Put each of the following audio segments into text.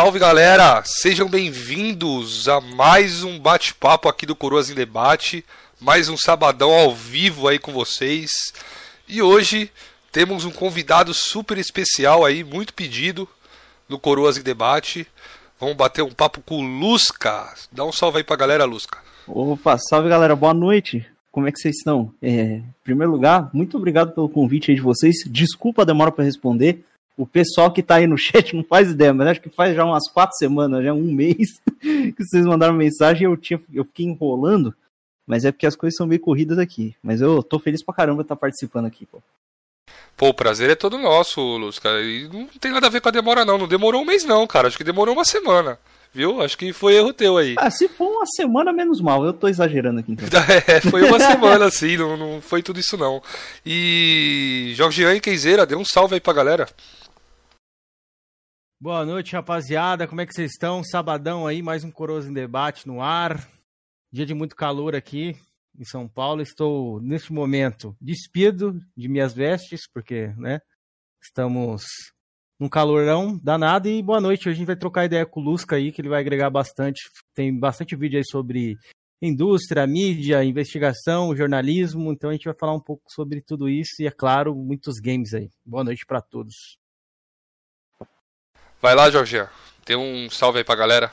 Salve galera, sejam bem-vindos a mais um bate-papo aqui do Coroas em Debate, mais um sabadão ao vivo aí com vocês. E hoje temos um convidado super especial aí, muito pedido no Coroas em Debate. Vamos bater um papo com o Lusca. Dá um salve aí pra galera, Lusca. Opa, salve galera, boa noite. Como é que vocês estão? É, em primeiro lugar, muito obrigado pelo convite aí de vocês. Desculpa a demora para responder. O pessoal que tá aí no chat não faz ideia, mas acho que faz já umas quatro semanas, já um mês, que vocês mandaram mensagem e eu, tinha, eu fiquei enrolando. Mas é porque as coisas são meio corridas aqui. Mas eu tô feliz pra caramba estar participando aqui, pô. Pô, o prazer é todo nosso, Luz, cara. E não tem nada a ver com a demora, não. Não demorou um mês, não, cara. Acho que demorou uma semana. Viu? Acho que foi erro teu aí. Ah, se for uma semana, menos mal. Eu tô exagerando aqui. Então. É, foi uma semana, sim. Não, não foi tudo isso, não. E Jorgian e Keizeira, dê um salve aí pra galera. Boa noite, rapaziada. Como é que vocês estão? Sabadão aí, mais um Coroas em Debate no ar. Dia de muito calor aqui em São Paulo. Estou, neste momento, despido de minhas vestes, porque, né, estamos num calorão danado. E boa noite. Hoje a gente vai trocar ideia com o Lusca aí, que ele vai agregar bastante. Tem bastante vídeo aí sobre indústria, mídia, investigação, jornalismo. Então a gente vai falar um pouco sobre tudo isso e, é claro, muitos games aí. Boa noite para todos. Vai lá, Jorginho. Dê um salve aí pra galera.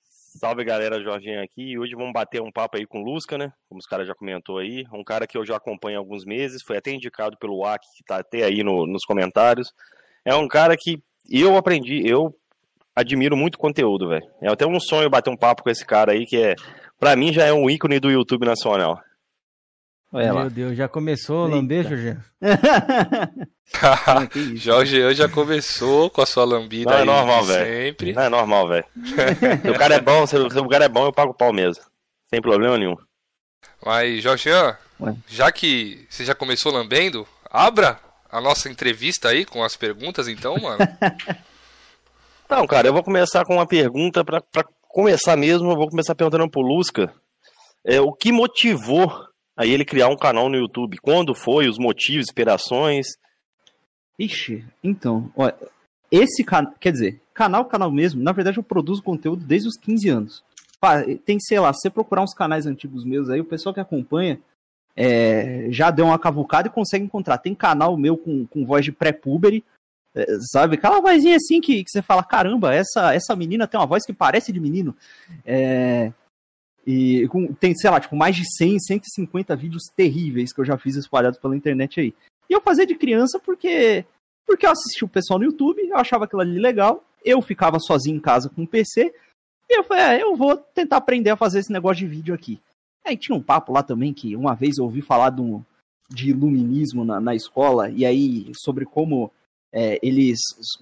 Salve galera, Jorginho aqui. Hoje vamos bater um papo aí com o Lusca, né? Como os caras já comentou aí. Um cara que eu já acompanho há alguns meses, foi até indicado pelo WAC, que tá até aí no, nos comentários. É um cara que eu aprendi, eu admiro muito conteúdo, velho. É até um sonho bater um papo com esse cara aí, que é, pra mim já é um ícone do YouTube nacional. Olha Meu lá. Deus, já começou a lamber, Jorge? Jorge já começou com a sua lambida Não é normal, velho. Não é normal, velho. se o cara é bom, se o cara é bom, eu pago o pau mesmo. Sem problema nenhum. Mas, Jorge, já que você já começou lambendo, abra a nossa entrevista aí com as perguntas, então, mano. Não, cara, eu vou começar com uma pergunta para começar mesmo. Eu vou começar perguntando pro Lusca. É, o que motivou aí ele criar um canal no YouTube? Quando foi? Os motivos, inspirações? Ixi, então, olha, esse canal, quer dizer, canal, canal mesmo, na verdade eu produzo conteúdo desde os 15 anos. Tem, sei lá, você procurar uns canais antigos meus aí, o pessoal que acompanha é, já deu uma cavucada e consegue encontrar. Tem canal meu com, com voz de pré-puberi, é, sabe? Aquela vozinha assim que, que você fala, caramba, essa, essa menina tem uma voz que parece de menino. É, e com, tem, sei lá, tipo, mais de 100, 150 vídeos terríveis que eu já fiz espalhados pela internet aí. E eu fazia de criança porque porque eu assistia o pessoal no YouTube, eu achava aquilo ali legal, eu ficava sozinho em casa com o PC, e eu falei, é, eu vou tentar aprender a fazer esse negócio de vídeo aqui. Aí tinha um papo lá também que uma vez eu ouvi falar de, um, de iluminismo na, na escola, e aí sobre como é, eles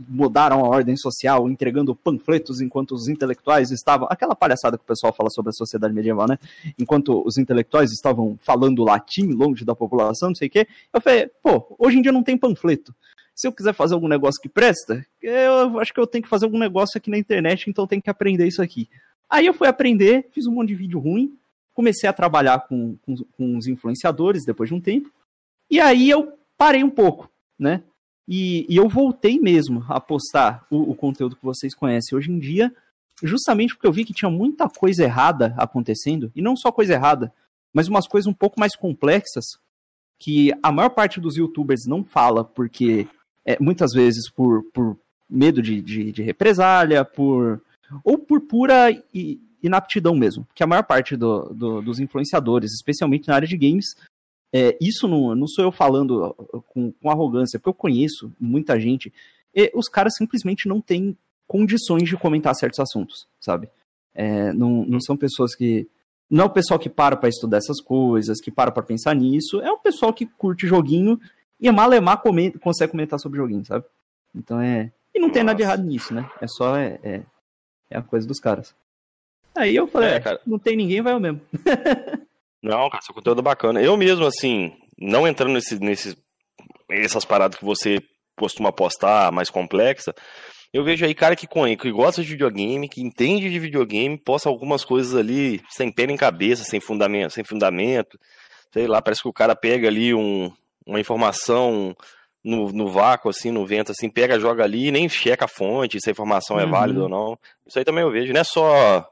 mudaram a ordem social, entregando panfletos enquanto os intelectuais estavam. Aquela palhaçada que o pessoal fala sobre a sociedade medieval, né? Enquanto os intelectuais estavam falando latim longe da população, não sei o quê. Eu falei, pô, hoje em dia não tem panfleto. Se eu quiser fazer algum negócio que presta, eu acho que eu tenho que fazer algum negócio aqui na internet, então eu tenho que aprender isso aqui. Aí eu fui aprender, fiz um monte de vídeo ruim, comecei a trabalhar com, com, com os influenciadores depois de um tempo, e aí eu parei um pouco, né? E, e eu voltei mesmo a postar o, o, conteúdo que vocês conhecem hoje em dia, justamente porque eu vi que tinha muita coisa errada acontecendo, e não só coisa errada, mas umas coisas um pouco mais complexas que a maior parte dos youtubers não fala, porque é, muitas vezes por, por medo de, de, de, represália, por ou por pura inaptidão mesmo. Que a maior parte do, do, dos influenciadores, especialmente na área de games, é, isso não, não sou eu falando com, com arrogância, porque eu conheço muita gente. E os caras simplesmente não têm condições de comentar certos assuntos, sabe? É, não, não são pessoas que. Não é o pessoal que para para estudar essas coisas, que para para pensar nisso. É o pessoal que curte joguinho e é malemar comenta, consegue comentar sobre joguinho, sabe? Então é. E não tem nada de errado nisso, né? É só. É, é, é a coisa dos caras. Aí eu falei, é, é não tem ninguém, vai eu mesmo. Não, cara, seu conteúdo é bacana. Eu mesmo, assim, não entrando nesse, nesse, nessas paradas que você costuma postar, mais complexa, eu vejo aí cara que, que gosta de videogame, que entende de videogame, posta algumas coisas ali sem pé nem cabeça, sem fundamento, sem fundamento. Sei lá, parece que o cara pega ali um, uma informação no, no vácuo, assim, no vento, assim, pega, joga ali, nem checa a fonte, se a informação é Uhum. válida ou não. Isso aí também eu vejo. Não é só,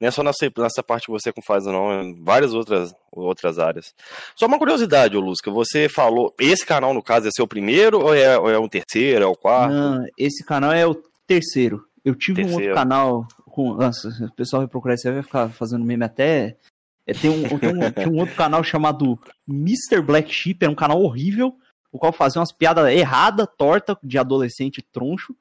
não é só nessa, nessa parte que você faz, não. É em várias outras, outras áreas. Só uma curiosidade, ô Lusca. Você falou, esse canal, no caso, é seu primeiro ou é, ou é um terceiro, é o quarto? Não, esse canal é o terceiro. Eu tive um outro Terceiro. canal com. Nossa, o pessoal vai procurar isso aí, vai ficar fazendo meme até. É, tem, um, tem, um, tem um outro canal chamado Mr. Black Sheep, era um canal horrível, o qual fazia umas piadas erradas, torta, de adolescente troncho.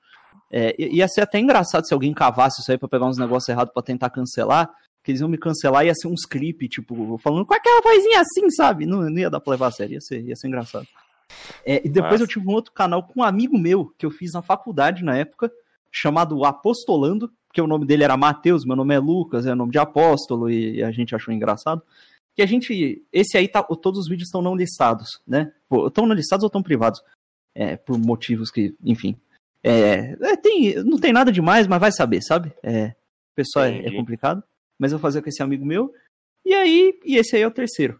É, ia ser até engraçado se alguém cavasse isso aí pra pegar uns negócios errados pra tentar cancelar. Que eles iam me cancelar ia ser uns clipes, tipo, falando com aquela vozinha assim, sabe? Não, não ia dar pra levar a sério, ia ser, ia ser engraçado. É, e depois Massa. eu tive um outro canal com um amigo meu, que eu fiz na faculdade na época, chamado Apostolando, porque o nome dele era Mateus, meu nome é Lucas, é nome de apóstolo, e a gente achou engraçado. Que a gente. Esse aí tá. Todos os vídeos estão não listados, né? Estão não listados ou estão privados? É, por motivos que, enfim. É, é, tem, não tem nada demais, mas vai saber, sabe? É, o pessoal é, é complicado. Mas eu fazia com esse amigo meu. E aí, e esse aí é o terceiro.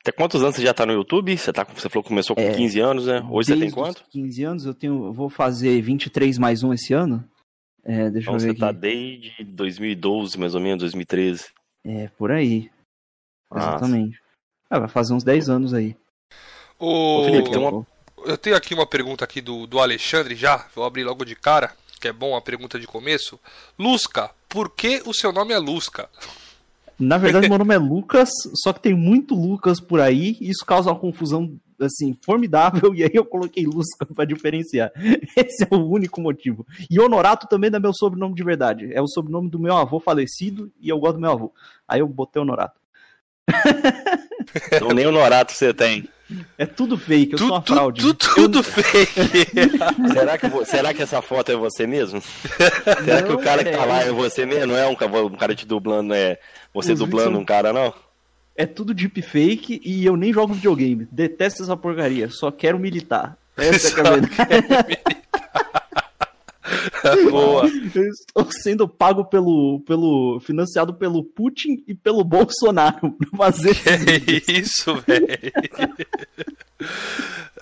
Até quantos anos você já tá no YouTube? Você, tá, você falou que começou com É, 15 anos, né? Hoje você tem quanto? 15 anos, eu tenho. eu Vou fazer 23 mais um esse ano. É, deixa Então eu ver você aqui. tá desde 2012, mais ou menos, 2013. É, por aí. Nossa. Exatamente. Ah, vai fazer uns 10 anos aí. Ô, Ô, Felipe, tem uma- Eu tenho aqui uma pergunta aqui do, do Alexandre já, vou abrir logo de cara, que é bom a pergunta de começo. Lusca, por que o seu nome é Lusca? Na verdade, meu nome é Lucas, só que tem muito Lucas por aí, e isso causa uma confusão, assim, formidável, e aí eu coloquei Lusca pra diferenciar. Esse é o único motivo. E Honorato também não é meu sobrenome de verdade, é o sobrenome do meu avô falecido, e eu gosto do meu avô. Aí eu botei Honorato. Então nem o Norato você tem. É tudo fake, eu sou uma Tu- fraude. tu- tudo fake. será, que, será que essa foto é você mesmo? será que o cara que tá é. lá é você mesmo? Não é um, um cara te dublando, é você Os dublando são- um cara, não? É tudo deepfake e eu nem jogo videogame. Detesto essa porcaria, só quero militar. Essa é é a verdade. Boa. Eu estou sendo pago pelo, pelo. financiado pelo Putin e pelo Bolsonaro pra fazer. Que isso, velho.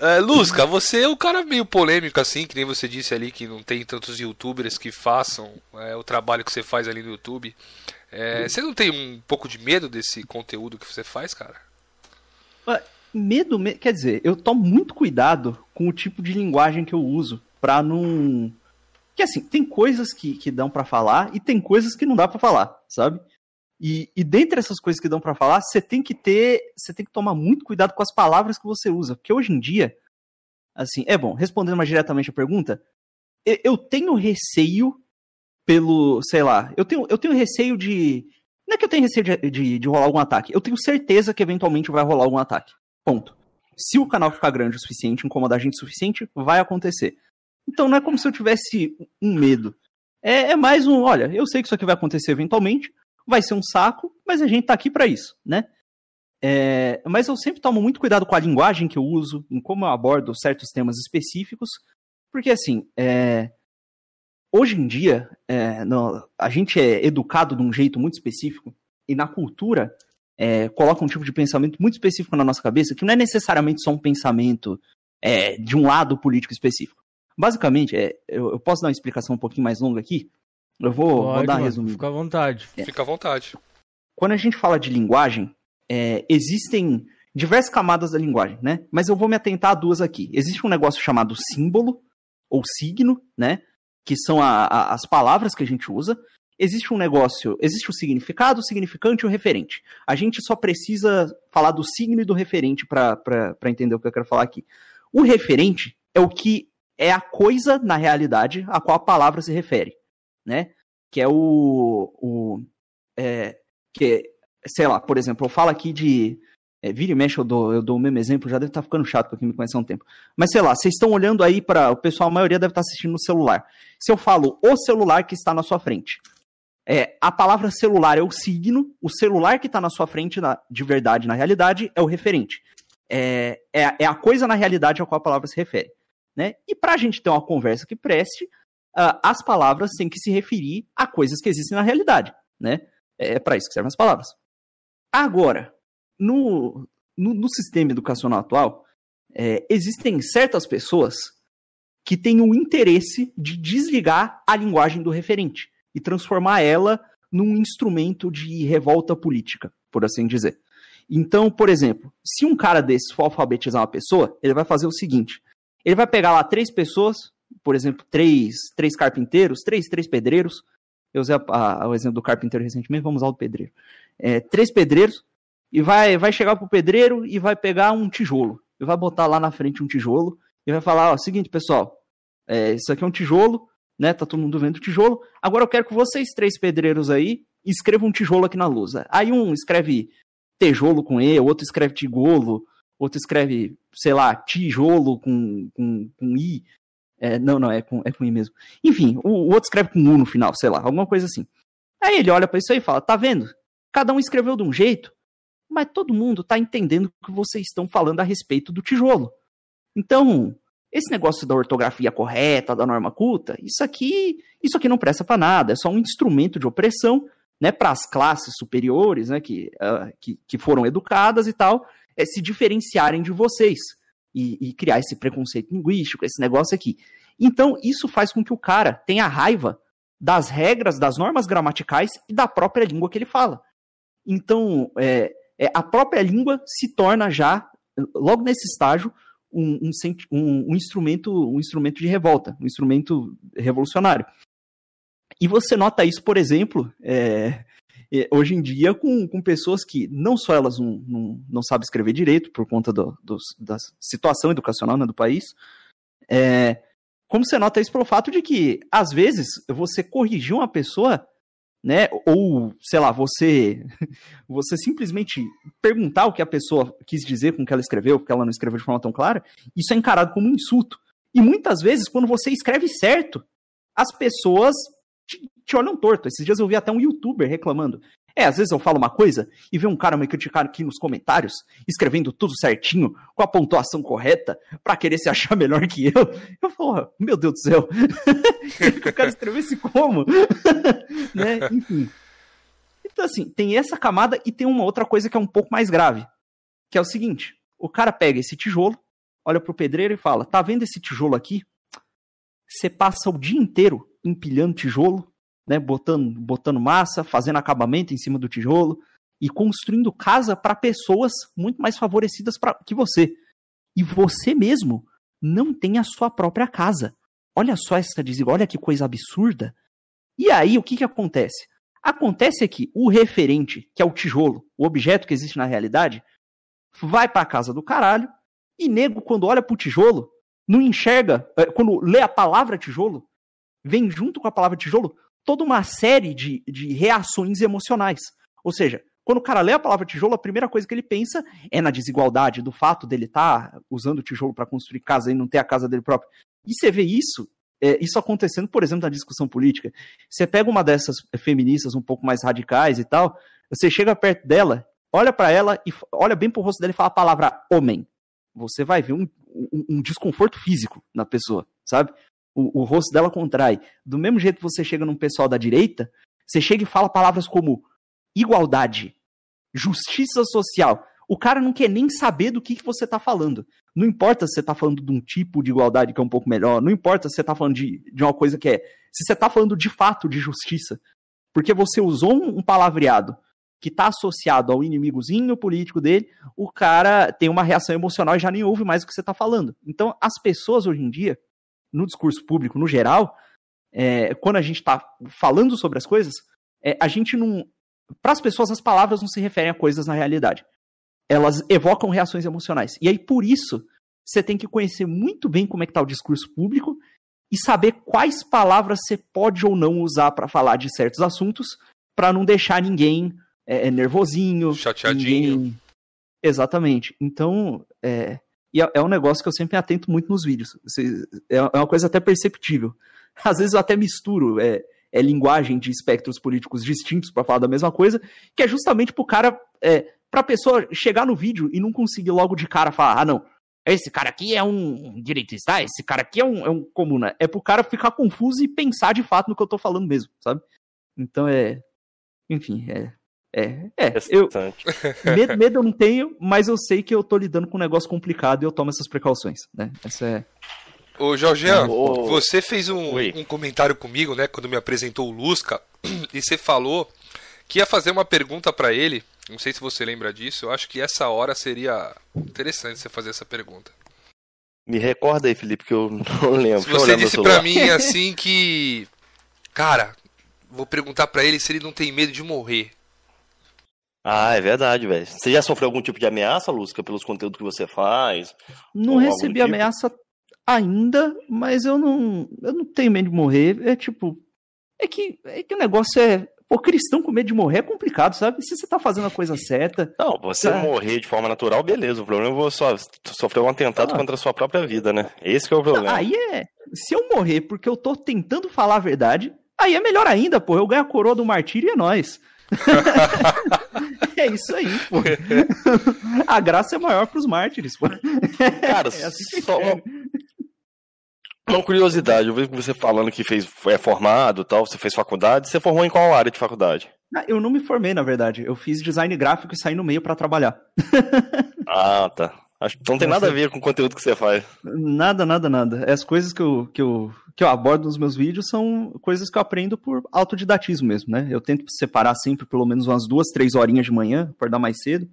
É, você é um cara meio polêmico assim, que nem você disse ali que não tem tantos youtubers que façam é, o trabalho que você faz ali no YouTube. É, você não tem um pouco de medo desse conteúdo que você faz, cara? Medo, me- quer dizer, eu tomo muito cuidado com o tipo de linguagem que eu uso pra não. Que assim, tem coisas que, que dão pra falar e tem coisas que não dá pra falar, sabe? E, e dentre essas coisas que dão pra falar, você tem que ter. Você tem que tomar muito cuidado com as palavras que você usa. Porque hoje em dia, assim, é bom, respondendo mais diretamente a pergunta, eu, eu tenho receio pelo. sei lá, eu tenho, eu tenho receio de. Não é que eu tenho receio de, de, de rolar algum ataque. Eu tenho certeza que eventualmente vai rolar algum ataque. Ponto. Se o canal ficar grande o suficiente, incomodar a gente o suficiente, vai acontecer. Então não é como se eu tivesse um medo. É, é mais um, olha, eu sei que isso aqui vai acontecer eventualmente, vai ser um saco, mas a gente tá aqui pra isso, né? É, mas eu sempre tomo muito cuidado com a linguagem que eu uso, em como eu abordo certos temas específicos, porque assim, é, hoje em dia, é, no- a gente é educado de um jeito muito específico, e na cultura é, coloca um tipo de pensamento muito específico na nossa cabeça, que não é necessariamente só um pensamento é, de um lado político específico. Basicamente, é, eu, eu posso dar uma explicação um pouquinho mais longa aqui? Eu vou, vou Pode, dar uma mano, resumida. Fica à vontade. Fica à vontade. Quando a gente fala de linguagem, é, existem diversas camadas da linguagem, né? Mas eu vou me atentar a duas aqui. Existe um negócio chamado símbolo, ou signo, né? Que são a- a- as palavras que a gente usa. Existe um negócio, existe o significado, o significante e o referente. A gente só precisa falar do signo e do referente para entender o que eu quero falar aqui. O referente é o que é a coisa na realidade a qual a palavra se refere, né? Que é o, o é, que, sei lá, por exemplo, eu falo aqui de. É, vira e mexe, eu dou, eu dou o mesmo exemplo, já deve estar ficando chato pra quem me conhece há um tempo. Mas sei lá, vocês estão olhando aí para O pessoal, a maioria deve estar assistindo no celular. Se eu falo o celular que está na sua frente, é, a palavra celular é o signo, o celular que está na sua frente, na- de verdade, na realidade, é o referente. É, é, é a coisa na realidade a qual a palavra se refere. Né? E para a gente ter uma conversa que preste, ah, as palavras têm que se referir a coisas que existem na realidade. Né? É para isso que servem as palavras. Agora, no, no, no sistema educacional atual, é, existem certas pessoas que têm o interesse de desligar a linguagem do referente e transformar ela num instrumento de revolta política, por assim dizer. Então, por exemplo, se um cara desse for alfabetizar uma pessoa, ele vai fazer o seguinte: ele vai pegar lá três pessoas, por exemplo, três, três carpinteiros, três, três pedreiros. Eu usei a, a, o exemplo do carpinteiro recentemente, vamos usar o pedreiro. É, três pedreiros, e vai, vai chegar pro pedreiro e vai pegar um tijolo. E vai botar lá na frente um tijolo e vai falar: ó, seguinte, pessoal, é, isso aqui é um tijolo, né? Tá todo mundo vendo o tijolo. Agora eu quero que vocês três pedreiros aí escrevam um tijolo aqui na lousa. Aí um escreve tijolo com E, outro escreve tigolo, outro escreve, sei lá, tijolo com, com, com I. É, não, não, é com, é com I mesmo. Enfim, o, o outro escreve com U no final, sei lá, alguma coisa assim. Aí ele olha para isso aí e fala: tá vendo? Cada um escreveu de um jeito, mas todo mundo tá entendendo o que vocês estão falando a respeito do tijolo. Então, esse negócio da ortografia correta, da norma culta, isso aqui, isso aqui não presta para nada, é só um instrumento de opressão, né, para as classes superiores, né, que, uh, que, que, foram educadas e tal, é se diferenciarem de vocês e, e criar esse preconceito linguístico, esse negócio aqui. Então, isso faz com que o cara tenha raiva das regras, das normas gramaticais e da própria língua que ele fala. Então, é, é, a própria língua se torna já, logo nesse estágio, um, um, um, instrumento, um instrumento de revolta, um instrumento revolucionário. E você nota isso, por exemplo, é, hoje em dia com, com pessoas que não só elas não, não, não sabem escrever direito por conta do, do, da situação educacional né, do país, é, como você nota isso pelo fato de que, às vezes, você corrigir uma pessoa né? Ou, sei lá, você você simplesmente perguntar o que a pessoa quis dizer com o que ela escreveu, porque ela não escreveu de forma tão clara, isso é encarado como um insulto. E muitas vezes, quando você escreve certo, as pessoas te, te olham torto. Esses dias eu vi até um youtuber reclamando. É, às vezes eu falo uma coisa e vê um cara me criticar aqui nos comentários, escrevendo tudo certinho, com a pontuação correta, para querer se achar melhor que eu. Eu falo, meu Deus do céu, o cara escrevesse como? né? Enfim. Então, assim, tem essa camada e tem uma outra coisa que é um pouco mais grave, que é o seguinte: o cara pega esse tijolo, olha pro pedreiro e fala: tá vendo esse tijolo aqui? Você passa o dia inteiro empilhando tijolo, né, botando, botando massa, fazendo acabamento em cima do tijolo e construindo casa para pessoas muito mais favorecidas pra, que você. E você mesmo não tem a sua própria casa. Olha só essa desigualdade, olha que coisa absurda. E aí, o que, que acontece? Acontece que o referente, que é o tijolo, o objeto que existe na realidade, vai para a casa do caralho, e nego, quando olha pro tijolo, não enxerga, eh, quando lê a palavra tijolo, vem junto com a palavra tijolo toda uma série de, de reações emocionais. Ou seja, quando o cara lê a palavra tijolo, a primeira coisa que ele pensa é na desigualdade, do fato dele estar tá usando o tijolo para construir casa e não ter a casa dele próprio. E você vê isso, é, isso acontecendo, por exemplo, na discussão política. Você pega uma dessas feministas um pouco mais radicais e tal, você chega perto dela, olha para ela e olha bem pro rosto dela e fala a palavra homem. Você vai ver um, um, um desconforto físico na pessoa, sabe? O, o rosto dela contrai. Do mesmo jeito que você chega num pessoal da direita, você chega e fala palavras como igualdade, justiça social. O cara não quer nem saber do que, que você está falando. Não importa se você está falando de um tipo de igualdade que é um pouco melhor, não importa se você está falando de, de uma coisa que é. Se você está falando de fato de justiça. Porque você usou um, um palavreado que está associado ao inimigozinho político dele, o cara tem uma reação emocional e já nem ouve mais o que você está falando. Então, as pessoas hoje em dia, no discurso público no geral, é, quando a gente está falando sobre as coisas, é, a gente não. Para as pessoas, as palavras não se referem a coisas na realidade. Elas evocam reações emocionais. E aí, por isso, você tem que conhecer muito bem como é que está o discurso público e saber quais palavras você pode ou não usar para falar de certos assuntos, para não deixar ninguém é, é nervosinho. Chateadinho. Ninguém... Exatamente. Então, é, e é, é, um negócio que eu sempre atento muito nos vídeos. É, é uma coisa até perceptível. Às vezes eu até misturo é, é linguagem de espectros políticos distintos para falar da mesma coisa, que é justamente pro cara, é, pra pessoa chegar no vídeo e não conseguir logo de cara falar, ah, não, esse cara aqui é um direitista, ah, esse cara aqui é um, é um comuna. É pro cara ficar confuso e pensar de fato no que eu tô falando mesmo, sabe? Então é. Enfim, é. É, é. Eu, medo, medo eu não tenho, mas eu sei que eu tô lidando com um negócio complicado e eu tomo essas precauções, né? Essa é. Ô, Jorgean, você fez um, um, comentário comigo, né, quando me apresentou o Lusca, e você falou que ia fazer uma pergunta para ele. Não sei se você lembra disso. Eu acho que essa hora seria interessante você fazer essa pergunta. Me recorda aí, Felipe, que eu não lembro. Se você disse para mim assim que, cara, vou perguntar para ele se ele não tem medo de morrer. Ah, é verdade, velho. Você já sofreu algum tipo de ameaça, Lusca, pelos conteúdos que você faz? Não recebi tipo? ameaça ainda, mas eu não, eu não tenho medo de morrer. É tipo, é que, é que o negócio é. Pô, cristão com medo de morrer é complicado, sabe? Se você tá fazendo a coisa certa. Não, você tá... morrer de forma natural, beleza. O problema é você sofrer um atentado ah. contra a sua própria vida, né? Esse é o problema. Aí é. Se eu morrer porque eu tô tentando falar a verdade, aí é melhor ainda, pô. Eu ganho a coroa do martírio e é nóis. é isso aí, pô. A graça é maior pros mártires, pô. Cara, é assim só, uma curiosidade, eu vejo você falando que fez, é formado tal, você fez faculdade, você formou em qual área de faculdade? Ah, eu não me formei, na verdade. Eu fiz design gráfico e saí no meio para trabalhar. ah, tá. Acho que não tem nada a ver com o conteúdo que você faz. Nada, nada, nada. As coisas que eu, que eu, que eu abordo nos meus vídeos são coisas que eu aprendo por autodidatismo mesmo, né? Eu tento separar sempre pelo menos umas duas, três horinhas de manhã, acordar mais cedo,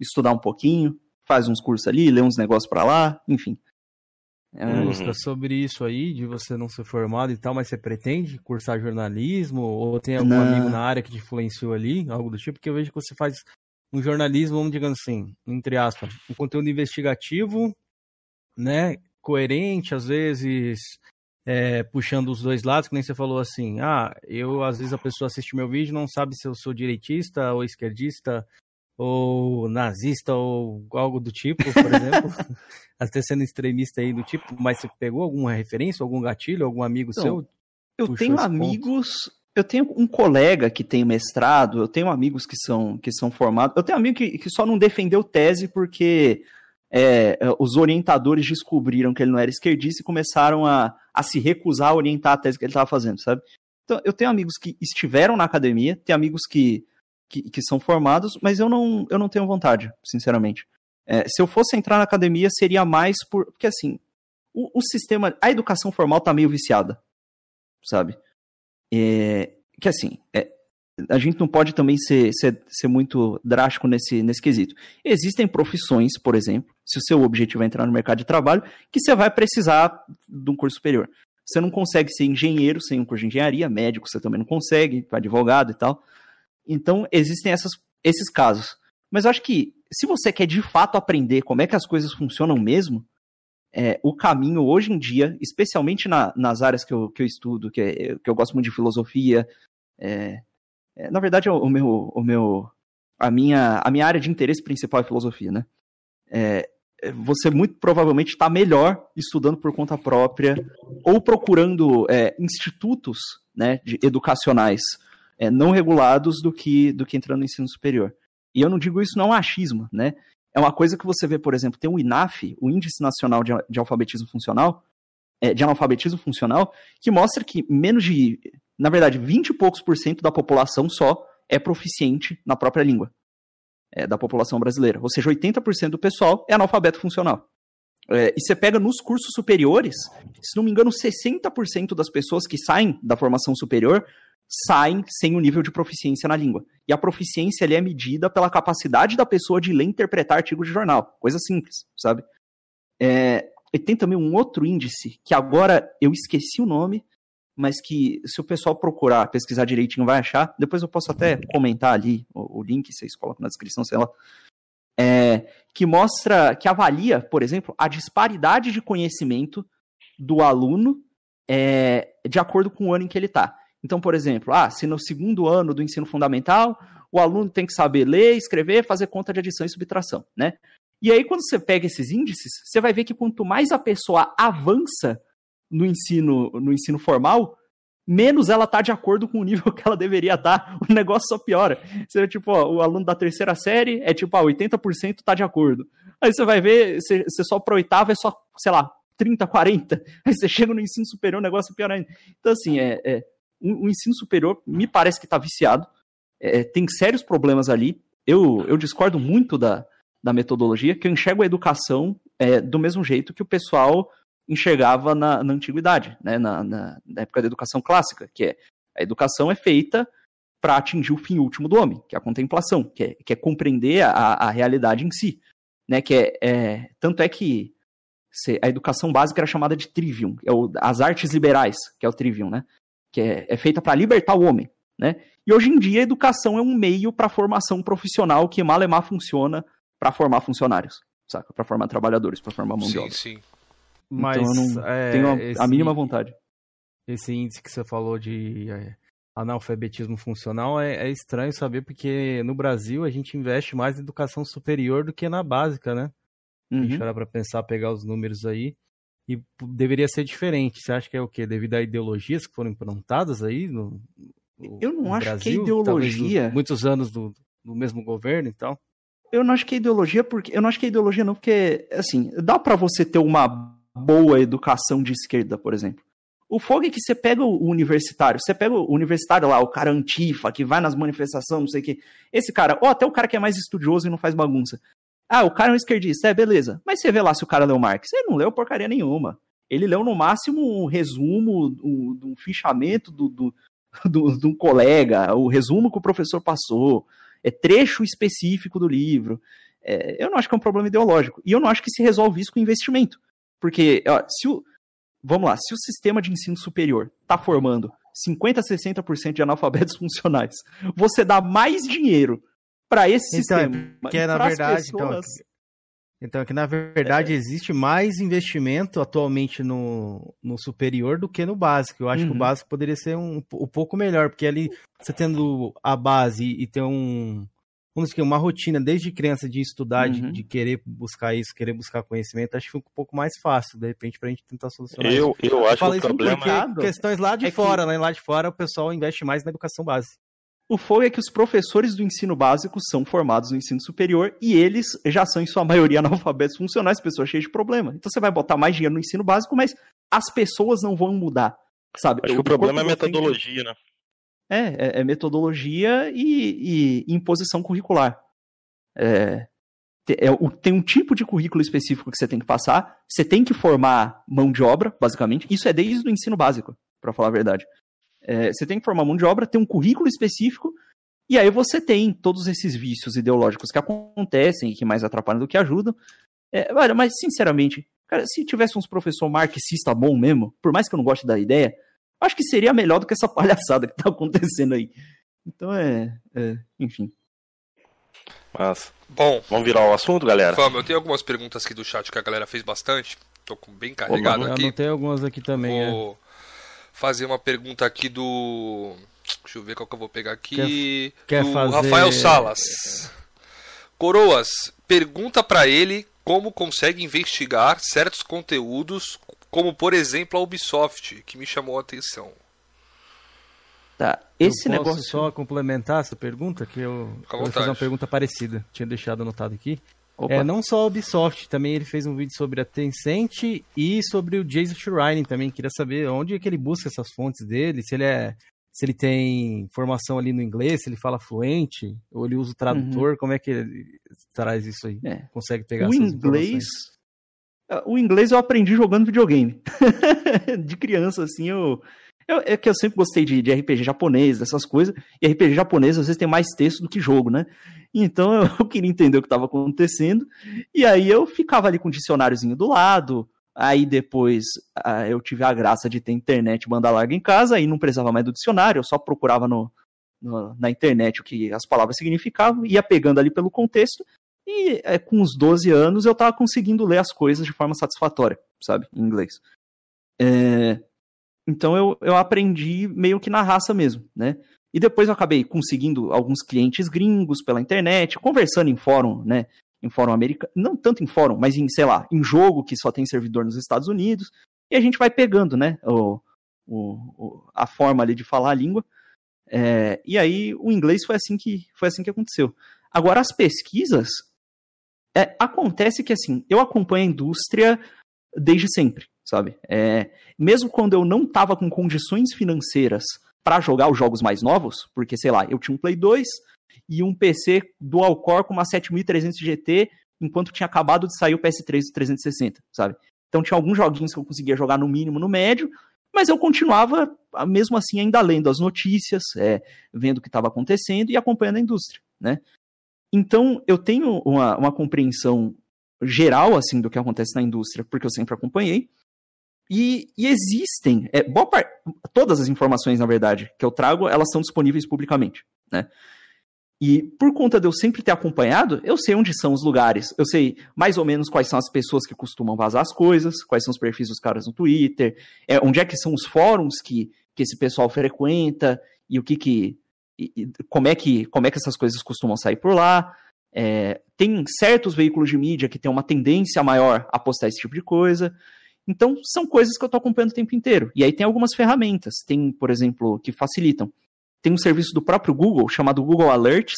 estudar um pouquinho, faz uns cursos ali, lê uns negócios para lá, enfim. É, uhum. sobre isso aí, de você não ser formado e tal, mas você pretende cursar jornalismo? Ou tem algum não. amigo na área que te influenciou ali, algo do tipo? Porque eu vejo que você faz um jornalismo, vamos dizer assim, entre aspas, um conteúdo investigativo, né, coerente, às vezes é, puxando os dois lados, que nem você falou assim, ah, eu, às vezes a pessoa assiste meu vídeo não sabe se eu sou direitista ou esquerdista, ou nazista ou algo do tipo, por exemplo, até sendo extremista aí do tipo, mas você pegou alguma referência, algum gatilho, algum amigo então, seu? Eu tenho amigos, ponto? eu tenho um colega que tem mestrado, eu tenho amigos que são, que são formados, eu tenho amigo que, que só não defendeu tese porque é, os orientadores descobriram que ele não era esquerdista e começaram a, a se recusar a orientar a tese que ele estava fazendo, sabe? Então, eu tenho amigos que estiveram na academia, tenho amigos que que, que são formados, mas eu não, eu não tenho vontade, sinceramente. É, se eu fosse entrar na academia, seria mais por. Porque assim, o, o sistema. A educação formal tá meio viciada, sabe? É, que assim, é, a gente não pode também ser, ser, ser muito drástico nesse, nesse quesito. Existem profissões, por exemplo, se o seu objetivo é entrar no mercado de trabalho, que você vai precisar de um curso superior. Você não consegue ser engenheiro sem um curso de engenharia, médico você também não consegue, advogado e tal. Então, existem essas, esses casos. Mas eu acho que se você quer de fato aprender como é que as coisas funcionam mesmo, é, o caminho hoje em dia, especialmente na, nas áreas que eu, que eu estudo, que, é, que eu gosto muito de filosofia, é, na verdade, o, meu, o meu, a minha, a minha área de interesse principal é filosofia, né? É, você muito provavelmente está melhor estudando por conta própria ou procurando é, institutos né, de, educacionais é, não regulados do que, do que entrando no ensino superior. E eu não digo isso não é um achismo, né? É uma coisa que você vê, por exemplo, tem o INAF, o Índice Nacional de, de Alfabetismo Funcional, é, de analfabetismo funcional, que mostra que menos de, na verdade, 20 e poucos por cento da população só é proficiente na própria língua é, da população brasileira. Ou seja, 80% do pessoal é analfabeto funcional. É, e você pega nos cursos superiores, se não me engano, 60% das pessoas que saem da formação superior saem sem o nível de proficiência na língua. E a proficiência é medida pela capacidade da pessoa de ler e interpretar artigos de jornal. Coisa simples, sabe? É, e tem também um outro índice, que agora eu esqueci o nome, mas que se o pessoal procurar, pesquisar direitinho, vai achar. Depois eu posso até comentar ali o, o link, vocês colocam na descrição, sei lá. É, que mostra, que avalia, por exemplo, a disparidade de conhecimento do aluno é, de acordo com o ano em que ele está. Então, por exemplo, ah, se no segundo ano do ensino fundamental o aluno tem que saber ler, escrever, fazer conta de adição e subtração, né? E aí, quando você pega esses índices, você vai ver que quanto mais a pessoa avança no ensino, no ensino formal, menos ela tá de acordo com o nível que ela deveria estar. Tá. O negócio só piora. Você tipo, ó, o aluno da terceira série é tipo, ah, 80% tá de acordo. Aí você vai ver, você, você só pro oitavo é só, sei lá, 30, 40. Aí você chega no ensino superior, o negócio piora ainda. Então, assim, é, é o, ensino superior me parece que está viciado. é, tem sérios problemas ali. Eu, eu discordo muito da, da metodologia, que eu enxergo a educação é, do mesmo jeito que o pessoal enxergava na, na antiguidade, né, na, na, na, época da educação clássica, que é a educação é feita para atingir o fim último do homem, que é a contemplação, que é, que é compreender a, a realidade em si, né, que é, é tanto é que a educação básica era chamada de trivium, é o, as artes liberais, que é o trivium, né, que é, é feita para libertar o homem, né, e hoje em dia a educação é um meio para formação profissional que malemar funciona para formar funcionários, saca? Para formar trabalhadores, para formar mão sim, de obra. Sim, Mas então eu não é, tenho a, esse, a, mínima vontade. Esse índice que você falou de é, analfabetismo funcional é, é, estranho saber porque no Brasil a gente investe mais em educação superior do que na básica, né? Uhum. A gente parar para pensar, pegar os números aí. E deveria ser diferente. Você acha que é o quê? Devido a ideologias que foram implantadas aí no, no Eu não no acho Brasil, que é ideologia. Do, muitos anos do, do mesmo governo, então. Eu não acho que é ideologia, porque. Eu não acho que é ideologia, não, porque, assim, dá para você ter uma boa educação de esquerda, por exemplo. O fogo é que você pega o universitário, você pega o universitário lá, o cara antifa, que vai nas manifestações, não sei o quê. Esse cara, ou até o cara que é mais estudioso e não faz bagunça. Ah, o cara é um esquerdista, é, beleza. Mas você vê lá se o cara leu Marx. Ele não leu porcaria nenhuma. Ele leu no máximo um resumo, um, um fichamento do, do, do, de um colega, o resumo que o professor passou é trecho específico do livro. É, eu não acho que é um problema ideológico. E eu não acho que se resolve isso com investimento. Porque, ó, se o. Vamos lá, se o sistema de ensino superior está formando 50% a 60% de analfabetos funcionais, você dá mais dinheiro para esse então, sistema. Que é na verdade, então, pessoas... então, então, que na verdade é. existe mais investimento atualmente no, no superior do que no básico. Eu acho uhum. que o uhum. básico poderia ser um, um pouco melhor, porque ali você tendo a base e ter um, vamos dizer, uma rotina desde criança de estudar, uhum. de, de, querer buscar isso, querer buscar conhecimento, acho que fica um pouco mais fácil, de repente, pra gente tentar solucionar eu, isso. Eu acho que o problema porque questões lá de é fora, que... né? Lá de fora o pessoal investe mais na educação básica. O fogo é que os professores do ensino básico são formados no ensino superior e eles já são, em sua maioria, analfabetos funcionais, pessoas cheias de problema. Então você vai botar mais dinheiro no ensino básico, mas as pessoas não vão mudar, sabe? Acho que o, problema é metodologia, né? É, é, é metodologia e, e, imposição curricular. É, é, tem um tipo de currículo específico que você tem que passar, você tem que formar mão de obra, basicamente. Isso é desde o ensino básico, para falar a verdade. É, você tem que formar mão de obra, ter um currículo específico, e aí você tem todos esses vícios ideológicos que acontecem e que mais atrapalham do que ajudam. É, mas, sinceramente, cara, se tivesse uns professor marxista bom mesmo, por mais que eu não goste da ideia, acho que seria melhor do que essa palhaçada que tá acontecendo aí. Então é. é enfim. Mas, bom, vamos virar o assunto, galera? Vamos, eu tenho algumas perguntas aqui do chat que a galera fez bastante. Tô bem carregado Opa, aqui. Eu anotei algumas aqui também, Vou... é fazer uma pergunta aqui do. Deixa eu ver qual que eu vou pegar aqui. Quer, quer do fazer... Rafael Salas. Coroas, pergunta para ele como consegue investigar certos conteúdos, como por exemplo a Ubisoft, que me chamou a atenção. Tá, esse eu posso negócio. só complementar essa pergunta, que eu, eu vou fazer uma pergunta parecida. Tinha deixado anotado aqui. Opa. É, não só a Ubisoft, também ele fez um vídeo sobre a Tencent e sobre o Jason Schreier também. Queria saber onde é que ele busca essas fontes dele, se ele é se ele tem formação ali no inglês, se ele fala fluente, ou ele usa o tradutor, uhum. como é que ele traz isso aí? É. Consegue pegar o inglês ah, O inglês eu aprendi jogando videogame. de criança, assim, eu, eu, É que eu sempre gostei de, de RPG japonês, dessas coisas, e RPG japonês às vezes tem mais texto do que jogo, né? Então eu queria entender o que estava acontecendo. E aí eu ficava ali com o dicionáriozinho do lado. Aí depois eu tive a graça de ter internet banda larga em casa, aí não precisava mais do dicionário, eu só procurava no, no, na internet o que as palavras significavam, ia pegando ali pelo contexto, e é, com uns 12 anos eu estava conseguindo ler as coisas de forma satisfatória, sabe, em inglês. É, então eu, eu aprendi meio que na raça mesmo, né? E depois eu acabei conseguindo alguns clientes gringos pela internet, conversando em fórum, né? Em fórum americano, não tanto em fórum, mas em, sei lá, em jogo que só tem servidor nos Estados Unidos. E a gente vai pegando, né? O, o, a forma ali de falar a língua. É, e aí o inglês foi assim que foi assim que aconteceu. Agora as pesquisas é, acontece que assim eu acompanho a indústria desde sempre, sabe? É, mesmo quando eu não estava com condições financeiras para jogar os jogos mais novos, porque sei lá, eu tinha um Play 2 e um PC dual core com uma 7300 GT, enquanto tinha acabado de sair o PS3 360, sabe? Então tinha alguns joguinhos que eu conseguia jogar no mínimo, no médio, mas eu continuava, mesmo assim, ainda lendo as notícias, é, vendo o que estava acontecendo e acompanhando a indústria, né? Então, eu tenho uma, uma compreensão geral, assim, do que acontece na indústria, porque eu sempre acompanhei, e, e existem, é, boa todas as informações, na verdade, que eu trago, elas são disponíveis publicamente, né? E por conta de eu sempre ter acompanhado, eu sei onde são os lugares. Eu sei mais ou menos quais são as pessoas que costumam vazar as coisas, quais são os perfis dos caras no Twitter, é, onde é que são os fóruns que, que esse pessoal frequenta e o que que. E, como, é que como é que essas coisas costumam sair por lá. É, tem certos veículos de mídia que têm uma tendência maior a postar esse tipo de coisa. Então, são coisas que eu estou acompanhando o tempo inteiro. E aí tem algumas ferramentas. Tem, por exemplo, que facilitam tem um serviço do próprio Google chamado Google Alerts,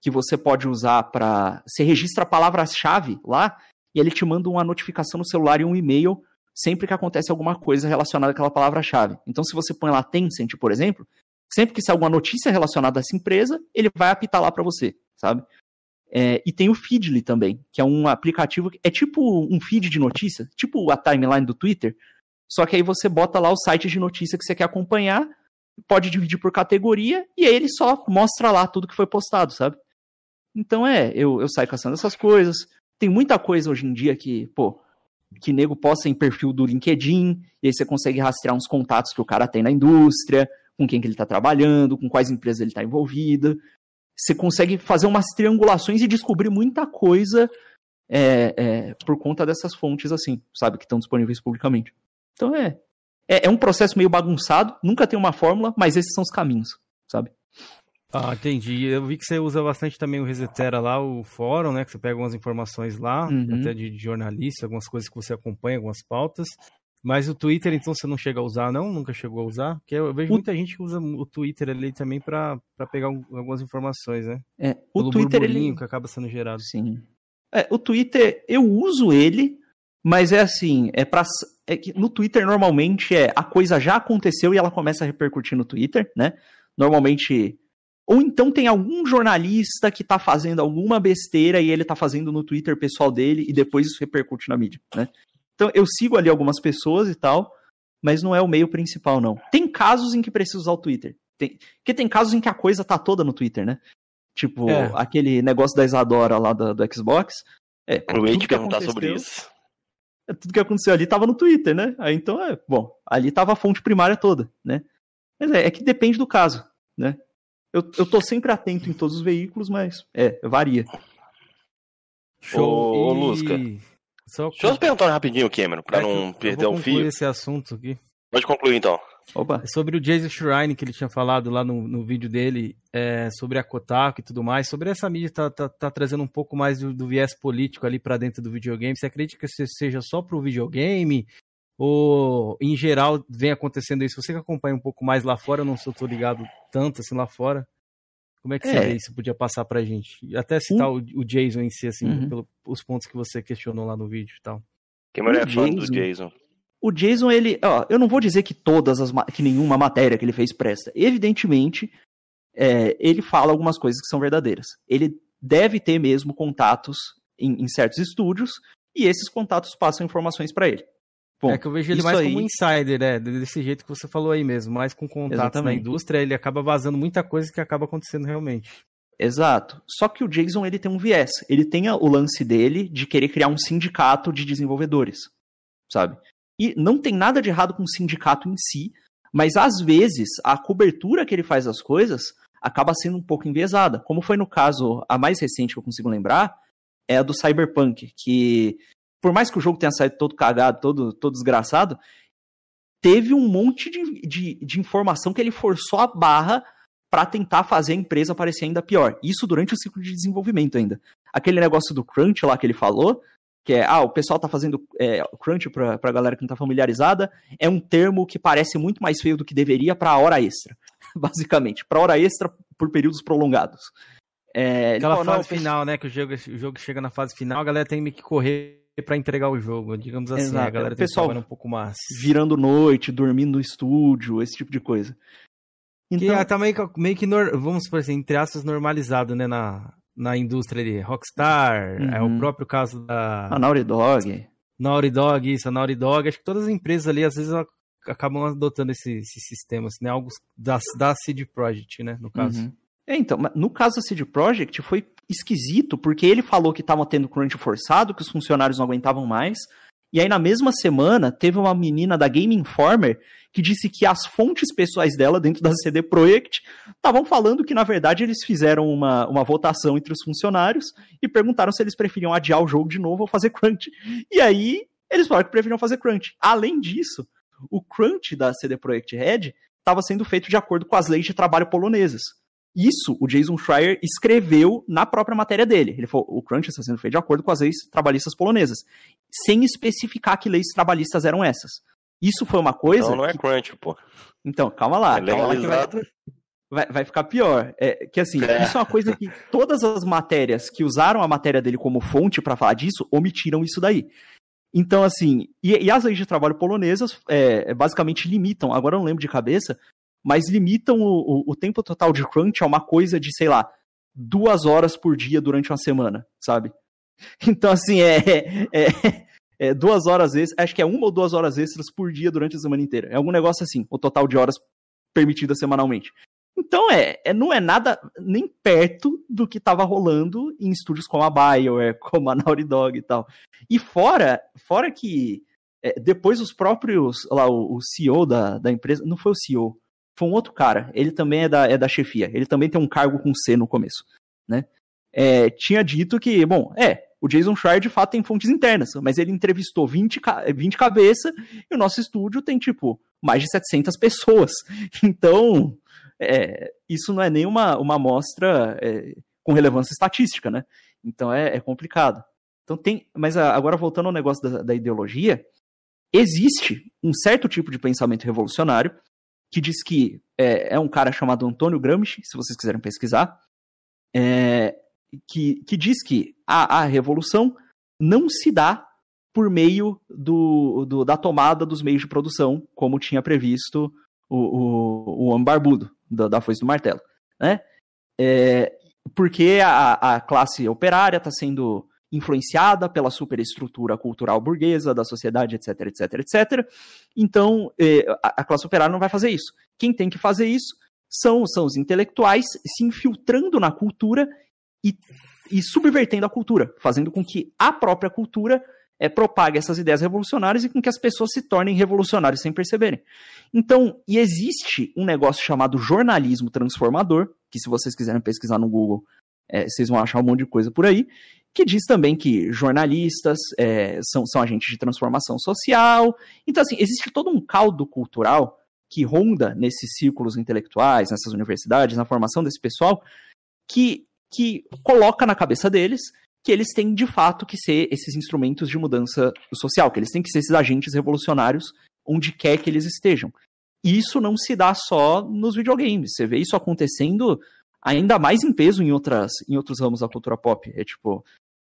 que você pode usar para. Você registra a palavra-chave lá e ele te manda uma notificação no celular e um e-mail sempre que acontece alguma coisa relacionada àquela palavra-chave. Então, se você põe lá Tencent, por exemplo, sempre que sair alguma notícia relacionada a essa empresa, ele vai apitar lá para você, sabe? É, e tem o Feedly também, que é um aplicativo, é tipo um feed de notícia, tipo a timeline do Twitter, só que aí você bota lá o site de notícia que você quer acompanhar, pode dividir por categoria e aí ele só mostra lá tudo que foi postado, sabe? Então é, eu, eu saio caçando essas coisas. Tem muita coisa hoje em dia que, pô, que nego posta em perfil do LinkedIn, e aí você consegue rastrear uns contatos que o cara tem na indústria, com quem que ele está trabalhando, com quais empresas ele está envolvido. Você consegue fazer umas triangulações e descobrir muita coisa é, é, por conta dessas fontes, assim, sabe, que estão disponíveis publicamente. Então é, é, é um processo meio bagunçado, nunca tem uma fórmula, mas esses são os caminhos, sabe? Ah, entendi. Eu vi que você usa bastante também o Resetera lá, o fórum, né? Que você pega algumas informações lá, uhum. até de, de jornalista, algumas coisas que você acompanha, algumas pautas. Mas o Twitter, então, você não chega a usar, não? Nunca chegou a usar? Porque eu vejo o... muita gente que usa o Twitter ali também para pegar um, algumas informações, né? É, o Pelo Twitter ele... que acaba sendo gerado. Sim. É, o Twitter, eu uso ele, mas é assim, é para é que no Twitter normalmente é a coisa já aconteceu e ela começa a repercutir no Twitter, né? Normalmente ou então tem algum jornalista que tá fazendo alguma besteira e ele tá fazendo no Twitter pessoal dele e depois isso repercute na mídia, né? Então eu sigo ali algumas pessoas e tal, mas não é o meio principal não. Tem casos em que precisa usar o Twitter. Tem, porque tem casos em que a coisa tá toda no Twitter, né? Tipo, é. aquele negócio da Isadora lá do, do Xbox. É, eu ia te perguntar sobre isso. É, tudo que aconteceu ali estava no Twitter, né? Aí então, é, bom, ali estava a fonte primária toda, né? Mas é, é que depende do caso, né? Eu, eu tô sempre atento em todos os veículos, mas é, varia. Show. Ô, ô Lusca. Só... Deixa eu perguntar rapidinho, Cameron, pra é, não perder o fio. esse assunto aqui. Pode concluir então. Opa. Sobre o Jason Shrine, que ele tinha falado lá no, no vídeo dele, é, sobre a Kotaku e tudo mais, sobre essa mídia tá, tá, tá trazendo um pouco mais do, do viés político ali para dentro do videogame. Você acredita que isso seja só pro videogame? Ou, em geral, vem acontecendo isso? Você que acompanha um pouco mais lá fora, eu não sou tô ligado tanto assim lá fora. Como é que é. isso podia passar pra gente? Até citar o, o Jason em si, assim, uhum. pelos pontos que você questionou lá no vídeo e tal. Quem é fã do Jason? o Jason, ele. Ó, eu não vou dizer que todas as. que nenhuma matéria que ele fez presta. Evidentemente, é, ele fala algumas coisas que são verdadeiras. Ele deve ter mesmo contatos em, em certos estúdios e esses contatos passam informações para ele. Bom, é que eu vejo ele mais aí... como insider, né? Desse jeito que você falou aí mesmo, mais com contatos na indústria, ele acaba vazando muita coisa que acaba acontecendo realmente. Exato. Só que o Jason ele tem um viés. Ele tem o lance dele de querer criar um sindicato de desenvolvedores, sabe? E não tem nada de errado com o sindicato em si, mas às vezes a cobertura que ele faz das coisas acaba sendo um pouco enviesada. Como foi no caso, a mais recente que eu consigo lembrar, é a do Cyberpunk, que por mais que o jogo tenha saído todo cagado, todo, todo desgraçado, teve um monte de, de, de informação que ele forçou a barra para tentar fazer a empresa parecer ainda pior. Isso durante o ciclo de desenvolvimento ainda. Aquele negócio do crunch lá que ele falou, que é, ah, o pessoal tá fazendo é, crunch pra, pra galera que não tá familiarizada, é um termo que parece muito mais feio do que deveria para hora extra, basicamente, para hora extra por períodos prolongados. É, Aquela falou, fase final, né, que o jogo, o jogo chega na fase final, a galera tem que correr para entregar o jogo, digamos assim, Exato. a galera tem pessoal que um pouco mais. Virando noite, dormindo no estúdio, esse tipo de coisa. Então, que tá meio, meio que, vamos por assim, entre aspas, normalizado, né, na, na indústria ali. Rockstar, uhum. é o uhum. próprio caso da... A Naughty Dog. Naughty Dog, isso, a Naughty Dog. Acho que todas as empresas ali, às vezes, acabam adotando esse, esse sistema, assim, né? Algo da, da CD Projekt, né, no caso. Uhum. É, então, no caso da CD Projekt foi esquisito, porque ele falou que estava tendo crunch forçado, que os funcionários não aguentavam mais, e aí na mesma semana teve uma menina da Game Informer que disse que as fontes pessoais dela dentro da CD Projekt estavam falando que na verdade eles fizeram uma, uma votação entre os funcionários e perguntaram se eles preferiam adiar o jogo de novo ou fazer crunch. E aí eles falaram que preferiam fazer crunch. Além disso, o crunch da CD Projekt Red estava sendo feito de acordo com as leis de trabalho polonesas. Isso o Jason Schreier escreveu na própria matéria dele. Ele falou: o crunch está sendo feito de acordo com as leis trabalhistas polonesas, sem especificar que leis trabalhistas eram essas. Isso foi uma coisa. Não, não é que... crunch, pô. Então, calma lá. É calma lá que vai... Vai, vai, ficar pior. É, que assim, é. isso é uma coisa que todas as matérias que usaram a matéria dele como fonte para falar disso omitiram isso daí. Então, assim, e, e as leis de trabalho polonesas é, basicamente limitam, agora eu não lembro de cabeça, mas limitam o, o, o, tempo total de crunch a uma coisa de, sei lá, duas horas por dia durante uma semana, sabe? Então, assim, é, é, é duas horas extras, acho que é uma ou duas horas extras por dia durante a semana inteira. É algum negócio assim, o total de horas permitidas semanalmente. Então, é, é não é nada nem perto do que estava rolando em estúdios como a BioWare, como a Naughty Dog e tal. E fora, fora que é, depois os próprios, lá, o, o CEO da, da empresa, não foi o CEO, foi um outro cara. Ele também é da, é da chefia. Ele também tem um cargo com C no começo, né? É, tinha dito que, bom, é, o Jason Schreier de fato tem fontes internas, mas ele entrevistou 20, 20 cabeças e o nosso estúdio tem, tipo, mais de 700 pessoas. Então, é, isso não é nem uma, uma amostra é, com relevância estatística, né? Então é, é, complicado. Então tem, mas agora voltando ao negócio da, da ideologia, existe um certo tipo de pensamento revolucionário que diz que é, é um cara chamado Antônio Gramsci, se vocês quiserem pesquisar, é, que, que diz que a, a revolução não se dá por meio do, do, da tomada dos meios de produção, como tinha previsto o, o, o homem barbudo da, da foice do martelo, né? É, porque a, a classe operária está sendo influenciada pela superestrutura cultural burguesa da sociedade, etc, etc, etc. Então, eh, a classe operária não vai fazer isso. Quem tem que fazer isso são, são os intelectuais se infiltrando na cultura e, e subvertendo a cultura, fazendo com que a própria cultura é, propague essas ideias revolucionárias e com que as pessoas se tornem revolucionárias sem perceberem. Então, e existe um negócio chamado jornalismo transformador, que se vocês quiserem pesquisar no Google, é, vocês vão achar um monte de coisa por aí, que diz também que jornalistas é, são, são agentes de transformação social. Então, assim, existe todo um caldo cultural que ronda nesses círculos intelectuais, nessas universidades, na formação desse pessoal, que, que coloca na cabeça deles que eles têm de fato que ser esses instrumentos de mudança social, que eles têm que ser esses agentes revolucionários onde quer que eles estejam. E isso não se dá só nos videogames. Você vê isso acontecendo ainda mais em peso em, outras, em outros ramos da cultura pop. É tipo.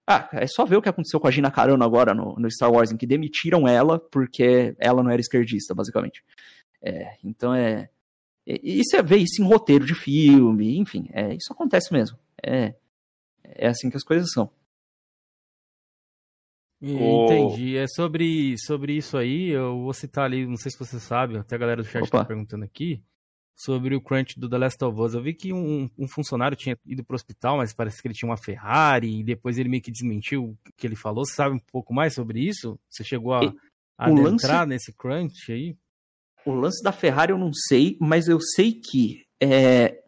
Ah, é só ver o que aconteceu com a Gina Carano agora no, no Star Wars, em que demitiram ela porque ela não era esquerdista, basicamente. É, então é. E você vê isso em roteiro de filme, enfim, é, isso acontece mesmo. É, é assim que as coisas são. Entendi. É sobre, sobre isso aí, eu vou citar ali, não sei se você sabe, até a galera do chat está perguntando aqui sobre o crunch do The Last of Us. Eu vi que um, um funcionário tinha ido pro hospital, mas parece que ele tinha uma Ferrari, e depois ele meio que desmentiu o que ele falou. Você sabe um pouco mais sobre isso? Você chegou a, a adentrar lance... nesse crunch aí? O lance da Ferrari eu não sei, mas eu sei que é,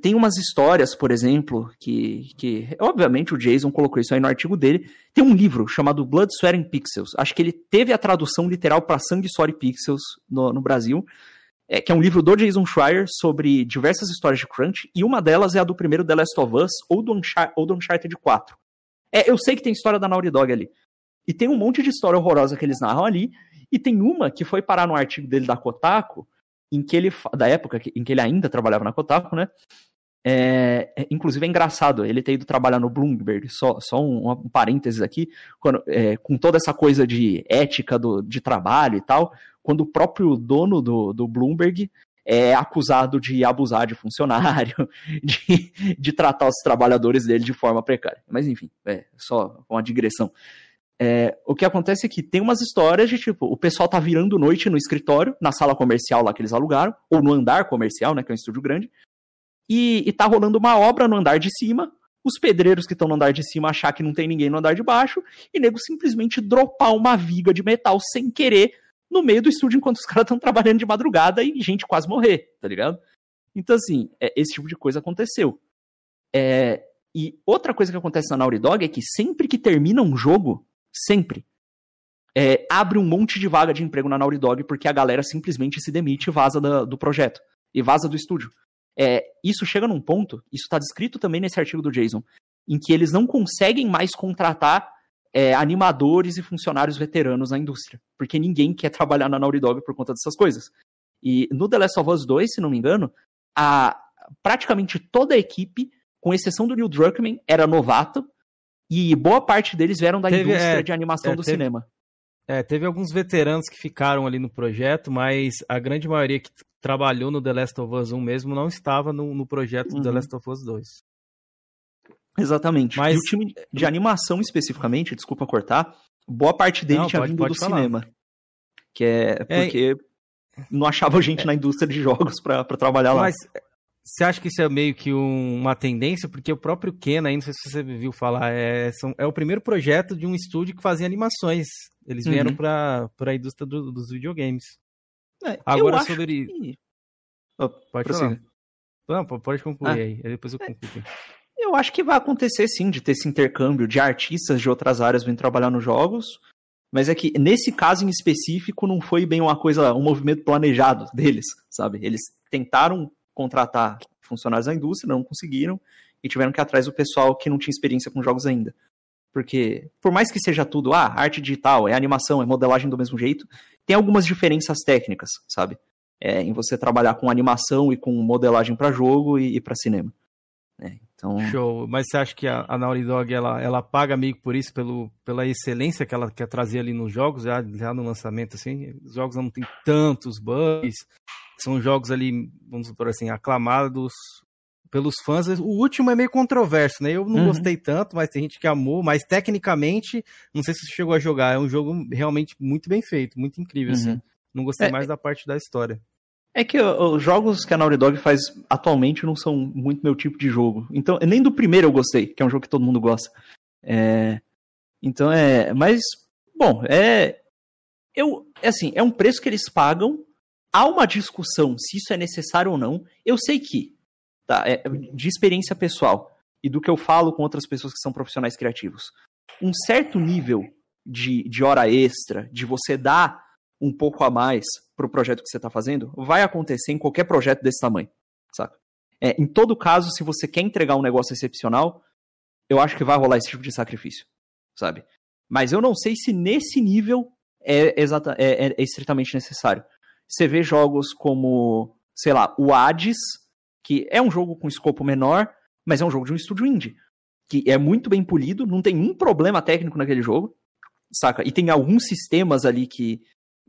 tem umas histórias, por exemplo, que, que obviamente o Jason colocou isso aí no artigo dele. Tem um livro chamado Blood, Sweat and Pixels. Acho que ele teve a tradução literal para Sangue, Suor e Pixels no, no Brasil é, que é um livro do Jason Schreier sobre diversas histórias de Crunch, e uma delas é a do primeiro The Last of Us ou do, Unchar ou do Uncharted 4. É, eu sei que tem história da Naughty Dog ali. E tem um monte de história horrorosa que eles narram ali, e tem uma que foi parar no artigo dele da Kotaku, em que ele, da época em que ele ainda trabalhava na Kotaku, né? É, é, inclusive é engraçado ele ter ido trabalhar no Bloomberg, só, só um, um parênteses aqui, quando, é, com toda essa coisa de ética do, de trabalho e tal, quando o próprio dono do, do Bloomberg é acusado de abusar de funcionário, de, de tratar os trabalhadores dele de forma precária. Mas enfim, é só uma digressão. É, o que acontece é que tem umas histórias de tipo, o pessoal tá virando noite no escritório, na sala comercial lá que eles alugaram, ou no andar comercial, né, que é um estúdio grande, e, e tá rolando uma obra no andar de cima, os pedreiros que estão no andar de cima achar que não tem ninguém no andar de baixo, e nego simplesmente dropar uma viga de metal sem querer no meio do estúdio enquanto os caras estão trabalhando de madrugada e gente quase morrer, tá ligado? Então, assim, é, esse tipo de coisa aconteceu. É, e outra coisa que acontece na Naughty Dog é que sempre que termina um jogo, sempre, é, abre um monte de vaga de emprego na Naughty Dog porque a galera simplesmente se demite e vaza da, do projeto. E vaza do estúdio. É, isso chega num ponto, isso está descrito também nesse artigo do Jason, em que eles não conseguem mais contratar é, animadores e funcionários veteranos na indústria, porque ninguém quer trabalhar na Naughty Dog por conta dessas coisas. E no The Last of Us 2, se não me engano, a, praticamente toda a equipe, com exceção do Neil Druckmann, era novato, e boa parte deles vieram da Teve, indústria é, de animação é, do teve- cinema. É, teve alguns veteranos que ficaram ali no projeto, mas a grande maioria que trabalhou no The Last of Us 1 mesmo não estava no, no projeto do The Uhum. Last of Us 2. Exatamente. Mas- E o time de animação especificamente, desculpa cortar, boa parte dele Não, tinha pode- vindo pode do falar. cinema. Que é É, porque não achava gente na indústria de jogos pra, pra trabalhar lá. Mas você acha que isso é meio que um- uma tendência? Porque o próprio Ken, aí, não sei se você viu falar, é, são- é o primeiro projeto de um estúdio que fazia animações. Eles vieram Uhum. para a indústria do- dos videogames. É, Agora eu acho sobre. que- Oh, Pode prossiga. falar. Não, pode concluir Ah. aí. aí Depois eu concluo. Eu acho que vai acontecer sim, de ter esse intercâmbio de artistas de outras áreas virem trabalhar nos jogos. Mas é que nesse caso em específico não foi bem uma coisa, um movimento planejado deles, sabe? Eles tentaram contratar funcionários da indústria, não conseguiram, e tiveram que ir atrás do pessoal que não tinha experiência com jogos ainda. Porque, por mais que seja tudo, ah, arte digital, é animação, é modelagem do mesmo jeito, tem algumas diferenças técnicas, sabe? É, em você trabalhar com animação e com modelagem para jogo e, e para cinema. né? Então, Show. Mas você acha que a, a Naughty Dog ela, ela paga meio por isso, pelo, pela excelência que ela quer trazer ali nos jogos, já, já no lançamento, assim? Os jogos não tem tantos bugs, são jogos ali, vamos supor assim, aclamados pelos fãs. O último é meio controverso, né? Eu não Uhum. gostei tanto, mas tem gente que amou. Mas tecnicamente, não sei se você chegou a jogar, é um jogo realmente muito bem feito, muito incrível, assim. Uhum. Não gostei É, mais da parte da história. É que os jogos que a Naughty Dog faz atualmente não são muito meu tipo de jogo. Então, nem do primeiro eu gostei, que é um jogo que todo mundo gosta. É, então é. Mas, bom, é. Eu, é assim, é um preço que eles pagam. Há uma discussão se isso é necessário ou não. Eu sei que, tá, é, de experiência pessoal e do que eu falo com outras pessoas que são profissionais criativos, um certo nível de, de hora extra, de você dar um pouco a mais pro projeto que você está fazendo, vai acontecer em qualquer projeto desse tamanho, saca? É, em todo caso, se você quer entregar um negócio excepcional, eu acho que vai rolar esse tipo de sacrifício, sabe? Mas eu não sei se nesse nível é, exata, é, é estritamente necessário. Você vê jogos como, sei lá, o Hades, que é um jogo com escopo menor, mas é um jogo de um estúdio indie, que é muito bem polido, não tem um problema técnico naquele jogo, saca? E tem alguns sistemas ali que,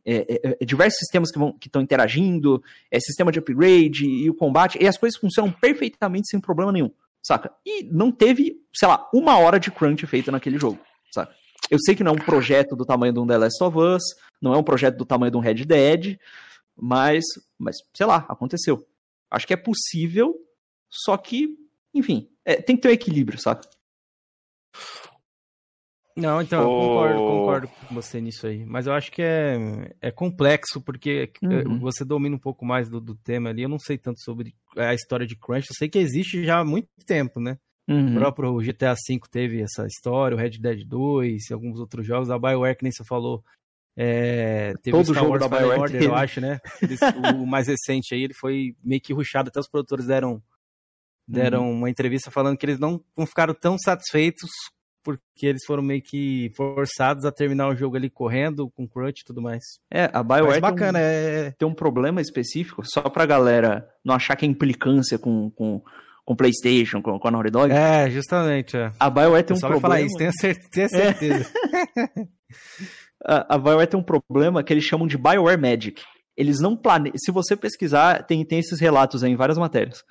é, é, é, diversos sistemas que vão que estão interagindo, é sistema de upgrade e o combate, e as coisas funcionam perfeitamente sem problema nenhum, saca? E não teve, sei lá, uma hora de crunch feita naquele jogo, saca? Eu sei que não é um projeto do tamanho de um The Last of Us, não é um projeto do tamanho de um Red Dead, mas, mas sei lá, aconteceu. Acho que é possível, só que, enfim, é, tem que ter um equilíbrio, saca? Não, então, eu concordo, concordo com você nisso aí. Mas eu acho que é, é complexo, porque é, Uhum. você domina um pouco mais do, do tema ali. Eu não sei tanto sobre a história de Crunch. Eu sei que existe já há muito tempo, né? O Uhum. próprio GTA V teve essa história, o Red Dead 2 e alguns outros jogos. A BioWare, que nem você falou, é, teve Todo o Star jogo Wars da Fallen Order, eu acho, né? Eles- o mais recente aí, ele foi meio que ruxado. Até os produtores deram, deram Uhum. uma entrevista falando que eles não, não ficaram tão satisfeitos porque eles foram meio que forçados a terminar o jogo ali correndo, com crunch e tudo mais. É, a BioWare tem um- bacana, é... tem um problema específico, só pra galera não achar que é implicância com, com, com PlayStation, com, com a Naughty Dog. É, justamente, é. A BioWare tem um só problema. falar isso, cer- tenha certeza. A, BioWare tem um problema que eles chamam de BioWare Magic, Eles não planejam. Se você pesquisar, tem, tem esses relatos aí em várias matérias.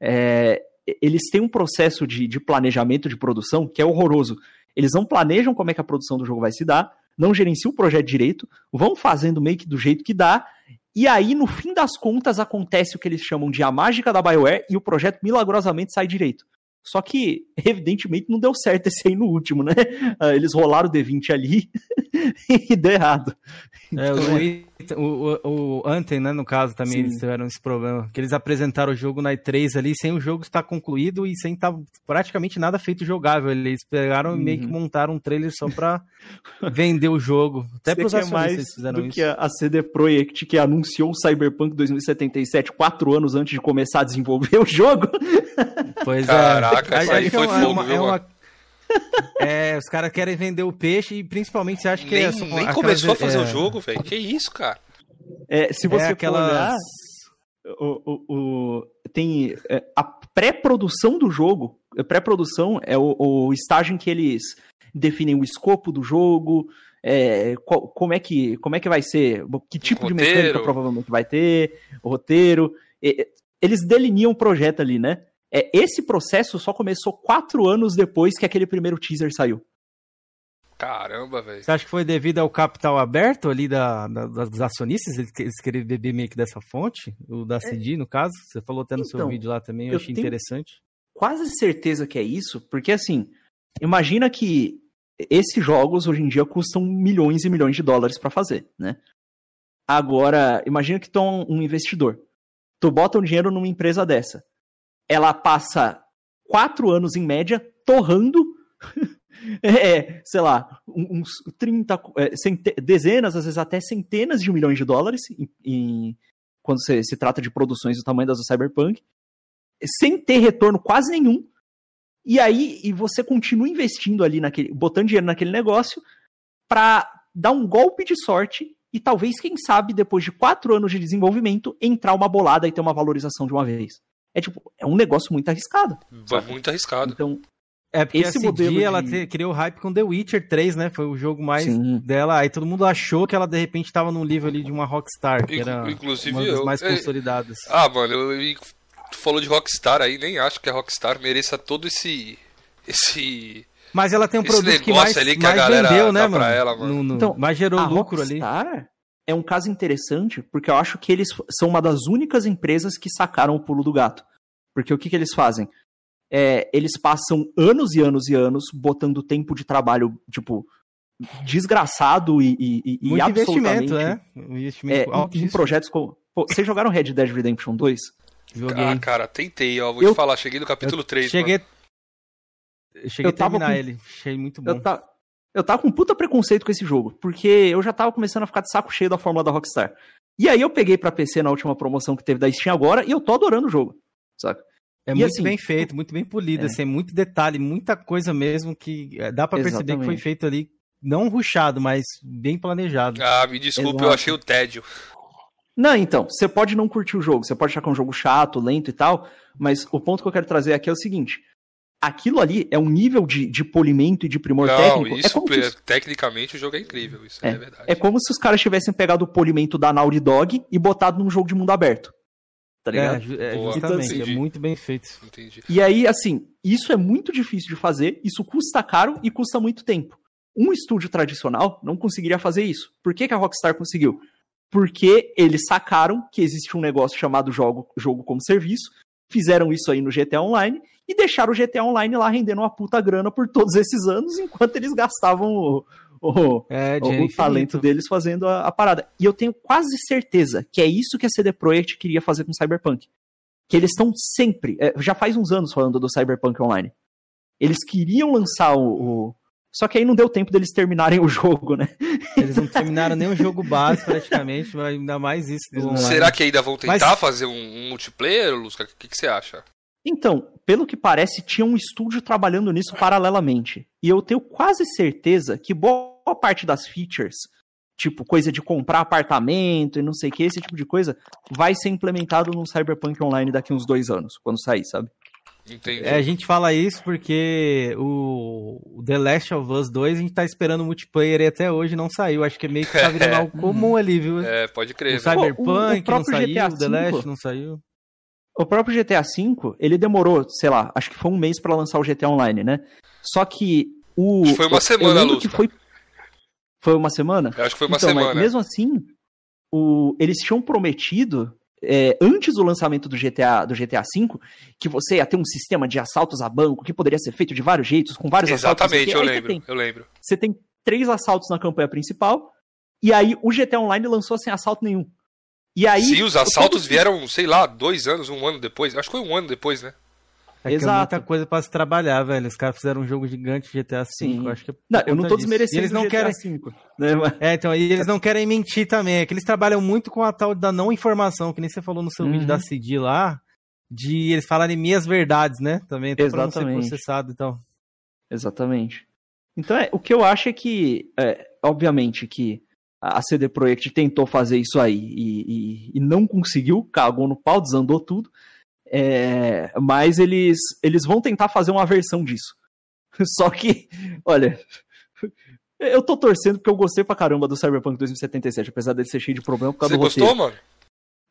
É, eles têm um processo de, de planejamento de produção que é horroroso. Eles não planejam como é que a produção do jogo vai se dar, não gerenciam o projeto direito, vão fazendo meio que do jeito que dá, e aí, no fim das contas, acontece o que eles chamam de a mágica da BioWare e o projeto milagrosamente sai direito. Só que, evidentemente, não deu certo esse aí no último, né? Ah, eles rolaram o D20 ali e deu errado. É, então, o, o, o, Anthem, né, no caso, também sim. eles tiveram esse problema. Que eles apresentaram o jogo na E3 ali, sem o jogo estar concluído e sem estar praticamente nada feito jogável. Eles pegaram uhum. e meio que uhum. montaram um trailer só pra vender o jogo. Até para pros mais fizeram do isso. que a CD Projekt, que anunciou o Cyberpunk 2077 quatro anos antes de começar a desenvolver o jogo. Pois Caraca, é. Caraca, aí foi é fogo, uma, viu, é uma, é, os caras querem vender o peixe e principalmente você acha que nem, é Nem começou a fazer é... o jogo, velho. Que isso, cara? É, se você é aquelas... olhar, o, o, o, tem é, a pré-produção do jogo. A pré-produção é o, o, estágio em que eles definem o escopo do jogo, é, qual, como, é que, como é que vai ser, que tipo de mecânica provavelmente vai ter, o roteiro. eles delineam o projeto ali, né? É, esse processo só começou quatro anos depois que aquele primeiro teaser saiu. Caramba, velho. Você acha que foi devido ao capital aberto ali da, da, dos acionistas? Eles, eles queriam beber meio que dessa fonte? O da CD, é. no caso? Você falou até no então, seu vídeo lá também, eu, eu achei interessante. Quase certeza que é isso, porque assim, imagina que esses jogos hoje em dia custam milhões e milhões de dólares para fazer, né? Agora, imagina que tu é um investidor. Tu bota um dinheiro numa empresa dessa ela passa quatro anos em média torrando, é, sei lá, uns 30, é, dezenas, às vezes até centenas de milhões de dólares em, em, quando se, se trata de produções do tamanho das do Cyberpunk, sem ter retorno quase nenhum. E aí e você continua investindo ali naquele, botando dinheiro naquele negócio para dar um golpe de sorte e talvez, quem sabe, depois de quatro anos de desenvolvimento, entrar uma bolada e ter uma valorização de uma vez. É tipo, é um negócio muito arriscado. Vai muito arriscado. Então, é porque esse modelo de... ela criou hype com The Witcher 3, né? Foi o jogo mais Sim. dela. Aí todo mundo achou que ela de repente estava num nível ali de uma Rockstar, que era Inclusive, uma das eu, mais é... consolidadas. Ah, mano, eu, tu falou de Rockstar aí, nem acho que a Rockstar mereça todo esse esse mas ela tem um produto que mais, ali que mais vendeu, né, mano? Ela, mano. No, no, então, mais gerou lucro Rockstar, ali é um caso interessante, porque eu acho que eles são uma das únicas empresas que sacaram o pulo do gato. Porque o que, que eles fazem? É, eles passam anos e anos e anos botando tempo de trabalho, tipo, desgraçado e, e, e Muito absolutamente... investimento, né? investimento é, em, em projetos como... Pô, vocês jogaram Red Dead Redemption 2? Joguei. Ah, cara, tentei, ó. Vou eu, te falar, cheguei no capítulo 3, cheguei, mano. Cheguei eu a terminar com, ele. Achei muito bom. Eu, ta, eu tava com puta preconceito com esse jogo, porque eu já tava começando a ficar de saco cheio da fórmula da Rockstar. E aí eu peguei pra PC na última promoção que teve da Steam agora, e eu tô adorando o jogo, saca? É e muito assim, bem feito, muito bem polido, é. assim, muito detalhe, muita coisa mesmo que é, dá para perceber que foi feito ali, não ruchado, mas bem planejado. Ah, me desculpe, Exato. eu achei o tédio. Não, então, você pode não curtir o jogo, você pode achar que é um jogo chato, lento e tal, mas o ponto que eu quero trazer aqui é o seguinte: aquilo ali é um nível de, de polimento e de primor não, técnico. Isso, é se... tecnicamente o jogo é incrível, isso é, é verdade. É como se os caras tivessem pegado o polimento da Naughty Dog e botado num jogo de mundo aberto. Tá ligado? É, é justamente, então, assim, é muito bem feito. Entendi. E aí, assim, isso é muito difícil de fazer, isso custa caro e custa muito tempo. Um estúdio tradicional não conseguiria fazer isso. Por que, que a Rockstar conseguiu? Porque eles sacaram que existe um negócio chamado jogo, jogo como serviço, fizeram isso aí no GTA Online e deixaram o GTA Online lá rendendo uma puta grana por todos esses anos, enquanto eles gastavam o, o, é, o, o talento deles fazendo a, a, parada. E eu tenho quase certeza que é isso que a CD Projekt queria fazer com Cyberpunk. Que eles estão sempre, é, já faz uns anos falando do Cyberpunk Online. Eles queriam lançar o, o, Só que aí não deu tempo deles terminarem o jogo, né? Eles não terminaram nem o jogo base praticamente, mas ainda mais isso do. Será que ainda vão tentar mas... fazer um, um multiplayer, Lusca? O que, que você acha? Então, pelo que parece, tinha um estúdio trabalhando nisso paralelamente. E eu tenho quase certeza que boa parte das features, tipo coisa de comprar apartamento e não sei o que, esse tipo de coisa, vai ser implementado no Cyberpunk Online daqui uns dois anos, quando sair, sabe? Entendi. É, a gente fala isso porque o, The Last of Us 2 a gente tá esperando o multiplayer e até hoje não saiu. Acho que é meio que tá virando algo comum ali, viu? É, pode crer. o. Cyberpunk Pô, o- o não saiu, GTA o The Last não saiu. O próprio GTA V, ele demorou, sei lá, acho que foi um mês pra lançar o GTA Online, né? Só que o. Foi uma semana, eu lembro que foi. Foi uma semana? Eu acho que foi uma então, mas semana. mesmo assim, o, eles tinham prometido, é, antes do lançamento do GTA, do GTA V, que você ia ter um sistema de assaltos a banco que poderia ser feito de vários jeitos, com vários assaltos. sei o Exatamente, eu lembro. tem- Eu lembro. você tem três assaltos na campanha principal, e aí o GTA Online lançou sem assalto nenhum. E aí. Sim, os assaltos vieram, sei lá, dois anos, um ano depois. Acho que foi um ano depois, né? É que é Exato. muita coisa pra se trabalhar, velho. Os caras fizeram um jogo gigante de GTA V. Sim. Eu acho que é Não, eu não tô desmerecendo E eles não o GTA querem. V, né, mas- É, então, e eles não querem mentir também. É que eles trabalham muito com a tal da não informação, que nem você falou no seu Uhum. vídeo da CD lá, de eles falarem meias verdades, né? Também, até pra não ser Exatamente. processado, então. Exatamente. Então, é, o que eu acho é que, é, obviamente, que a CD Projekt tentou fazer isso aí e, e- e não conseguiu, cagou no pau, desandou tudo. É, mas eles, eles vão tentar fazer uma versão disso. Só que, olha, eu tô torcendo porque eu gostei pra caramba do Cyberpunk 2077, apesar dele ser cheio de problema por causa Você do roteiro. gostou, mano?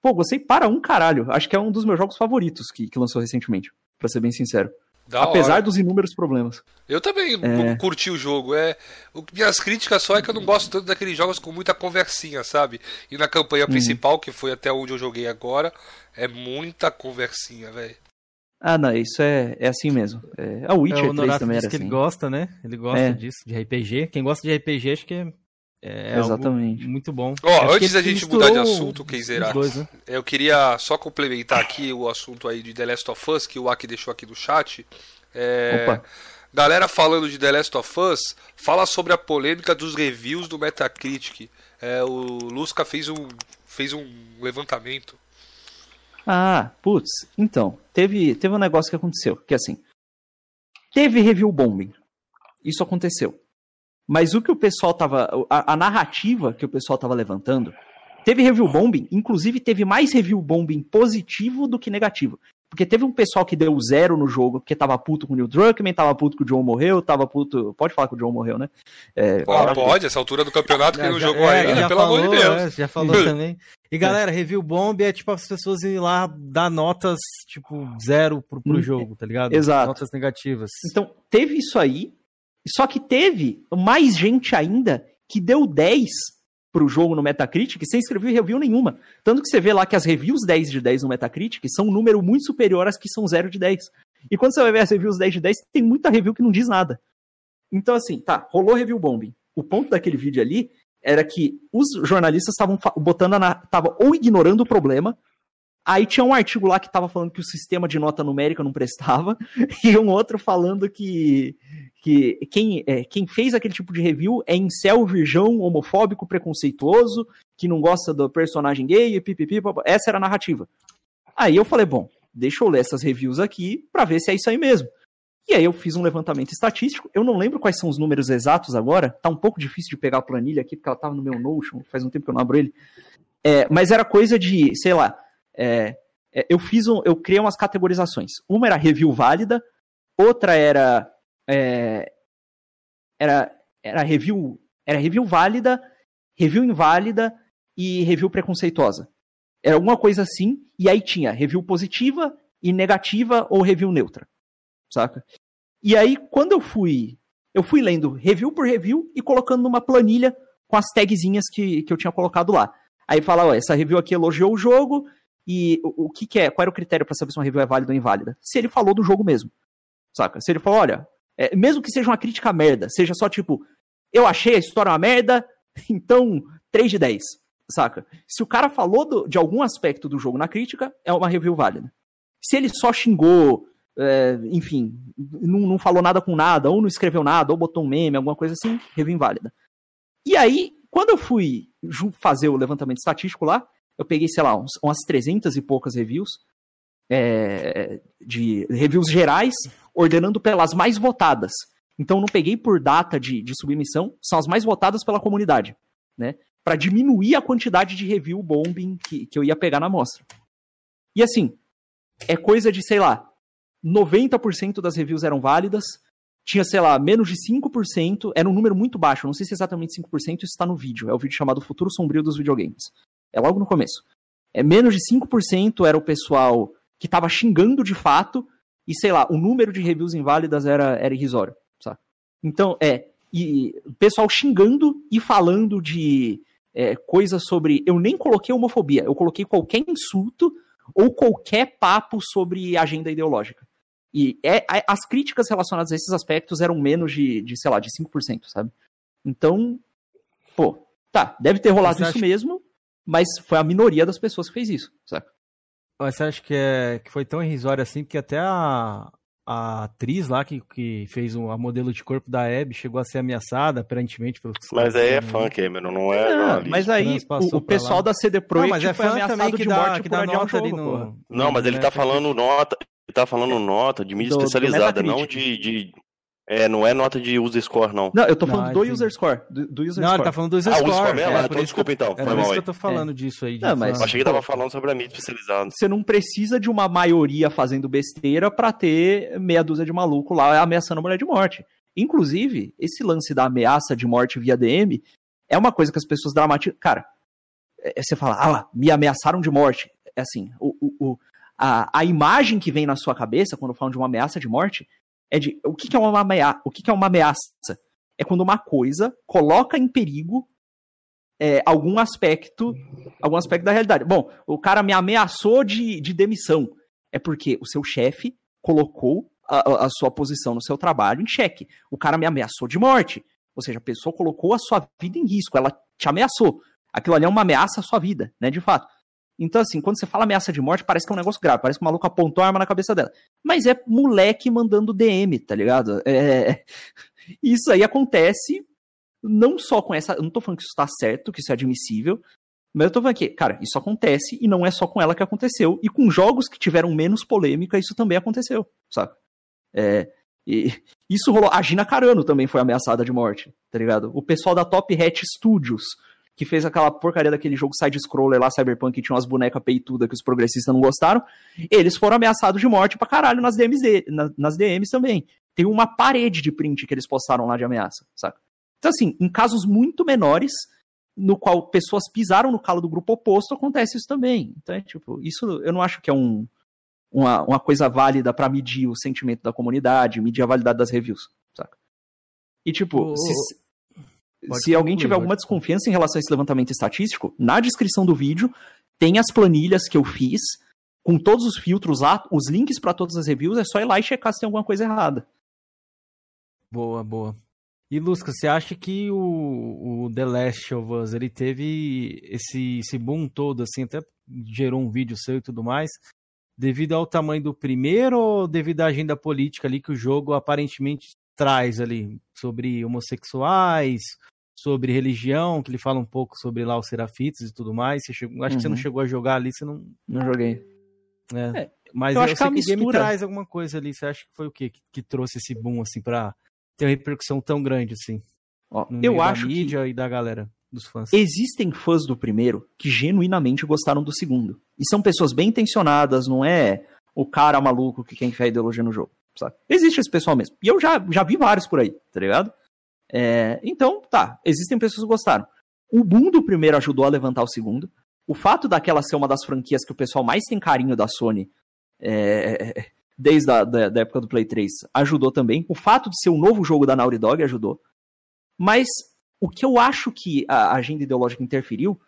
Pô, gostei para um caralho. Acho que é um dos meus jogos favoritos que, que lançou recentemente, pra ser bem sincero. Da apesar hora. dos inúmeros problemas. Eu também É. curti o jogo. É, o- minhas críticas só é que eu não gosto tanto daqueles jogos com muita conversinha, sabe? E na campanha Uhum. principal, que foi até onde eu joguei agora, é muita conversinha, velho. Ah, não, isso é, é assim mesmo. É, a Witcher É, o 3 Norato também disse era que assim. ele gosta, né? Ele gosta É. disso, de RPG. Quem gosta de RPG, acho que é, é algo Exatamente. muito bom. Ó, É porque antes da gente mudar de assunto, Keizera, dois, né? Eu queria só complementar aqui o assunto aí de The Last of Us, que o Aki deixou aqui no chat. É, Opa. Galera falando de The Last of Us, fala sobre a polêmica dos reviews do Metacritic. É, o Lusca fez um, fez um levantamento. Ah, putz, então, teve, teve um negócio que aconteceu, que assim, teve review bombing. Isso aconteceu. Mas o que o pessoal tava, a, a narrativa que o pessoal tava levantando, teve review bombing, inclusive teve mais review bombing positivo do que negativo. Porque teve um pessoal que deu zero no jogo, porque tava puto com o Neil Druckmann, tava puto que o John morreu, tava puto. Pode falar que o John morreu, né? É, Pode, pode, essa altura do campeonato, quem É, não jogou é, ainda, já pelo amor de falou, Deus. é, já falou também. E galera, review bomb é tipo as pessoas irem lá dar notas, tipo, zero pro, pro Hum, jogo, tá ligado? exato. Notas negativas. Então, teve isso aí, só que teve mais gente ainda que deu 10 pro jogo no Metacritic sem escrever review nenhuma. Tanto que você vê lá que as reviews 10 de 10 no Metacritic são um número muito superior às que são 0 de 10. E quando você vai ver as reviews 10 de 10, tem muita review que não diz nada. Então, assim, tá, rolou review bombing. O ponto daquele vídeo ali era que os jornalistas estavam botando, tava ou ignorando o problema, aí tinha um artigo lá que tava falando que o sistema de nota numérica não prestava, e um outro falando que, que quem, é, quem fez aquele tipo de review é incel, virgão, homofóbico, preconceituoso, que não gosta do personagem gay, e pipipi, essa era a narrativa. Aí eu falei, bom, deixa eu ler essas reviews aqui pra ver se é isso aí mesmo. E aí eu fiz um levantamento estatístico, eu não lembro quais são os números exatos agora, tá um pouco difícil de pegar a planilha aqui, porque ela tava no meu Notion, faz um tempo que eu não abro ele. É, mas era coisa de, sei lá, é, é, eu fiz um, eu criei umas categorizações. Uma era review válida, outra era é, era era review era review válida, review inválida e review preconceituosa. Era alguma coisa assim, e aí tinha review positiva e negativa ou review neutra. Saca? E aí quando eu fui eu fui lendo review por review e colocando numa planilha com as tagzinhas que, que eu tinha colocado lá. Aí fala, ó, essa review aqui elogiou o jogo, e o, o que, que é? Qual era o critério para saber se uma review é válida ou inválida? Se ele falou do jogo mesmo. Saca? Se ele falou, olha, é, mesmo que seja uma crítica merda, seja só tipo, eu achei a história uma merda, então 3 de 10. Saca? Se o cara falou do- de algum aspecto do jogo na crítica, é uma review válida. Se ele só xingou, é, enfim, não, não falou nada com nada, ou não escreveu nada, ou botou um meme, alguma coisa assim, review inválida. E aí, quando eu fui fazer o levantamento estatístico lá, eu peguei, sei lá, uns, umas 300 e poucas reviews, é, de reviews gerais, ordenando pelas mais votadas. Então, não peguei por data de, de submissão, são as mais votadas pela comunidade, né? Para diminuir a quantidade de review bombing que, que eu ia pegar na amostra. E assim, é coisa de, sei lá, 90% das reviews eram válidas, tinha, sei lá, menos de 5%, era um número muito baixo, não sei se é exatamente 5%, isso está no vídeo, é o vídeo chamado Futuro Sombrio dos Videogames. É logo no começo. É menos de 5% era o pessoal que estava xingando de fato, e sei lá, o número de reviews inválidas era, era irrisório, sabe? Então, é, e pessoal xingando e falando de é, coisas sobre. Eu nem coloquei homofobia, eu coloquei qualquer insulto ou qualquer papo sobre agenda ideológica. E é, as críticas relacionadas a esses aspectos eram menos de, de sei lá, de 5%, sabe? Então, pô, tá, deve ter rolado isso acha... mesmo, mas foi a minoria das pessoas que fez isso, sabe? Mas você acha que, é, que foi tão irrisório assim? Que até a, a atriz lá que, que fez um, a modelo de corpo da Abby chegou a ser ameaçada, aparentemente. Pelo mas aí é fã, Cameron, não é não, Mas aí o, o pessoal da CD Projekt mas é foi ameaçado de dá, morte que dá nota ali no, Não, mas ele tá falando nota, ele tá falando nota de mídia do, especializada, do não de, de, é, não é nota de user score, não. Não, eu tô falando não, do user score. Do, do user não, score. ele tá falando do user ah, score. User score é, então desculpa então. É por isso que eu tô falando é. disso aí. Não, mas, eu achei que tava falando sobre a mídia especializada. Você não precisa de uma maioria fazendo besteira pra ter meia dúzia de maluco lá ameaçando a mulher de morte. Inclusive, esse lance da ameaça de morte via DM é uma coisa que as pessoas dramatizam. Cara, é, você fala, ah, me ameaçaram de morte. É assim, o, o, o, a, a imagem que vem na sua cabeça quando falam de uma ameaça de morte é de o que, que é uma ameaça? O que, que é uma ameaça? É quando uma coisa coloca em perigo é, algum aspecto, algum aspecto da realidade. Bom, o cara me ameaçou de, de demissão. É porque o seu chefe colocou a, a, sua posição no seu trabalho em xeque. O cara me ameaçou de morte. Ou seja, a pessoa colocou a sua vida em risco, ela te ameaçou. Aquilo ali é uma ameaça à sua vida, né, de fato. Então, assim, quando você fala ameaça de morte, parece que é um negócio grave, parece que o maluco apontou a arma na cabeça dela. Mas é moleque mandando DM, tá ligado? É... Isso aí acontece não só com essa. Eu não tô falando que isso tá certo, que isso é admissível, mas eu tô falando que, cara, isso acontece e não é só com ela que aconteceu. E com jogos que tiveram menos polêmica, isso também aconteceu, sabe? É, e isso rolou. A Gina Carano também foi ameaçada de morte, tá ligado? O pessoal da Top Hat Studios que fez aquela porcaria daquele jogo side-scroller lá, Cyberpunk, que tinha umas bonecas peitudas que os progressistas não gostaram, eles foram ameaçados de morte pra caralho nas DMs, de, na, nas DMs também. Tem uma parede de print que eles postaram lá de ameaça, saca? Então, assim, em casos muito menores, no qual pessoas pisaram no calo do grupo oposto, acontece isso também. Então, é, tipo, isso eu não acho que é um, uma, uma coisa válida para medir o sentimento da comunidade, medir a validade das reviews, saca? E, tipo, se, Pode Se alguém tiver alguma desconfiança em relação a esse levantamento estatístico, na descrição do vídeo tem as planilhas que eu fiz, com todos os filtros lá, os links para todas as reviews, é só ir lá e checar se tem alguma coisa errada. Boa, boa. E Lusca, você acha que o, o, The Last of Us ele teve esse, esse boom todo, assim, até gerou um vídeo seu e tudo mais, devido ao tamanho do primeiro ou devido à agenda política ali que o jogo aparentemente traz ali sobre homossexuais, sobre religião, que ele fala um pouco sobre lá os serafitas e tudo mais. Chegou, acho uhum. que você não uhum. chegou a jogar ali, você não. Não joguei. É. é mas eu, eu acho que, a mistura... game traz alguma coisa ali. Você acha que foi o quê que, que trouxe esse boom, assim, pra ter uma repercussão tão grande, assim? Ó, eu acho da mídia que... e da galera, dos fãs. Existem fãs do primeiro que genuinamente gostaram do segundo. E são pessoas bem intencionadas, não é o cara maluco que quer enfiar ideologia no jogo sabe? Existe esse pessoal mesmo. E eu já, já vi vários por aí, tá ligado? É, então, tá, existem pessoas que gostaram. O boom do primeiro ajudou a levantar o segundo. O fato daquela ser uma das franquias que o pessoal mais tem carinho da Sony é, desde a da, da, época do Play 3 ajudou também. O fato de ser um novo jogo da Naughty Dog ajudou. Mas o que eu acho que a agenda ideológica interferiu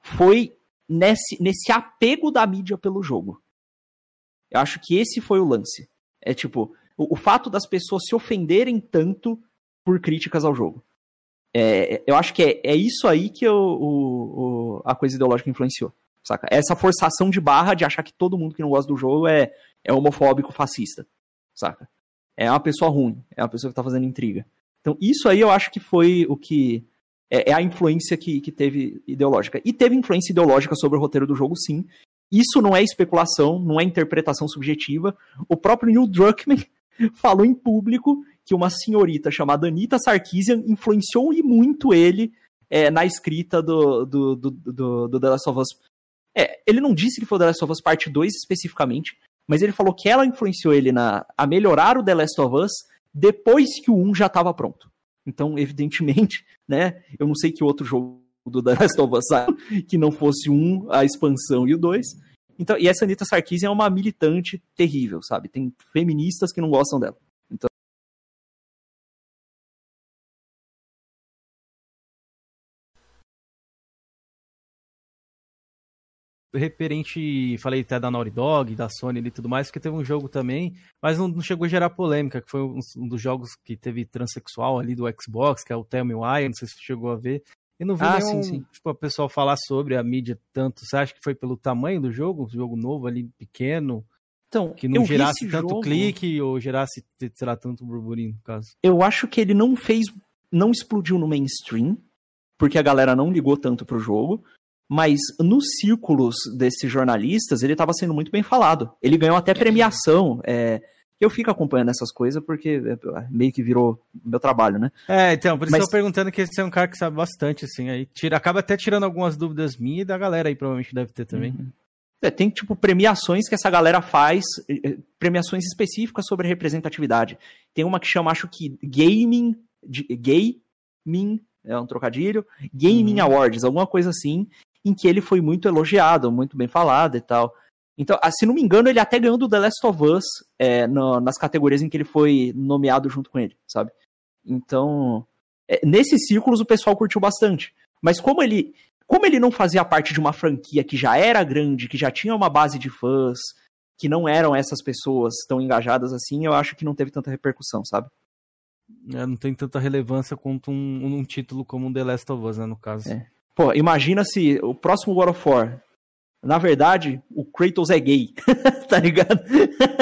foi nesse, nesse apego da mídia pelo jogo. Eu acho que esse foi o lance. É tipo, o, o fato das pessoas se ofenderem tanto por críticas ao jogo. É, eu acho que é, é isso aí que o, o, a coisa ideológica influenciou. Saca? Essa forçação de barra de achar que todo mundo que não gosta do jogo é, é homofóbico, fascista. Saca? É uma pessoa ruim, é uma pessoa que tá fazendo intriga. Então, isso aí eu acho que foi o que. É, é a influência que, que teve ideológica. E teve influência ideológica sobre o roteiro do jogo, sim. Isso não é especulação, não é interpretação subjetiva. O próprio Neil Druckmann falou em público que uma senhorita chamada Anita Sarkeesian influenciou e muito ele é, na escrita do, do, do, do, do The Last of Us. É, ele não disse que foi The Last of Us Parte 2 especificamente, mas ele falou que ela influenciou ele na, a melhorar o The Last of Us depois que o 1 já estava pronto. Então, evidentemente, né, eu não sei que outro jogo do The Last of Us que não fosse um, a expansão e o 2. Então, e essa Anitta Sarkeesian é uma militante terrível, sabe? Tem feministas que não gostam dela. Então, referente, falei até da Naughty Dog, da Sony e tudo mais, porque teve um jogo também, mas não, chegou a gerar polêmica, que foi um, um, dos jogos que teve transexual ali do Xbox, que é o Tell Me Why, não sei se você chegou a ver. E não vi ah, nenhum, sim, sim. tipo, a pessoa falar sobre a mídia tanto. Você acha que foi pelo tamanho do jogo? Um jogo novo ali, pequeno? Então, que não gerasse tanto jogo... clique ou gerasse, sei lá, tanto burburinho, no caso. Eu acho que ele não fez, não explodiu no mainstream, porque a galera não ligou tanto pro jogo. Mas nos círculos desses jornalistas, ele estava sendo muito bem falado. Ele ganhou até premiação. É, eu fico acompanhando essas coisas porque é, meio que virou meu trabalho, né? É, então, por isso Mas... eu tô perguntando que você é um cara que sabe bastante, assim. Aí tira, acaba até tirando algumas dúvidas minhas e da galera aí, provavelmente deve ter também. Uhum. É, tem, tipo, premiações que essa galera faz, premiações específicas sobre representatividade. Tem uma que chama, acho que, Gaming, de, Gaming, é um trocadilho, Gaming uhum. Awards, alguma coisa assim, em que ele foi muito elogiado, muito bem falado e tal. Então, ah, se não me engano, ele até ganhou do The Last of Us é, no, nas categorias em que ele foi nomeado junto com ele, sabe? Então, é, nesses círculos o pessoal curtiu bastante. Mas como ele, como ele não fazia parte de uma franquia que já era grande, que já tinha uma base de fãs, que não eram essas pessoas tão engajadas assim, eu acho que não teve tanta repercussão, sabe? É, não tem tanta relevância quanto um, um título como The Last of Us, né, no caso. É. Pô, imagina se o próximo God of War, na verdade, o Kratos é gay, tá ligado?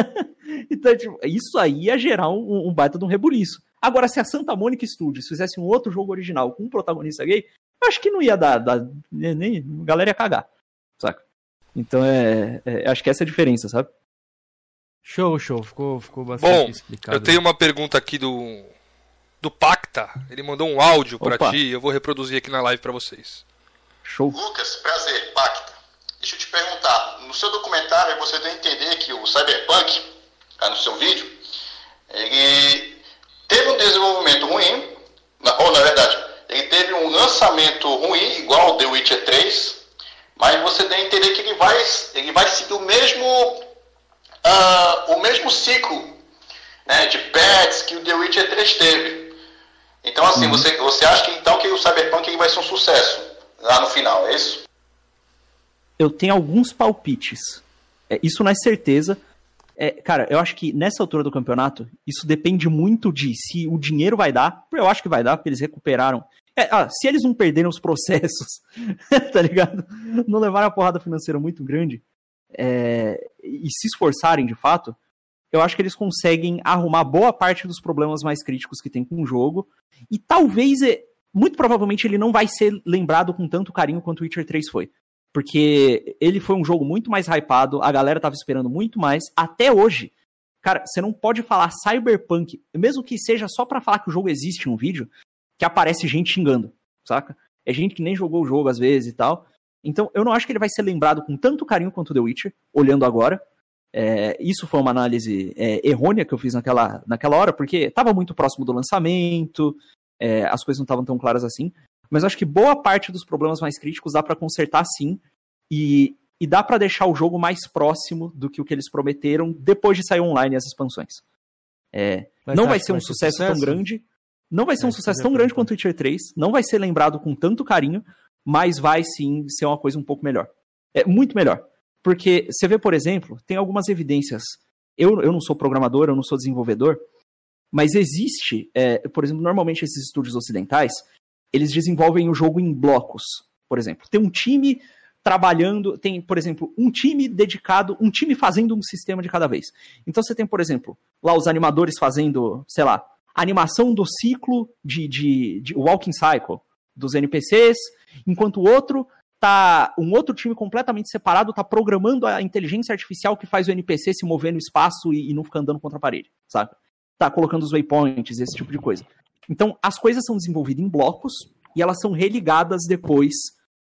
então, tipo, isso aí ia gerar um, um, baita de um rebuliço. Agora, se a Santa Mônica Studios fizesse um outro jogo original com um protagonista gay, acho que não ia dar, dar nem, a galera ia cagar, saca? Então, é, é, acho que essa é a diferença, sabe? Show, show, ficou, ficou bastante Bom, explicado. Eu tenho uma pergunta aqui do do Pacta. Ele mandou um áudio para ti, eu vou reproduzir aqui na live para vocês. Show. Lucas, prazer, Pacta. Deixa eu te perguntar, no seu documentário você deu a entender que o Cyberpunk, tá no seu vídeo, ele teve um desenvolvimento ruim, ou na verdade, ele teve um lançamento ruim, igual o The Witcher 3, mas você deu a entender que ele vai, ele vai seguir o mesmo, uh, o mesmo ciclo né, de pets que o The Witcher 3 teve. Então, assim, uhum. você, você acha que então que o Cyberpunk vai ser um sucesso lá no final, é isso? Eu tenho alguns palpites. É, isso não é certeza. É, cara, eu acho que nessa altura do campeonato, isso depende muito de se o dinheiro vai dar. Eu acho que vai dar, porque eles recuperaram. É, ah, se eles não perderem os processos, tá ligado? Não levaram a porrada financeira muito grande é, e se esforçarem de fato, eu acho que eles conseguem arrumar boa parte dos problemas mais críticos que tem com o jogo. E talvez, é, muito provavelmente, ele não vai ser lembrado com tanto carinho quanto o Witcher 3 foi. Porque ele foi um jogo muito mais hypado, a galera tava esperando muito mais. Até hoje, cara, você não pode falar Cyberpunk, mesmo que seja só para falar que o jogo existe em um vídeo, que aparece gente xingando, saca? É gente que nem jogou o jogo às vezes e tal. Então, eu não acho que ele vai ser lembrado com tanto carinho quanto The Witcher, olhando agora. É, isso foi uma análise é, errônea que eu fiz naquela, naquela hora, porque estava muito próximo do lançamento, é, as coisas não estavam tão claras assim. Mas acho que boa parte dos problemas mais críticos dá para consertar sim, e, e dá para deixar o jogo mais próximo do que o que eles prometeram depois de sair online as expansões. É, não vai ser um sucesso, sucesso, tão grande, não vai ser um sucesso tão grande quanto o Witcher 3, não vai ser lembrado com tanto carinho, mas vai sim ser uma coisa um pouco melhor. É muito melhor. Porque você vê, por exemplo, tem algumas evidências. Eu, eu não sou programador, eu não sou desenvolvedor, mas existe, é, por exemplo, normalmente esses estúdios ocidentais, eles desenvolvem o jogo em blocos, por exemplo. Tem um time trabalhando, tem, por exemplo, um time dedicado, um time fazendo um sistema de cada vez. Então você tem, por exemplo, lá os animadores fazendo, sei lá, animação do ciclo de, de, de walking cycle dos NPCs, enquanto o outro tá um outro time completamente separado tá programando a inteligência artificial que faz o NPC se mover no espaço e, e não ficar andando contra a parede, sabe? Tá colocando os waypoints, esse tipo de coisa. Então, as coisas são desenvolvidas em blocos e elas são religadas depois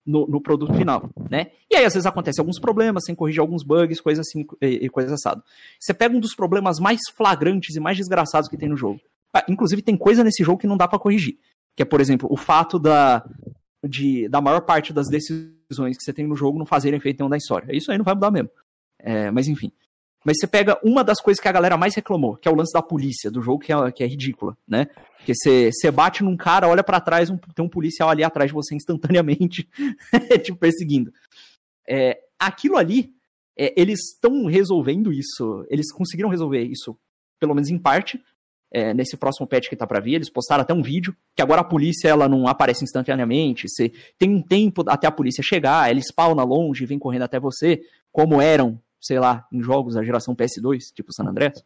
no, no, produto final, né? E aí, às vezes, acontece alguns problemas, sem corrigir alguns bugs, coisas assim, e, e coisa assado. Você pega um dos problemas mais flagrantes e mais desgraçados que tem no jogo. Ah, inclusive, tem coisa nesse jogo que não dá para corrigir. Que é, por exemplo, o fato da, de, da maior parte das decisões que você tem no jogo não fazerem efeito nenhum da história. Isso aí não vai mudar mesmo. É, mas enfim. Mas você pega uma das coisas que a galera mais reclamou, que é o lance da polícia do jogo, que é, que é ridícula, né? Porque você, bate num cara, olha para trás, um, tem um policial ali atrás de você instantaneamente, te perseguindo. É, aquilo ali, é, eles estão resolvendo isso, eles conseguiram resolver isso, pelo menos em parte, é, nesse próximo patch que tá para vir, eles postaram até um vídeo, que agora a polícia ela não aparece instantaneamente, você tem um tempo até a polícia chegar, ela spawna longe vem correndo até você, como eram sei lá, em jogos da geração PS2, tipo San Andreas.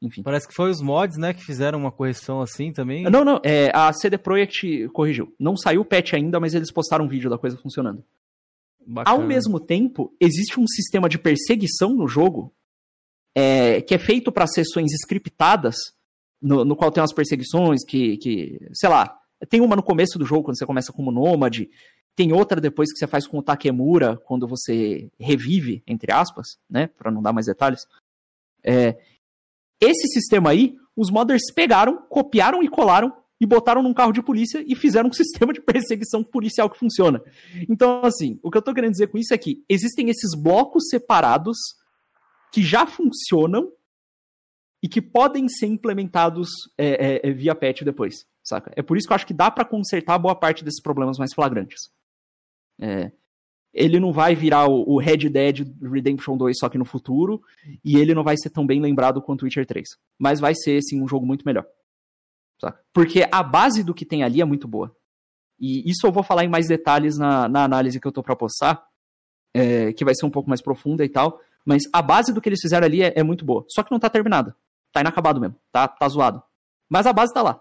Enfim. Parece que foi os mods, né, que fizeram uma correção assim também. Não, não, é, a CD Projekt corrigiu. Não saiu o patch ainda, mas eles postaram um vídeo da coisa funcionando. Bacana. Ao mesmo tempo, existe um sistema de perseguição no jogo é, que é feito para sessões scriptadas, no, no, qual tem umas perseguições que, que, sei lá, tem uma no começo do jogo, quando você começa como nômade, tem outra depois que você faz com o Takemura, quando você revive, entre aspas, né? Para não dar mais detalhes. É, esse sistema aí, os modders pegaram, copiaram e colaram e botaram num carro de polícia e fizeram um sistema de perseguição policial que funciona. Então, assim, o que eu tô querendo dizer com isso é que existem esses blocos separados que já funcionam e que podem ser implementados é, é, via patch depois, saca? É por isso que eu acho que dá para consertar boa parte desses problemas mais flagrantes. É, ele não vai virar o, o, Red Dead Redemption 2 só que no futuro, e ele não vai ser tão bem lembrado quanto Witcher 3. Mas vai ser, sim, um jogo muito melhor. Saca? Porque a base do que tem ali é muito boa. E isso eu vou falar em mais detalhes na, na análise que eu tô pra postar, é, que vai ser um pouco mais profunda e tal. Mas a base do que eles fizeram ali é, é, muito boa. Só que não tá terminada. Tá inacabado mesmo. Tá, tá zoado. Mas a base tá lá.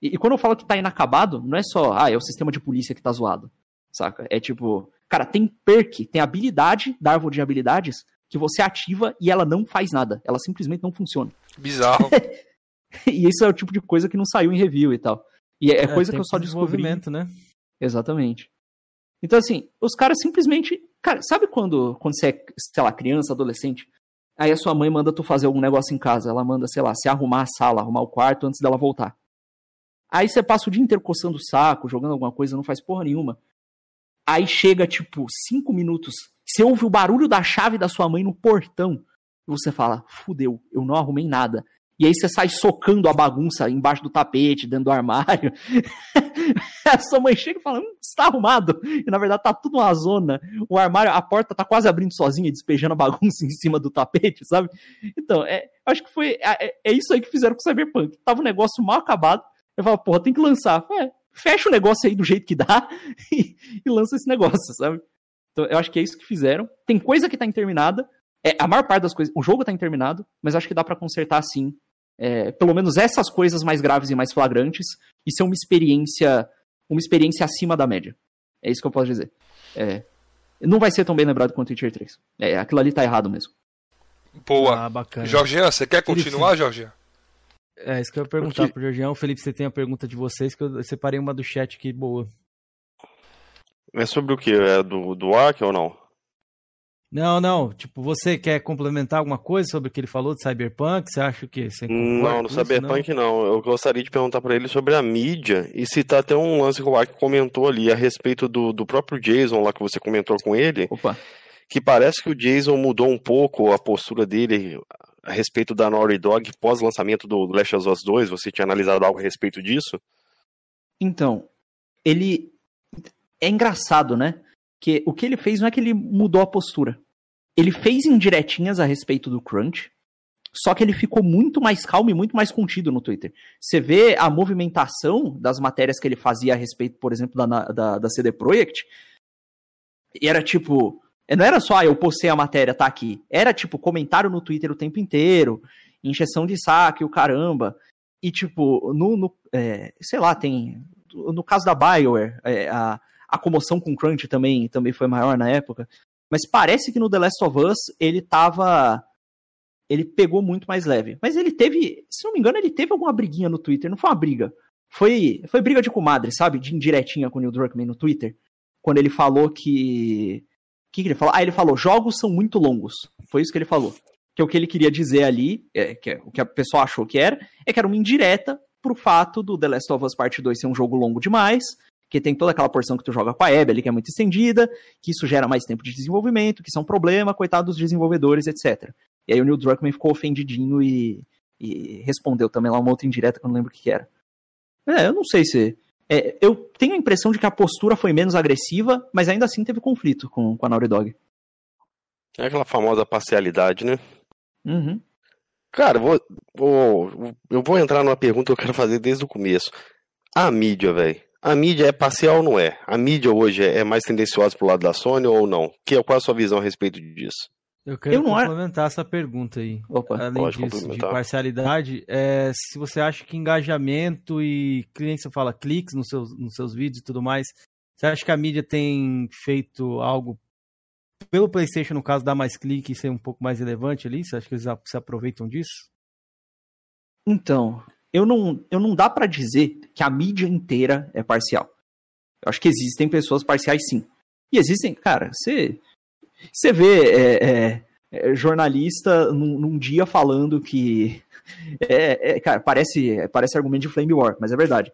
E, e quando eu falo que tá inacabado, não é só, ah, é o sistema de polícia que tá zoado saca? É tipo, cara, tem perk, tem habilidade da árvore de habilidades que você ativa e ela não faz nada. Ela simplesmente não funciona. Bizarro. e isso é o tipo de coisa que não saiu em review e tal. E é, é coisa que eu só descobri. né? Exatamente. Então, assim, os caras simplesmente. Cara, sabe quando, quando você é, sei lá, criança, adolescente? Aí a sua mãe manda tu fazer algum negócio em casa. Ela manda, sei lá, se arrumar a sala, arrumar o quarto antes dela voltar. Aí você passa o dia inteiro coçando o saco, jogando alguma coisa, não faz porra nenhuma. Aí chega, tipo, cinco minutos. Você ouve o barulho da chave da sua mãe no portão. E você fala, fudeu, eu não arrumei nada. E aí você sai socando a bagunça embaixo do tapete, dentro do armário. a sua mãe chega e fala, hum, está arrumado. E na verdade tá tudo uma zona. O armário, a porta tá quase abrindo sozinha, despejando a bagunça em cima do tapete, sabe? Então, é, acho que foi. É, é isso aí que fizeram com o Cyberpunk. Tava um negócio mal acabado. Eu falo, porra, tem que lançar. É, fecha o negócio aí do jeito que dá e, e, lança esse negócio, sabe? Então eu acho que é isso que fizeram. Tem coisa que tá interminada, é, a maior parte das coisas, o jogo tá interminado, mas acho que dá para consertar sim. É, pelo menos essas coisas mais graves e mais flagrantes e ser uma experiência uma experiência acima da média. É isso que eu posso dizer. É, não vai ser tão bem lembrado quanto o Witcher 3. É, aquilo ali tá errado mesmo. Boa. Ah, bacana. Jorginho, você quer continuar, Jorginho? É, isso que eu ia perguntar Porque... pro Jorgião. Felipe, você tem a pergunta de vocês, que eu separei uma do chat aqui boa. É sobre o que? É do, do Ark ou não? Não, não. Tipo, você quer complementar alguma coisa sobre o que ele falou de Cyberpunk? Você acha o quê? Você não, no Cyberpunk não? não. Eu gostaria de perguntar para ele sobre a mídia e citar até um lance que o Ark comentou ali a respeito do, do próprio Jason lá que você comentou com ele. Opa. Que parece que o Jason mudou um pouco a postura dele a respeito da Naughty Dog pós-lançamento do Last of Us 2? Você tinha analisado algo a respeito disso? Então, ele. É engraçado, né? Que o que ele fez não é que ele mudou a postura. Ele fez indiretinhas a respeito do Crunch, só que ele ficou muito mais calmo e muito mais contido no Twitter. Você vê a movimentação das matérias que ele fazia a respeito, por exemplo, da, da, da CD Projekt, e era tipo, não era só, ah, eu postei a matéria, tá aqui. Era, tipo, comentário no Twitter o tempo inteiro, injeção de saque, o caramba. E, tipo, no, no é, sei lá, tem. No caso da Bioware, é, a, a comoção com Crunch também, também foi maior na época. Mas parece que no The Last of Us ele tava. Ele pegou muito mais leve. Mas ele teve, se não me engano, ele teve alguma briguinha no Twitter. Não foi uma briga. Foi, foi briga de comadre, sabe? De indiretinha com o Neil Druckmann no Twitter. quando ele falou que. Que, que ele falou? Ah, ele falou: jogos são muito longos. Foi isso que ele falou. Que é o que ele queria dizer ali, é, que é, o que a pessoa achou que era, é que era uma indireta pro fato do The Last of Us Part 2 ser um jogo longo demais, que tem toda aquela porção que tu joga com a Abby ali, que é muito estendida, que isso gera mais tempo de desenvolvimento, que isso é um problema, coitado dos desenvolvedores, etc. E aí o Neil Druckmann ficou ofendidinho e, e respondeu também lá uma outra indireta que eu não lembro o que, que era. É, eu não sei se. É, eu tenho a impressão de que a postura foi menos agressiva, mas ainda assim teve conflito com, com a Naughty Dog. É aquela famosa parcialidade, né? Uhum. Cara, vou, vou, eu vou entrar numa pergunta que eu quero fazer desde o começo. A mídia, velho. A mídia é parcial ou não é? A mídia hoje é mais tendenciosa pro lado da Sony ou não? Que, qual é a sua visão a respeito disso? Eu quero Eu complementar essa pergunta aí. Opa. Além disso, de parcialidade, é, se você acha que engajamento e cliente, você fala cliques nos seus, nos seus vídeos e tudo mais, você acha que a mídia tem feito algo pelo PlayStation, no caso, dar mais clique e ser um pouco mais relevante ali? Você acha que eles se aproveitam disso? Então, eu não, eu não dá pra dizer que a mídia inteira é parcial. Eu acho que existem pessoas parciais sim. E existem, cara, você, você vê é, é, é, jornalista num, num dia falando que. É, é, cara, parece, parece argumento de Flame War, mas é verdade.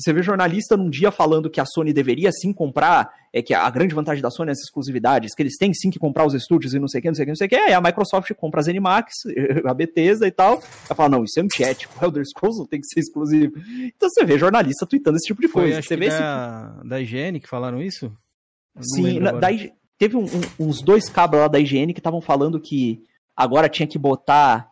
Você vê jornalista num dia falando que a Sony deveria sim comprar, é que a grande vantagem da Sony é as exclusividades, que eles têm sim que comprar os estúdios e não sei o que, não sei o que, não sei o que, aí a Microsoft compra a ZeniMax, a Bethesda e tal, ela fala, não, isso é antiético, o Elder Scrolls não tem que ser exclusivo. Então você vê jornalista tweetando esse tipo de Foi, coisa. acho Você vê esse da, da IGN que falaram isso? Sim, na- da teve um- um- uns dois cabras lá da IGN que estavam falando que agora tinha que botar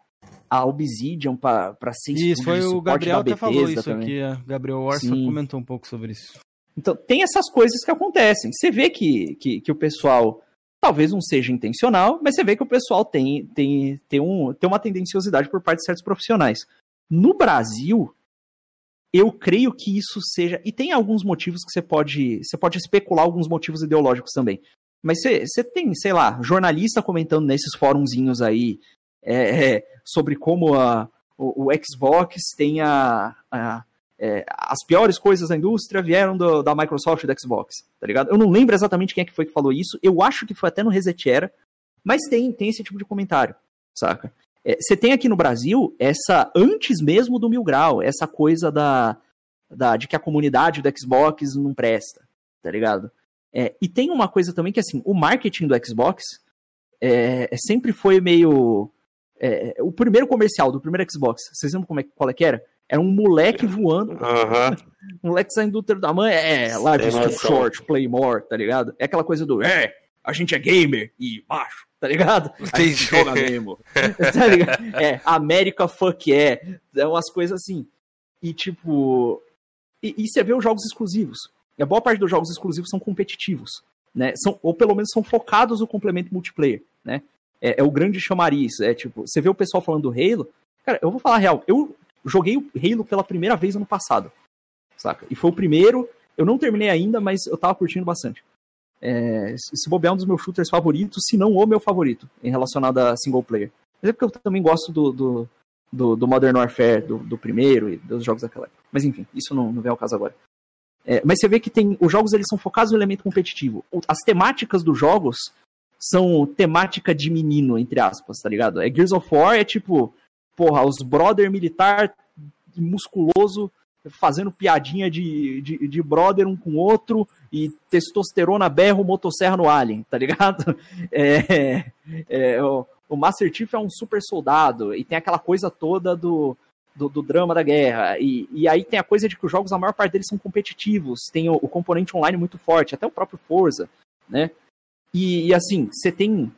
a Obsidian pra, pra ser Isso, foi o Gabriel até falou isso também. aqui. A Gabriel Orson Sim. comentou um pouco sobre isso. Então, tem essas coisas que acontecem. Você vê que, que, que o pessoal talvez não seja intencional, mas você vê que o pessoal tem, tem, tem, um, tem uma tendenciosidade por parte de certos profissionais. No Brasil, eu creio que isso seja. E tem alguns motivos que você pode. Você pode especular alguns motivos ideológicos também. Mas você, tem, sei lá, jornalista comentando nesses fórumzinhos aí é, é, sobre como a, o, o Xbox tem a, a- é, as piores coisas da indústria vieram do- da Microsoft e da Xbox, tá ligado? Eu não lembro exatamente quem é que foi que falou isso, eu acho que foi até no Reset Era, mas tem, tem esse tipo de comentário, saca? É, Você tem aqui no Brasil essa, antes mesmo do Mil Grau, essa coisa da, da de que a comunidade do Xbox não presta, tá ligado? É, e tem uma coisa também que, assim, o marketing do Xbox é, sempre foi meio... é, o primeiro comercial do primeiro Xbox, vocês lembram como é, qual é que era? Era um moleque voando Aham. um moleque saindo do útero da mãe, é, is too short, play more, tá ligado? É aquela coisa do, é, a gente é gamer e macho, tá ligado? A gente joga mesmo. tá ligado? É, América fuck é, é umas coisas assim. E tipo, e, e você vê os jogos exclusivos. E a boa parte dos jogos exclusivos são competitivos, né? São, ou pelo menos são focados no complemento multiplayer, né? É, é o grande chamariz, é tipo, você vê o pessoal falando do Halo, cara, eu vou falar a real, eu joguei o Halo pela primeira vez ano passado saca? E foi o primeiro, eu não terminei ainda, mas eu tava curtindo bastante. É, se bobear é um dos meus shooters favoritos, se não o meu favorito, em relacionado a single player. Mas é porque eu também gosto do, do, do, do Modern Warfare, do, do primeiro e dos jogos daquela época. Mas enfim, isso não, não vem ao caso agora. É, mas você vê que tem. Os jogos eles são focados no elemento competitivo. As temáticas dos jogos são temática de menino, entre aspas, tá ligado? É Gears of War é tipo, porra, os brother militar musculoso fazendo piadinha de, de, de brother um com o outro e testosterona berro, motosserra no alien, tá ligado? É, é, o, o Master Chief é um super soldado e tem aquela coisa toda do, do, do drama da guerra. E, e aí tem a coisa de que os jogos, a maior parte deles são competitivos, tem o, o componente online muito forte, até o próprio Forza, né? E, e assim, você tem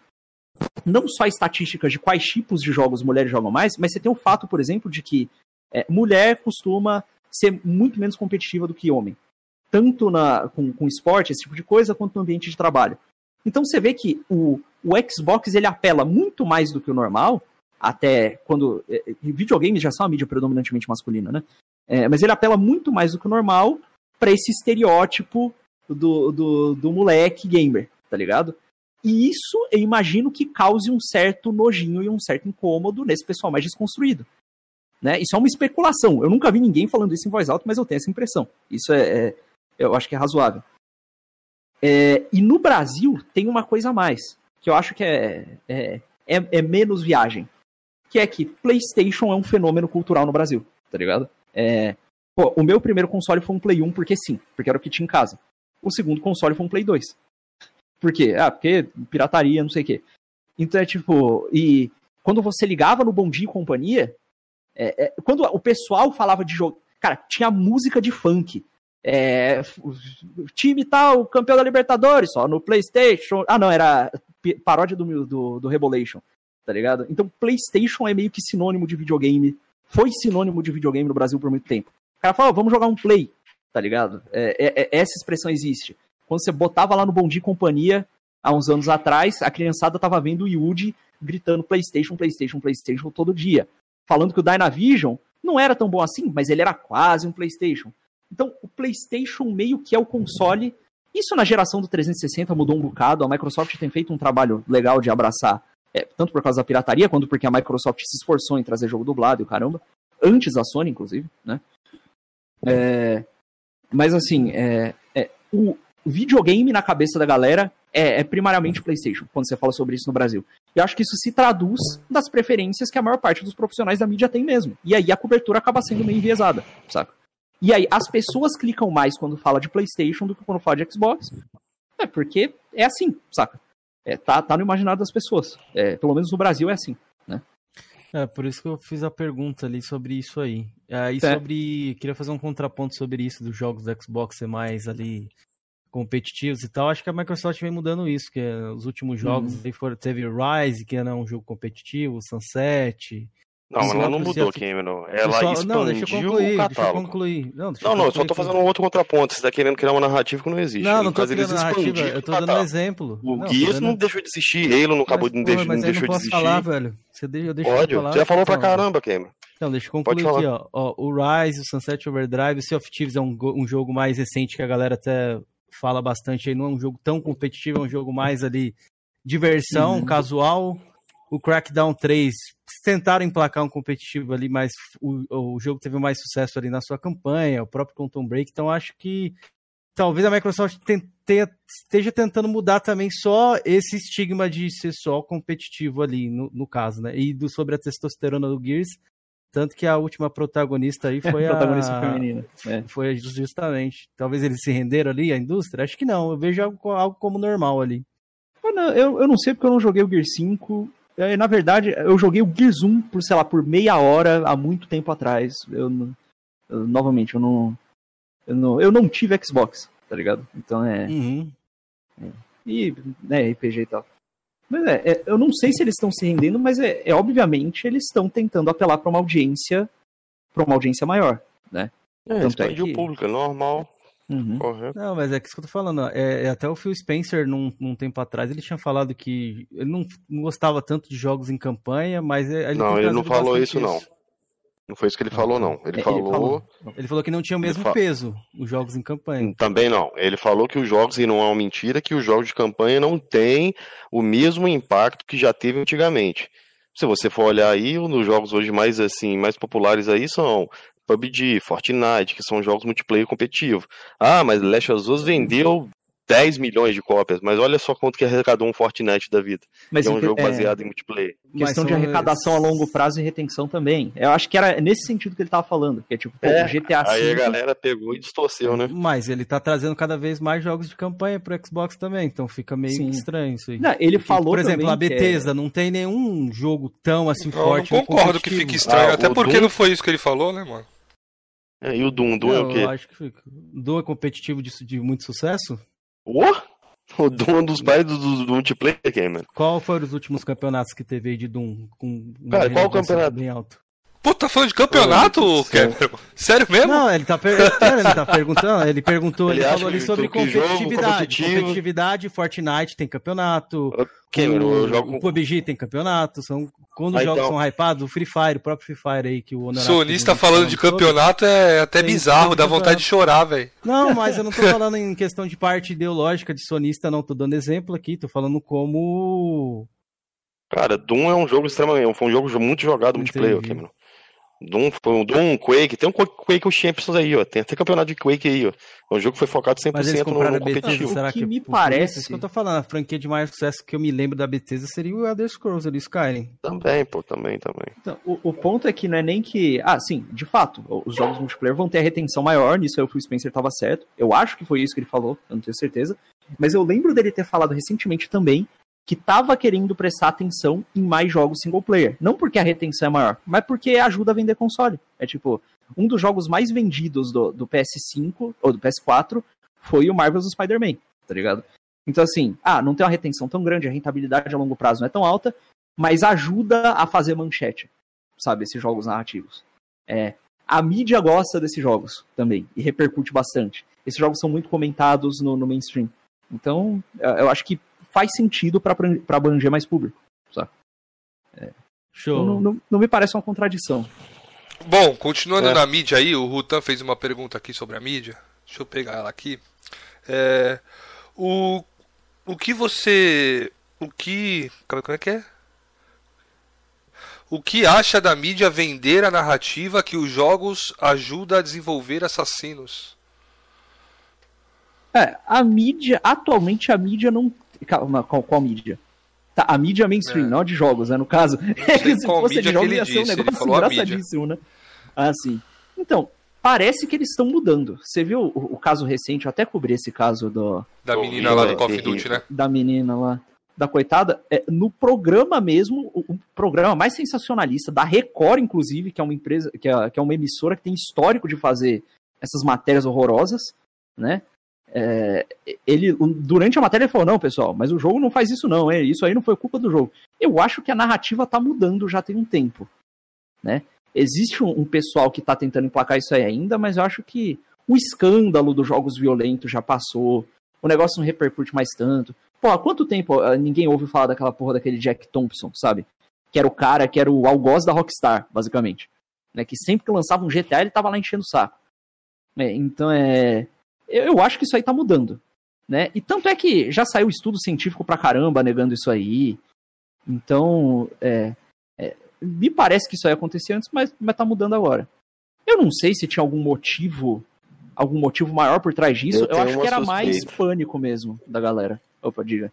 não só estatísticas de quais tipos de jogos mulheres jogam mais, mas você tem o fato, por exemplo, de que é, mulher costuma ser muito menos competitiva do que homem. Tanto na, com, com esporte, esse tipo de coisa, quanto no ambiente de trabalho. Então você vê que o, o Xbox ele apela muito mais do que o normal, até quando. é, é, videogames já são uma mídia predominantemente masculina, né? É, mas ele apela muito mais do que o normal para esse estereótipo do, do, do moleque gamer, tá ligado? E isso eu imagino que cause um certo nojinho e um certo incômodo nesse pessoal mais desconstruído. Né? Isso é uma especulação. Eu nunca vi ninguém falando isso em voz alta, mas eu tenho essa impressão. Isso é, é- eu acho que é razoável. É, e no Brasil tem uma coisa a mais, que eu acho que é, é, é, é menos viagem. Que é que PlayStation é um fenômeno cultural no Brasil, tá ligado? É, pô, o meu primeiro console foi um Play 1 porque sim, porque era o que tinha em casa. O segundo console foi um Play 2. Por quê? Ah, porque pirataria, não sei o quê. Então é tipo, e quando você ligava no Bom Dia e Companhia, é, é, quando o pessoal falava de jogo, cara, tinha música de funk. É, time tal, campeão da Libertadores, só no PlayStation. Ah, não, era paródia do, do, do Rebolation, tá ligado? Então, PlayStation é meio que sinônimo de videogame. Foi sinônimo de videogame no Brasil por muito tempo. O cara fala, vamos jogar um Play, tá ligado? É, é, é, essa expressão existe. Quando você botava lá no Bom Dia Companhia, há uns anos atrás, a criançada tava vendo o Yuji gritando PlayStation, PlayStation, PlayStation todo dia. Falando que o Dynavision não era tão bom assim, mas ele era quase um PlayStation. Então, o PlayStation meio que é o console. Isso na geração do 360 mudou um bocado. A Microsoft tem feito um trabalho legal de abraçar, é, tanto por causa da pirataria, quanto porque a Microsoft se esforçou em trazer jogo dublado e o caramba. Antes da Sony, inclusive, né? É, mas assim, é, é, o videogame na cabeça da galera é, é primariamente PlayStation, quando você fala sobre isso no Brasil. E acho que isso se traduz das preferências que a maior parte dos profissionais da mídia tem mesmo. E aí a cobertura acaba sendo meio enviesada, saca? E aí as pessoas clicam mais quando fala de PlayStation do que quando fala de Xbox. É porque é assim, saca? É, tá, tá no imaginário das pessoas. É, pelo menos no Brasil é assim, né? É, por isso que eu fiz a pergunta ali sobre isso aí. Aí é. sobre. Queria fazer um contraponto sobre isso dos jogos do Xbox ser mais ali competitivos e tal. Acho que a Microsoft vem mudando isso, que os últimos jogos uhum. foram, teve Rise, que era um jogo competitivo, Sunset. Não, ela não mudou, Cameron. Ela só, expandiu não, deixa eu concluir, o catálogo. Deixa concluir. Não, deixa não, não, eu só tô fazendo um outro contraponto. Você tá querendo criar uma narrativa que não existe. Não, não tô criando narrativa, eu tô dando um exemplo. O não, não deixou de existir, Halo não acabou de não deixou, mas não deixou não de existir. falar, velho. Você deixa, eu deixo Pode, falar, você já falou pra caramba, Cameron. Então, deixa eu concluir aqui, ó. ó. O Rise, o Sunset Overdrive, o Sea of Thieves é um, um jogo mais recente que a galera até fala bastante aí, não é um jogo tão competitivo, é um jogo mais ali diversão, uhum. casual. O Crackdown 3 tentaram emplacar um competitivo ali, mas o, o jogo teve mais sucesso ali na sua campanha, o próprio Quantum Break, então acho que talvez a Microsoft esteja tentando mudar também só esse estigma de ser só competitivo ali, no, no caso, né? E do, sobre a testosterona do Gears, tanto que a última protagonista aí foi a. protagonista feminina. É. Foi justamente. Talvez eles se renderam ali, a indústria? Acho que não. Eu vejo algo, algo como normal ali. Eu não, eu, eu não sei porque eu não joguei o Gear 5. É, na verdade, eu joguei o Gears 1 por, sei lá, por meia hora há muito tempo atrás. Eu, eu novamente, eu não, eu não. Eu não tive Xbox, tá ligado? Então é. Uhum. é e, né, RPG e tal. Mas é, é, eu não sei se eles estão se rendendo, mas é, é obviamente eles estão tentando apelar para uma audiência, para uma audiência maior, né? É, Tanto é que... o público, é normal. Uhum. Não, mas é que isso que eu tô falando. É, é, até o Phil Spencer, num, num tempo atrás, ele tinha falado que ele não, não gostava tanto de jogos em campanha, mas ele Não, ele não falou isso, isso, não. Não foi isso que ele falou, não. Ele, ele falou... falou... Ele falou que não tinha o mesmo fa... peso os jogos em campanha. Também não. Ele falou que os jogos, e não é uma mentira, que os jogos de campanha não têm o mesmo impacto que já teve antigamente. Se você for olhar aí, os jogos hoje mais assim, mais populares aí são PUBG, Fortnite, que são jogos multiplayer competitivo. Ah, mas Last of Us vendeu 10 milhões de cópias, mas olha só quanto que arrecadou um Fortnite da vida. Mas é um jogo é... baseado em multiplayer. Questão de arrecadação a longo prazo e retenção também. Eu acho que era nesse sentido que ele tava falando, que é tipo, pô, é, GTA V. Aí a galera pegou e distorceu, né? Mas ele tá trazendo cada vez mais jogos de campanha pro Xbox também, então fica meio Sim. estranho isso aí. Não, ele Porque, falou Por exemplo, a Bethesda é... não tem nenhum jogo tão assim eu forte. Eu concordo que fica estranho, ah, até porque Doom... não foi isso que ele falou, né, mano? É, e o Doom, Doom é o quê? Eu acho que. Doom é competitivo de, de muito sucesso? Oh? O Doom é um dos pais do, do, do multiplayer game. Qual foram os últimos campeonatos que teve aí de Doom? Com Cara, qual o campeonato? Bem alto? Pô, tá falando de campeonato, oh, Cameron? Sério mesmo? Não, ele tá, per... ele tá perguntando, ele perguntou, ele, ele falou ali sobre competitividade. Competitividade, Fortnite tem campeonato. Cameron, o, jogo... o PUBG tem campeonato. São... Quando os jogos então... são hypados, o Free Fire, o próprio Free Fire aí que o Honorato Sonista falando de campeonato é até tem, bizarro, dá vontade de chorar, velho. Não, mas eu não tô falando em questão de parte ideológica de sonista, não. Tô dando exemplo aqui, tô falando como. Cara, Doom é um jogo extremamente. Foi um jogo muito jogado Entendi. multiplayer, Cameron. Doom, Doom, Quake, tem um Quake Champions aí, ó. Tem até campeonato de Quake aí, ó. É um jogo que foi focado 100% Mas eles no, compraram no competitivo. será O que que me parece- Isso que eu tô falando, a franquia de maior sucesso que eu me lembro da Bethesda seria o Elder Scrolls ali, Skyrim. Também, pô, também, também. Então, o, o ponto é que não é nem que. Ah, sim, de fato, os jogos multiplayer vão ter a retenção maior, nisso aí o Phil Spencer estava certo. Eu acho que foi isso que ele falou, eu não tenho certeza. Mas eu lembro dele ter falado recentemente também que estava querendo prestar atenção em mais jogos single player. Não porque a retenção é maior, mas porque ajuda a vender console. É tipo, um dos jogos mais vendidos do, do PS5 ou do PS4 foi o Marvel's Spider-Man, tá ligado? Então, assim, ah, não tem uma retenção tão grande, a rentabilidade a longo prazo não é tão alta, mas ajuda a fazer manchete, sabe, esses jogos narrativos. É, a mídia gosta desses jogos também, e repercute bastante. Esses jogos são muito comentados no, no mainstream. Então, eu eu acho que faz sentido para abranger mais público. Show. Então, não, não, não me parece uma contradição. Bom, continuando É. na mídia aí, o Rutan fez uma pergunta aqui sobre a mídia. Deixa eu pegar ela aqui. É, o, o que você. O que. Como é que é? O que acha da mídia vender a narrativa que os jogos ajudam a desenvolver assassinos? É, a mídia, atualmente a mídia não. Calma, qual, qual mídia? Tá, a mídia mainstream, É. não a de jogos, né? No caso. É que se fosse de jogos ia ser um negócio engraçadíssimo, né? Ah, sim. Então, parece que eles estão mudando. Você viu o, o caso recente, eu até cobri esse caso do, Da menina vendo, lá do é Call of Duty, né? da menina lá, da coitada, é, no programa mesmo, o, o programa mais sensacionalista, da Record, inclusive, que é uma empresa, que é, que é uma emissora que tem histórico de fazer essas matérias horrorosas, né? É, ele, durante a matéria, ele falou: não, pessoal, mas o jogo não faz isso, não, é, isso aí não foi culpa do jogo. Eu acho que a narrativa tá mudando já tem um tempo, né? Existe um, um pessoal que tá tentando emplacar isso aí ainda, mas eu acho que o escândalo dos jogos violentos já passou, o negócio não repercute mais tanto. Pô, há quanto tempo ah, ninguém ouve falar daquela porra daquele Jack Thompson, sabe? Que era o cara que era o algoz da Rockstar, basicamente. Né? Que sempre que lançava um GTA, ele tava lá enchendo o saco. É, então é. Eu, eu acho que isso aí tá mudando. Né? E tanto é que já saiu estudo científico pra caramba negando isso aí. Então, é, é, me parece que isso aí acontecia antes, mas, mas tá mudando agora. Eu não sei se tinha algum motivo, algum motivo maior por trás disso. Eu Eu, acho que era mais suspeita. pânico mesmo da galera. Opa, diga.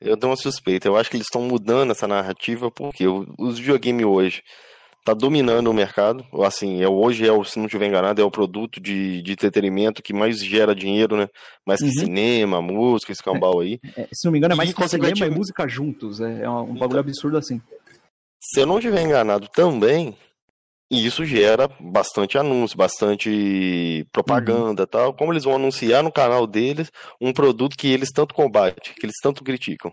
Eu tenho uma suspeita. Eu acho que eles estão mudando essa narrativa porque os videogames hoje tá dominando o mercado. Assim, é, hoje é, o- se não estiver enganado, é o produto de, de entretenimento que mais gera dinheiro, né? Mais que Uhum. cinema, música, esse cambal aí. É, se não me engano, é E, mais que cinema e música juntos. É, é um Então. bagulho absurdo assim. Se eu não estiver enganado também, e isso gera bastante anúncio, bastante propaganda tal. Como eles vão anunciar no canal deles um produto que eles tanto combatem, que eles tanto criticam.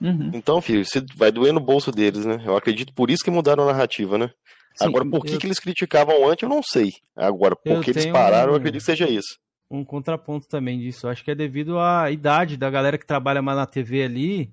Uhum. Então, filho, isso vai doer no bolso deles, né? Eu acredito por isso que mudaram a narrativa, né? Sim, Agora, por que, eu- que eles criticavam antes, eu não sei. Agora, por Eu que eles pararam, eu um- acredito que seja isso. um contraponto também disso. Eu Acho que é devido à idade da galera que trabalha mais na TV ali,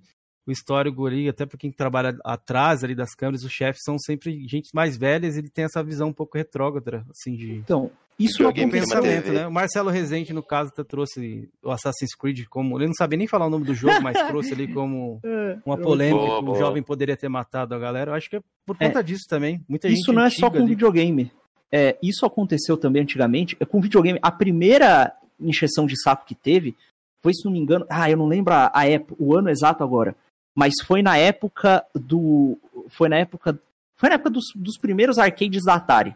o histórico ali, até pra quem trabalha atrás ali das câmeras, os chefes são sempre gente mais velhas e ele tem essa visão um pouco retrógrada, assim, de Então, isso uma aconteceu. pensamento, né? O Marcelo Rezende, no caso, até trouxe o Assassin's Creed como. Ele não sabia nem falar o nome do jogo, mas trouxe ali como É, uma polêmica Boa, que o boa. jovem poderia ter matado a galera. Eu acho que é por É. conta disso também. Muita gente Isso não é só com ali. videogame. É, isso aconteceu também antigamente. É com videogame. A primeira encheção de saco que teve foi, se não me engano. Ah, eu não lembro a, a época, o ano exato agora. Mas foi na época do. Foi na época. Foi na época dos, dos primeiros arcades da Atari.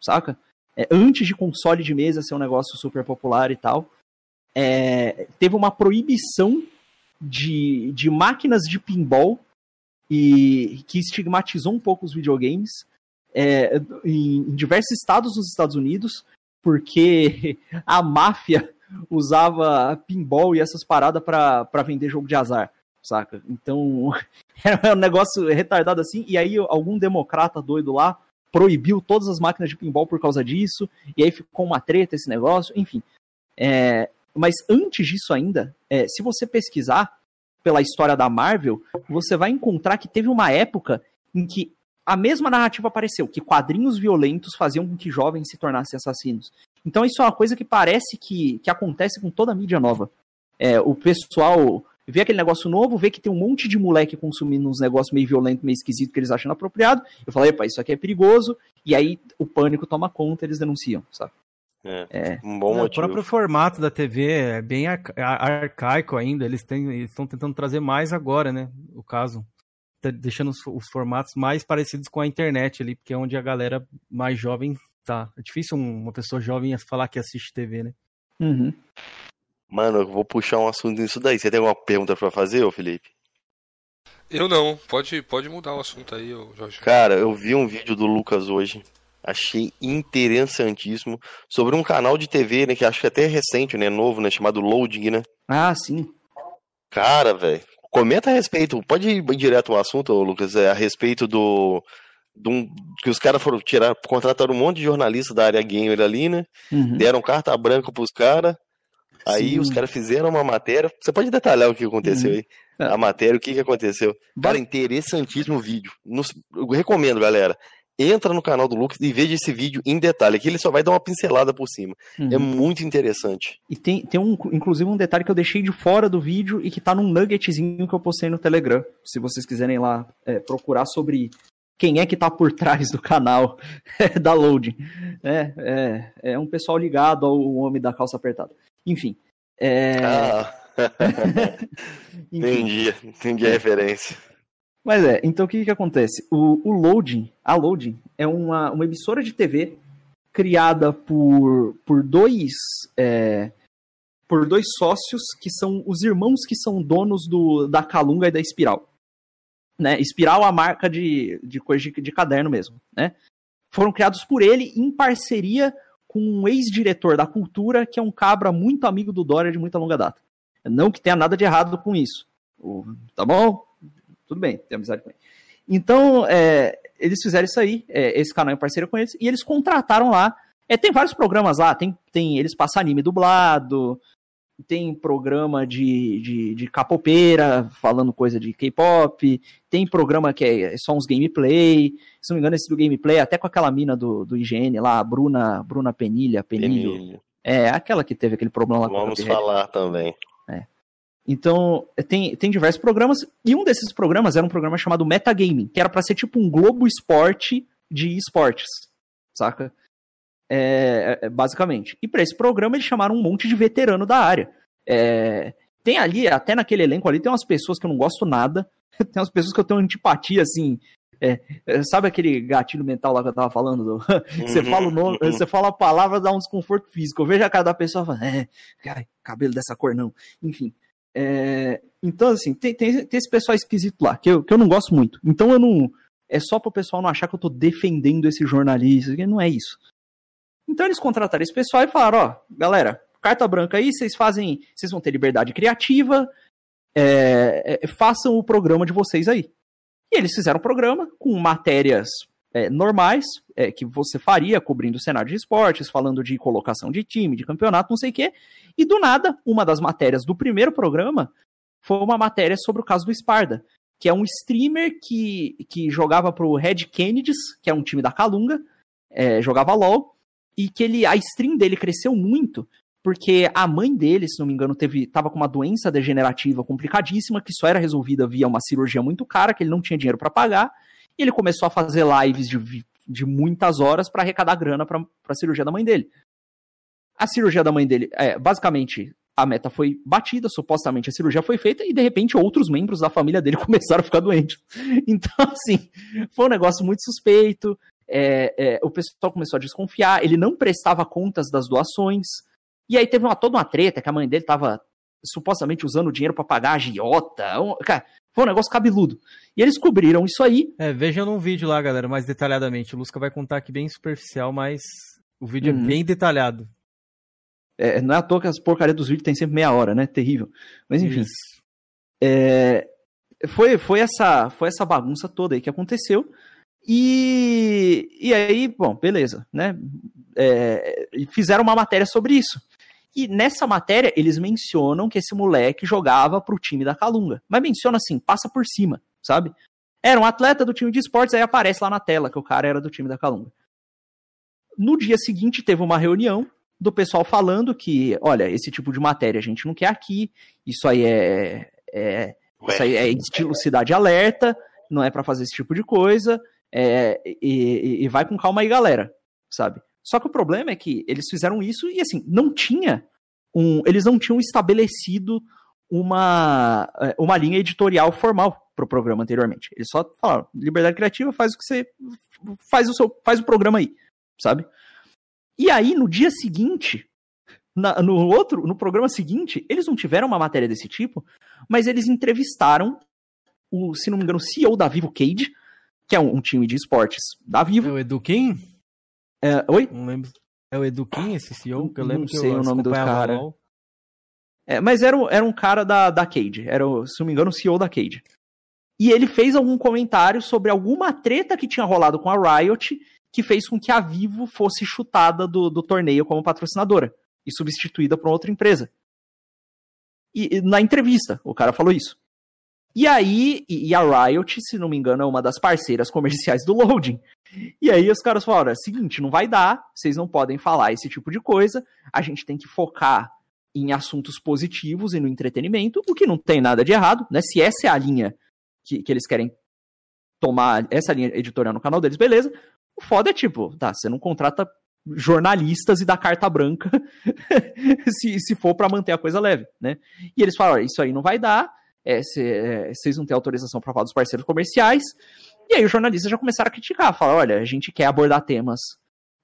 Saca? É, antes de console de mesa ser um negócio super popular e tal. é, teve uma proibição de, de máquinas de pinball e que estigmatizou um pouco os videogames é, em, em diversos estados dos Estados Unidos, porque a máfia usava pinball e essas paradas pra vender jogo de azar, saca? Então, era um negócio retardado assim, e aí algum democrata doido lá proibiu todas as máquinas de pinball por causa disso, e aí ficou uma treta esse negócio, enfim. É, mas antes disso ainda, é, se você pesquisar pela história da Marvel, você vai encontrar que teve uma época em que a mesma narrativa apareceu, que quadrinhos violentos faziam com que jovens se tornassem assassinos. Então isso é uma coisa que parece que, que acontece com toda a mídia nova. É, o pessoal vê aquele negócio novo, vê que tem um monte de moleque consumindo uns negócios meio violentos, meio esquisito que eles acham inapropriado. Eu falei, epa, isso aqui é perigoso. E aí o pânico toma conta, eles denunciam, sabe? É, É. um bom Não, o próprio formato da TV é bem arca- ar- arcaico ainda. Eles estão tentando trazer mais agora, né? O caso. Tá deixando os, os formatos mais parecidos com a internet ali, porque é onde a galera mais jovem tá. É difícil um- uma pessoa jovem falar que assiste TV, né? Uhum. Mano, eu vou puxar um assunto nisso daí. Você tem alguma pergunta pra fazer, ô Felipe? Eu não. Pode, pode mudar o assunto aí, ô Jorge. Cara, eu vi um vídeo do Lucas hoje. Achei interessantíssimo. Sobre um canal de TV, né? Que acho que até é recente, né? Novo, né? Chamado Loading, né? Ah, sim. Cara, velho. Comenta a respeito. Pode ir direto ao assunto, ô, Lucas. É a respeito do. do um- que os caras foram tirar. Contrataram um monte de jornalista da área gamer ali, né? Uhum. Deram carta branca pros caras. Aí Sim. os caras fizeram uma matéria. Você pode detalhar o que aconteceu Uhum. aí? É. A matéria, o que, que aconteceu. Cara, interessantíssimo o vídeo. Nos- Eu recomendo, galera. Entra no canal do Lucas e veja esse vídeo em detalhe. Aqui ele só vai dar uma pincelada por cima. Uhum. É muito interessante. E tem, tem um, inclusive um detalhe que eu deixei de fora do vídeo e que tá num nuggetzinho que eu postei no Telegram. Se vocês quiserem lá é, procurar sobre quem é que tá por trás do canal da Loading. É, é, é um pessoal ligado ao homem da calça apertada. Enfim. É, Ah, entendi. Entendi a referência. Mas é, então o que que acontece? O, o Loading, a Loading, é uma, uma emissora de TV criada por, por dois é, por dois sócios que são os irmãos que são donos do, da Calunga e da Espiral. Né? Espiral é a marca de, de coisa de, de caderno mesmo, né? Foram criados por ele em parceria com um ex-diretor da cultura, que é um cabra muito amigo do Dória de muita longa data. Não que tenha nada de errado com isso. Tá bom? Tudo bem, tem amizade com ele. Então, é, eles fizeram isso aí, é, esse canal em parceria com eles, e eles contrataram lá. É, tem vários programas lá, tem, tem eles passam anime dublado, tem programa de, de, de capoeira, falando coisa de K-pop, tem programa que é só uns gameplay, se não me engano, esse do gameplay, até com aquela mina do, do IGN lá, a Bruna, Bruna Penilha, Penilho. Emílio, É, aquela que teve aquele problema lá com a Vamos falar também. Então, tem, tem diversos programas, e um desses programas era um programa chamado Metagaming, que era pra ser tipo um Globo Esporte de esportes, saca? É, é, basicamente. E pra esse programa eles chamaram um monte de veterano da área. É, tem ali, até naquele elenco ali, tem umas pessoas que eu não gosto nada, tem umas pessoas que eu tenho antipatia, assim. é, é, sabe aquele gatilho mental lá que eu tava falando? do- você fala o nome, você fala a palavra, dá um desconforto físico. Eu vejo a cara da pessoa e falo, é, cara, cabelo dessa cor não. Enfim. É, então, assim, tem, tem, tem esse pessoal esquisito lá, que eu, que eu não gosto muito. Então eu não. É só pro pessoal não achar que eu tô defendendo esse jornalista, que não é isso. Então eles contrataram esse pessoal e falaram, ó, galera, carta branca aí, vocês fazem. Vocês vão ter liberdade criativa. é, é, façam o programa de vocês aí. E eles fizeram o programa com matérias é, normais é, que você faria, cobrindo o cenário de esportes, falando de colocação de time, de campeonato, não sei o quê. E do nada, uma das matérias do primeiro programa foi uma matéria sobre o caso do Sparda, que é um streamer que, que jogava pro Red Kennedys, que é um time da Calunga, é, jogava LOL, e que ele, a stream dele cresceu muito, porque a mãe dele, se não me engano, teve, com uma doença degenerativa complicadíssima, que só era resolvida via uma cirurgia muito cara, que ele não tinha dinheiro para pagar, e ele começou a fazer lives de, de muitas horas para arrecadar grana para a cirurgia da mãe dele. A cirurgia da mãe dele, é, basicamente, a meta foi batida, supostamente a cirurgia foi feita, e de repente outros membros da família dele começaram a ficar doentes. Então, assim, foi um negócio muito suspeito. É, é, o pessoal começou a desconfiar, ele não prestava contas das doações. E aí teve uma, toda uma treta que a mãe dele tava supostamente usando dinheiro para pagar a agiota. Um, cara, foi um negócio cabeludo. E eles cobriram isso aí. É, vejam num vídeo lá, galera, mais detalhadamente. O Lusca vai contar aqui bem superficial, mas o vídeo Uhum. é bem detalhado. É, não é à toa que as porcarias dos vídeos tem sempre meia hora, né? Terrível. Mas enfim. É, foi, foi, essa, foi essa bagunça toda aí que aconteceu. E, e aí, bom, beleza, né? É, fizeram uma matéria sobre isso. E nessa matéria, eles mencionam que esse moleque jogava pro time da Calunga. Mas menciona assim, passa por cima, sabe? Era um atleta do time de esportes, aí aparece lá na tela que o cara era do time da Calunga. No dia seguinte, teve uma reunião do pessoal falando que, olha, esse tipo de matéria a gente não quer aqui, isso aí é, é, isso aí é estilo cidade alerta, não é para fazer esse tipo de coisa, é, e, e, vai com calma aí, galera, sabe? Só que o problema é que eles fizeram isso e assim, não tinha um. Eles não tinham estabelecido uma, é, uma linha editorial formal para o programa anteriormente. Eles só falaram, liberdade criativa, faz o que você. faz o seu. faz o programa aí, sabe? E aí, no dia seguinte, na, no outro, no programa seguinte, eles não tiveram uma matéria desse tipo, mas eles entrevistaram o, se não me engano, o CEO da Vivo Cage, que é um, um time de esportes da Vivo. É o Edu Kim? É, oi? Não lembro. É o Edu Kim, esse CEO? Que eu lembro não sei o nome do cara. É, mas era, era um cara da, da Cage, era, se não me engano, o CEO da Cage. E ele fez algum comentário sobre alguma treta que tinha rolado com a Riot que fez com que a Vivo fosse chutada do, do torneio como patrocinadora e substituída por outra empresa. E, e, na entrevista, o cara falou isso. E aí, e, a Riot, se não me engano, é uma das parceiras comerciais do Loading. E aí os caras falaram: é seguinte, não vai dar, vocês não podem falar esse tipo de coisa, a gente tem que focar em assuntos positivos e no entretenimento, o que não tem nada de errado, né? Se essa é a linha que, que eles querem tomar, essa linha editorial no canal deles, beleza. O foda é tipo, tá, você não contrata jornalistas e dá carta branca se, se for para manter a coisa leve, né? E eles falaram, isso aí não vai dar, é, cê, é, vocês não têm autorização para falar dos parceiros comerciais. E aí os jornalistas já começaram a criticar, falaram, olha, a gente quer abordar temas,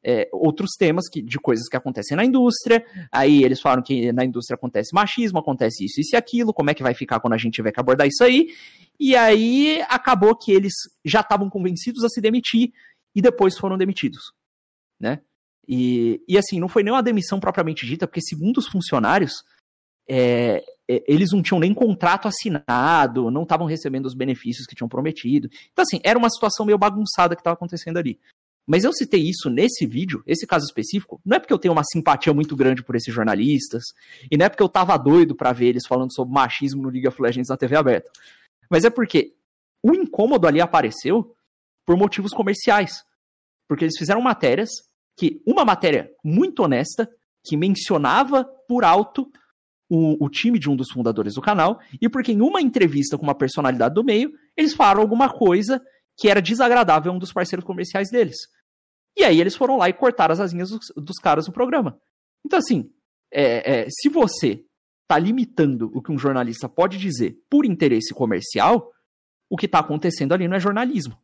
é, outros temas que, de coisas que acontecem na indústria. Aí eles falaram que na indústria acontece machismo, acontece isso, isso e aquilo, como é que vai ficar quando a gente tiver que abordar isso aí? E aí acabou que eles já estavam convencidos a se demitir e depois foram demitidos, né? E, e assim, não foi nem uma demissão propriamente dita, porque segundo os funcionários, é, eles não tinham nem contrato assinado, não estavam recebendo os benefícios que tinham prometido. Então, assim, era uma situação meio bagunçada que estava acontecendo ali. Mas eu citei isso nesse vídeo, esse caso específico, não é porque eu tenho uma simpatia muito grande por esses jornalistas, e não é porque eu tava doido para ver eles falando sobre machismo no League of Legends na TV aberta. Mas é porque o incômodo ali apareceu por motivos comerciais. Porque eles fizeram matérias que uma matéria muito honesta, que mencionava por alto o, o, time de um dos fundadores do canal, e porque em uma entrevista com uma personalidade do meio, eles falaram alguma coisa que era desagradável a um dos parceiros comerciais deles. E aí eles foram lá e cortaram as asinhas dos, dos caras no programa. Então, assim, é, é, se você está limitando o que um jornalista pode dizer por interesse comercial, o que está acontecendo ali não é jornalismo.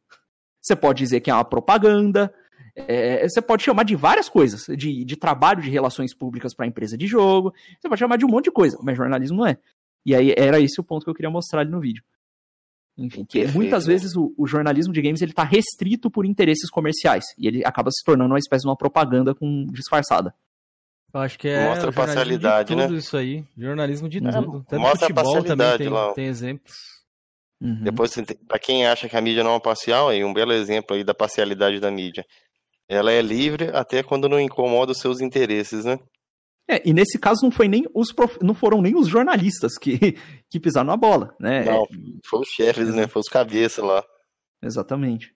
Você pode dizer que é uma propaganda, é, você pode chamar de várias coisas, de, de trabalho de relações públicas para a empresa de jogo, você pode chamar de um monte de coisa, mas jornalismo não é. E aí era esse o ponto que eu queria mostrar ali no vídeo. Enfim, que Perfeito. muitas vezes o, o, jornalismo de games ele tá restrito por interesses comerciais e ele acaba se tornando uma espécie de uma propaganda com disfarçada. Eu acho que é mostra parcialidade, tudo né? isso aí, jornalismo de é, tudo. Tanto mostra futebol também tem, lá. tem exemplos. Uhum. Depois, para quem acha que a mídia não é parcial, aí um belo exemplo aí da parcialidade da mídia. Ela é livre até quando não incomoda os seus interesses, né? É, e nesse caso não foi nem os prof... não foram nem os jornalistas que, que pisaram na bola, né? Não, foi os chefes, né? Foi os cabeças lá. Exatamente.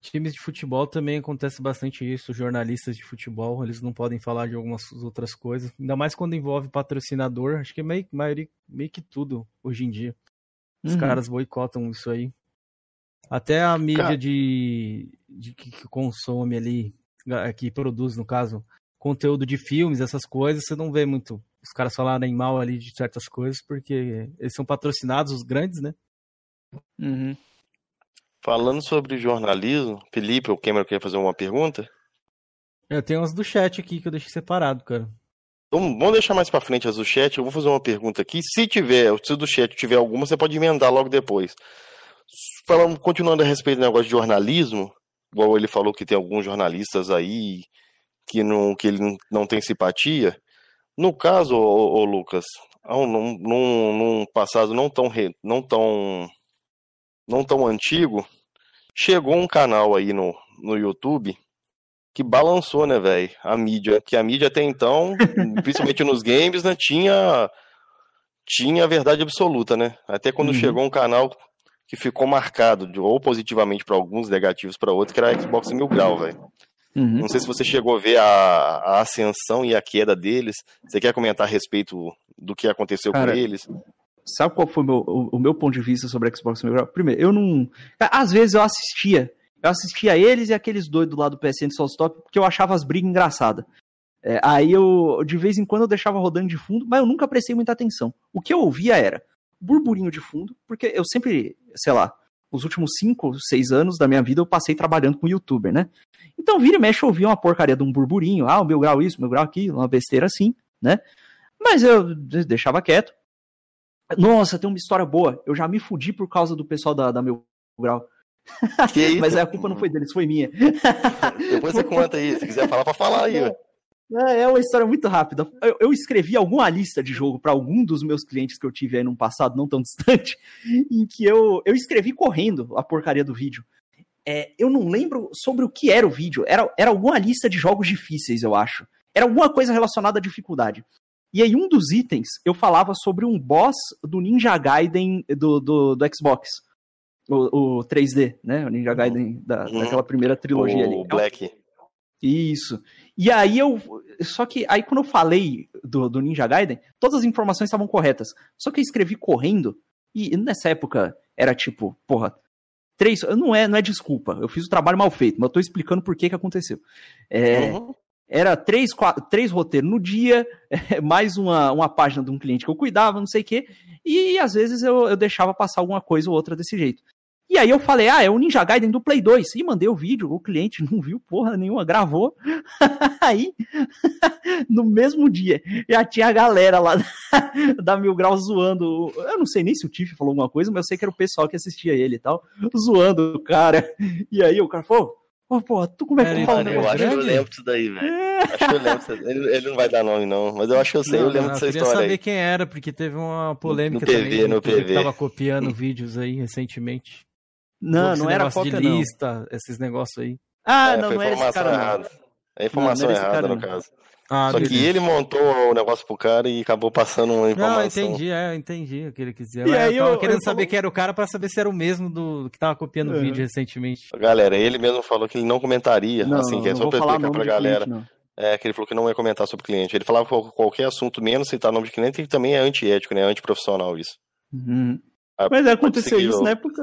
Times de futebol também acontece bastante isso. Jornalistas de futebol, eles não podem falar de algumas outras coisas. Ainda mais quando envolve patrocinador. Acho que é meio, meio, meio que tudo hoje em dia. Os uhum. caras boicotam isso aí. Até a mídia Cara... de, de que, que consome ali, que produz, no caso, conteúdo de filmes, essas coisas, você não vê muito os caras falarem mal ali de certas coisas, porque eles são patrocinados, os grandes, né? Uhum. Falando sobre jornalismo, Felipe, o Cameron quer fazer uma pergunta? Eu tenho umas do chat aqui que eu deixei separado, cara. Então, vamos deixar mais para frente as do chat. Eu vou fazer uma pergunta aqui. Se tiver, se do chat tiver alguma, você pode emendar logo depois. Falando, continuando a respeito do negócio de jornalismo, igual ele falou que tem alguns jornalistas aí que não, que ele não tem simpatia. No caso, ô, ô Lucas, num, num, num, passado não tão, não tão não tão antigo, chegou um canal aí no, no YouTube que balançou, né, velho, a mídia, que a mídia até então, principalmente nos games, né, tinha tinha a verdade absoluta, né? Até quando uhum. chegou um canal que ficou marcado, ou positivamente para alguns, negativos para outros, que era a Xbox Mil Grau, velho. Uhum. Não sei se você chegou a ver a, a, ascensão e a queda deles. Você quer comentar a respeito do que aconteceu Cara, com eles? sabe qual foi meu, o, o, meu ponto de vista sobre Xbox Mil Grau? Primeiro, eu não. Às vezes eu assistia. Eu assistia eles e aqueles doidos lá do PSN Soul Stop, porque eu achava as brigas engraçadas. É, aí eu, de vez em quando, eu deixava rodando de fundo, mas eu nunca prestei muita atenção. O que eu ouvia era burburinho de fundo, porque eu sempre, sei lá, os últimos 5, 6 anos da minha vida eu passei trabalhando com youtuber, né? Então, vira e mexe, eu ouvia uma porcaria de um burburinho, ah, o meu grau isso, o meu grau aquilo, uma besteira assim, né? Mas eu deixava quieto. Nossa, tem uma história boa. Eu já me fudi por causa do pessoal da, da meu grau. Mas a culpa não foi deles, foi minha. Depois você conta aí, se quiser falar, pra falar aí. É, é uma história muito rápida. Eu, eu escrevi alguma lista de jogo para algum dos meus clientes que eu tive aí num passado não tão distante, em que eu, eu escrevi correndo a porcaria do vídeo. É, eu não lembro sobre o que era o vídeo. Era, era alguma lista de jogos difíceis, eu acho. Era alguma coisa relacionada à dificuldade. E aí, um dos itens, eu falava sobre um boss do Ninja Gaiden do, do, do Xbox. O, o 3D, né? O Ninja Gaiden da, uhum. daquela primeira trilogia o ali. O Black. Isso. E aí eu. Só que aí quando eu falei do, do Ninja Gaiden, todas as informações estavam corretas. Só que eu escrevi correndo. E nessa época era tipo, porra, três. Não é, não é desculpa. Eu fiz o trabalho mal feito, mas eu tô explicando por que que aconteceu. É, uhum era três, quatro, três roteiros no dia, mais uma, uma página de um cliente que eu cuidava, não sei o quê, e às vezes eu, eu deixava passar alguma coisa ou outra desse jeito. E aí eu falei, ah, é o Ninja Gaiden do Play 2. E mandei o vídeo, o cliente não viu porra nenhuma, gravou. aí, no mesmo dia, já tinha a galera lá da Mil Grau zoando. Eu não sei nem se o Tiff falou alguma coisa, mas eu sei que era o pessoal que assistia ele e tal, zoando o cara. E aí o cara falou, Pô, pô, tu como é que tu fala Eu acho que eu lembro disso daí, velho. É. Acho que eu lembro. Ele, ele, não vai dar nome, não. Mas eu acho que eu sei, não, eu lembro não, dessa história. Eu queria saber quem era, porque teve uma polêmica no PV, também. No PV. Que tava copiando vídeos aí recentemente. Não, não era cópia, de lista, não. esses negócios aí. Ah, é, não, não era esse cara, errada. não. É informação errada, cara, no caso. Ah, Só que Deus. ele montou o negócio pro cara e acabou passando uma informação. Não, entendi, é, entendi o que ele quis dizer. E aí eu tava eu, querendo eu saber quem era o cara para saber se era o mesmo do que tava copiando o é. vídeo recentemente. Galera, ele mesmo falou que ele não comentaria, não, assim, que é só pra explicar pra galera. Cliente, é, que ele falou que não ia comentar sobre cliente. Ele falava qualquer assunto, menos citar nome de cliente, e também é antiético, né? É antiprofissional isso. Uhum. Mas aconteceu isso na época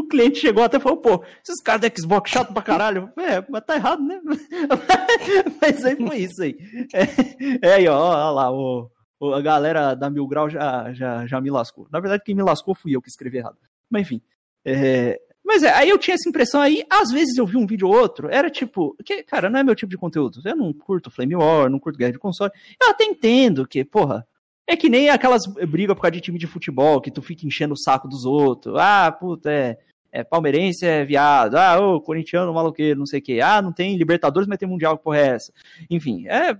o cliente chegou até e falou, pô, esses caras da Xbox chato pra caralho. É, mas tá errado, né? mas aí foi isso aí. É, é aí, ó, ó lá, o, a galera da Mil Grau já, já, já me lascou. Na verdade, quem me lascou fui eu que escrevi errado. Mas enfim. É, mas é, aí eu tinha essa impressão aí, às vezes eu vi um vídeo ou outro, era tipo, que, cara, não é meu tipo de conteúdo. Eu não curto Flame War, não curto guerra de console. Eu até entendo que, porra, é que nem aquelas brigas por causa de time de futebol, que tu fica enchendo o saco dos outros. Ah, puta, é, é palmeirense é viado. Ah, ô, corintiano maloqueiro, não sei o quê. Ah, não tem Libertadores, mas tem Mundial, que porra é essa? Enfim, é.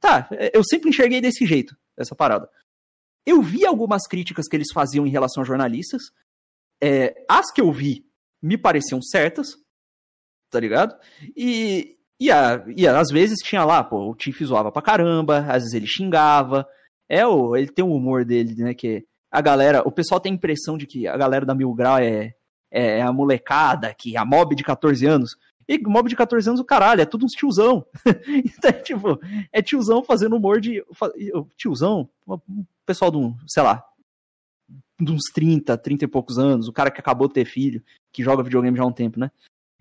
Tá, eu sempre enxerguei desse jeito, essa parada. Eu vi algumas críticas que eles faziam em relação a jornalistas. É, as que eu vi me pareciam certas, tá ligado? E, e, a, e às vezes tinha lá, pô, o Tiff zoava pra caramba, às vezes ele xingava. É, o, ele tem o humor dele, né? Que a galera, o pessoal tem a impressão de que a galera da Mil Grau é, é a molecada, que a mob de 14 anos. E mob de 14 anos, o caralho, é tudo uns tiozão. então, é, tipo, é tiozão fazendo humor de. Tiozão, o pessoal de um, sei lá, de uns 30, 30 e poucos anos, o cara que acabou de ter filho, que joga videogame já há um tempo, né?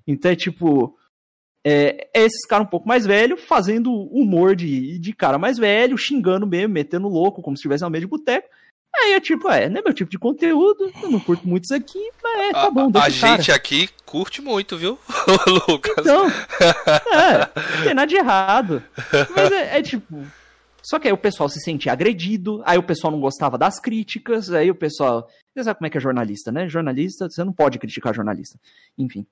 Então é tipo. É, é esses caras um pouco mais velhos fazendo humor de, de cara mais velho, xingando mesmo, metendo louco, como se estivesse na meio de boteco. Aí eu, tipo, é, não é meu tipo de conteúdo, eu não curto muito isso aqui, mas é, tá bom, A, a gente aqui curte muito, viu, Lucas? Então, é, não tem nada de errado. Mas é, é tipo. Só que aí o pessoal se sentia agredido, aí o pessoal não gostava das críticas, aí o pessoal. Você sabe como é que é jornalista, né? Jornalista, você não pode criticar jornalista. Enfim.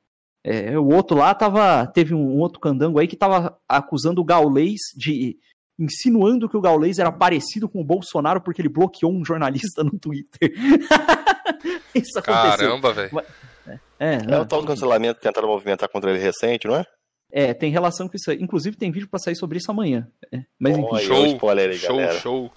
É, o outro lá tava. Teve um, outro candango aí que tava acusando o Gaulês de. insinuando que o Gaulês era parecido com o Bolsonaro porque ele bloqueou um jornalista no Twitter. Isso aconteceu. Caramba, velho. É, é, é o tal do cancelamento que tentaram movimentar contra ele recente, não é? É, tem relação com isso aí. Inclusive tem vídeo para sair sobre isso amanhã. É, mas enfim. Show, spoiler aí, show, galera. show.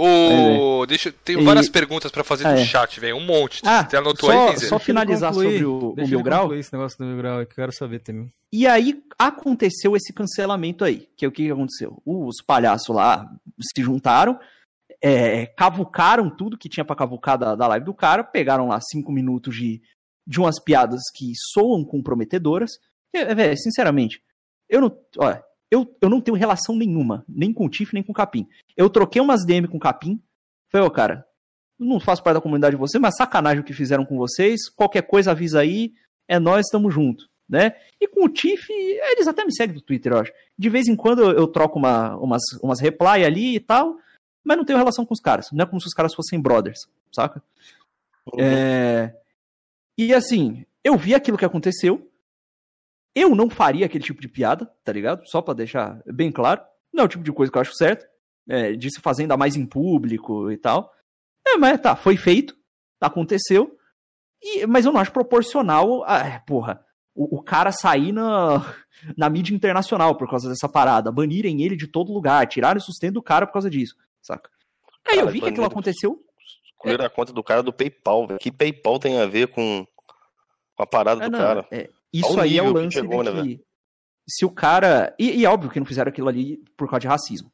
O... Deixa, tenho várias e... perguntas para fazer ah, no é. chat, velho. Um monte. Ah, Você anotou só, aí, Só finalizar sobre o, o Mil Grau. esse negócio do Mil Grau, que eu quero saber também. E aí aconteceu esse cancelamento aí. Que é o que aconteceu? Os palhaços lá se juntaram. é, cavucaram tudo que tinha pra cavucar da, da live do cara, pegaram lá cinco minutos de, de umas piadas que soam comprometedoras. É, velho, sinceramente, eu não. Olha, eu, eu não tenho relação nenhuma, nem com o Tiff, nem com o Capim. Eu troquei umas DM com o Capim. Falei, ô, cara, não faço parte da comunidade de você, mas sacanagem o que fizeram com vocês. Qualquer coisa avisa aí. É nós, estamos junto, né? E com o Tiff, eles até me seguem no Twitter, eu acho. De vez em quando eu, eu troco uma, umas, umas reply ali e tal, mas não tenho relação com os caras. Não é como se os caras fossem brothers, saca? Uhum. É... E assim, eu vi aquilo que aconteceu. Eu não faria aquele tipo de piada, tá ligado? Só para deixar bem claro. Não é o tipo de coisa que eu acho certo. É, de se fazer ainda mais em público e tal. É, mas tá, foi feito, aconteceu, e, mas eu não acho proporcional, a, é, porra, o, o, cara sair na, na mídia internacional por causa dessa parada, banirem ele de todo lugar, tirarem o sustento do cara por causa disso, saca? Aí cara, eu vi que aquilo aconteceu. Escolheram é. a conta do cara do PayPal, velho. Que PayPal tem a ver com, com a parada é, do não, cara? É, isso aí é o lance que chegou, de né, que, né, se o cara. E, e é óbvio que não fizeram aquilo ali por causa de racismo.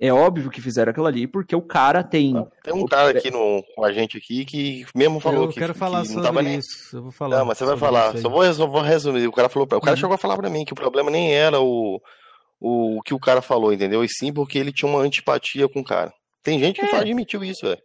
É óbvio que fizeram aquilo ali, porque o cara tem. Ah, tem um cara aqui no, com a gente aqui que mesmo falou eu que. Eu quero falar que sobre não tava isso. Nem... Eu vou falar. Não, mas você vai falar. Só vou, só vou resumir. O cara falou. O cara uhum. chegou a falar pra mim que o problema nem era o, o, o que o cara falou, entendeu? E sim porque ele tinha uma antipatia com o cara. Tem gente que é. só admitiu isso, velho.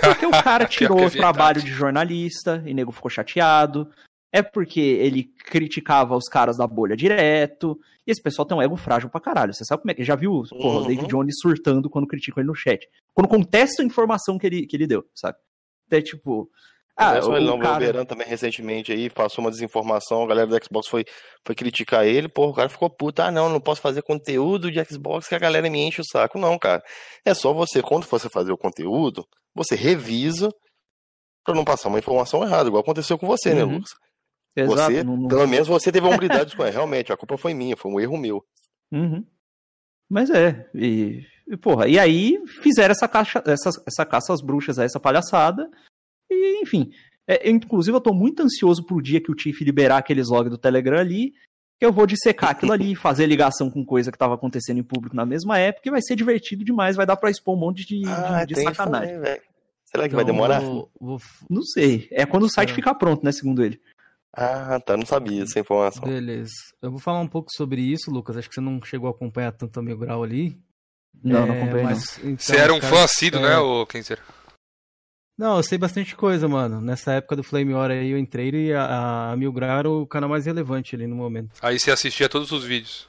Porque o cara tirou é o trabalho de jornalista e nego ficou chateado é porque ele criticava os caras da bolha direto. E esse pessoal tem um ego frágil pra caralho. Você sabe como é que. Já viu porra, uhum. o David Jones surtando quando criticam ele no chat? Quando contesta a informação que ele, que ele deu, sabe? Até tipo. Ah, o, ele não, cara... Beran também recentemente aí passou uma desinformação, a galera do Xbox foi, foi criticar ele, porra, o cara ficou puto, ah não, não posso fazer conteúdo de Xbox que a galera me enche o saco. Não, cara. É só você, quando você fazer o conteúdo, você revisa para não passar uma informação errada, igual aconteceu com você, né, uhum. né, Lucas? Exato, você, não, não... pelo menos você teve a humildade com ela. Realmente, a culpa foi minha, foi um erro meu. Uhum. Mas é, e, e, porra, e aí fizeram essa, caixa, essa, essa caça às bruxas, essa palhaçada, e enfim. É, inclusive, eu tô muito ansioso pro dia que o Tiff liberar aqueles logs do Telegram ali, que eu vou dissecar aquilo ali, fazer ligação com coisa que tava acontecendo em público na mesma época, e vai ser divertido demais, vai dar pra expor um monte de, ah, de, de sacanagem. Também, Será que então, vai demorar? Vou, vou... Não sei. É quando o site é. ficar pronto, né, segundo ele. Ah, tá, não sabia essa informação. Beleza. Eu vou falar um pouco sobre isso, Lucas. Acho que você não chegou a acompanhar tanto a Mil Grau ali. Não, é, não acompanhei. Mas, então, você era um cara, fã assíduo, é... né, o Kenzer? Não, eu sei bastante coisa, mano. Nessa época do Flame War aí eu entrei e a, a Mil Grau era o canal mais relevante ali no momento. Aí você assistia todos os vídeos?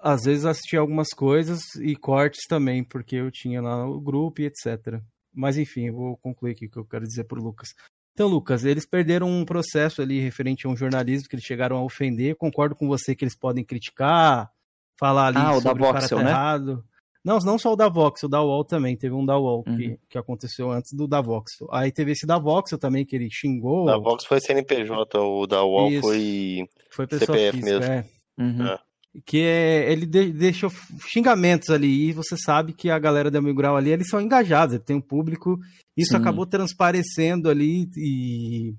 Às vezes assistia algumas coisas e cortes também, porque eu tinha lá o grupo e etc. Mas enfim, eu vou concluir aqui o que eu quero dizer pro Lucas. Então, Lucas, eles perderam um processo ali referente a um jornalismo que eles chegaram a ofender. Concordo com você que eles podem criticar, falar ali ah, sobre o, o cara tá né? errado. Não, não só o da Voxel, o da UOL também. Teve um da UOL uhum. que, que aconteceu antes do da Voxel. Aí teve esse da Voxel também, que ele xingou. Da Voxel foi CNPJ, o da UOL Isso. foi, foi CPF física, mesmo. É. Uhum. É que é, ele de, deixou xingamentos ali, e você sabe que a galera da Mil Grau ali, eles são engajados, tem um público, isso Sim. acabou transparecendo ali e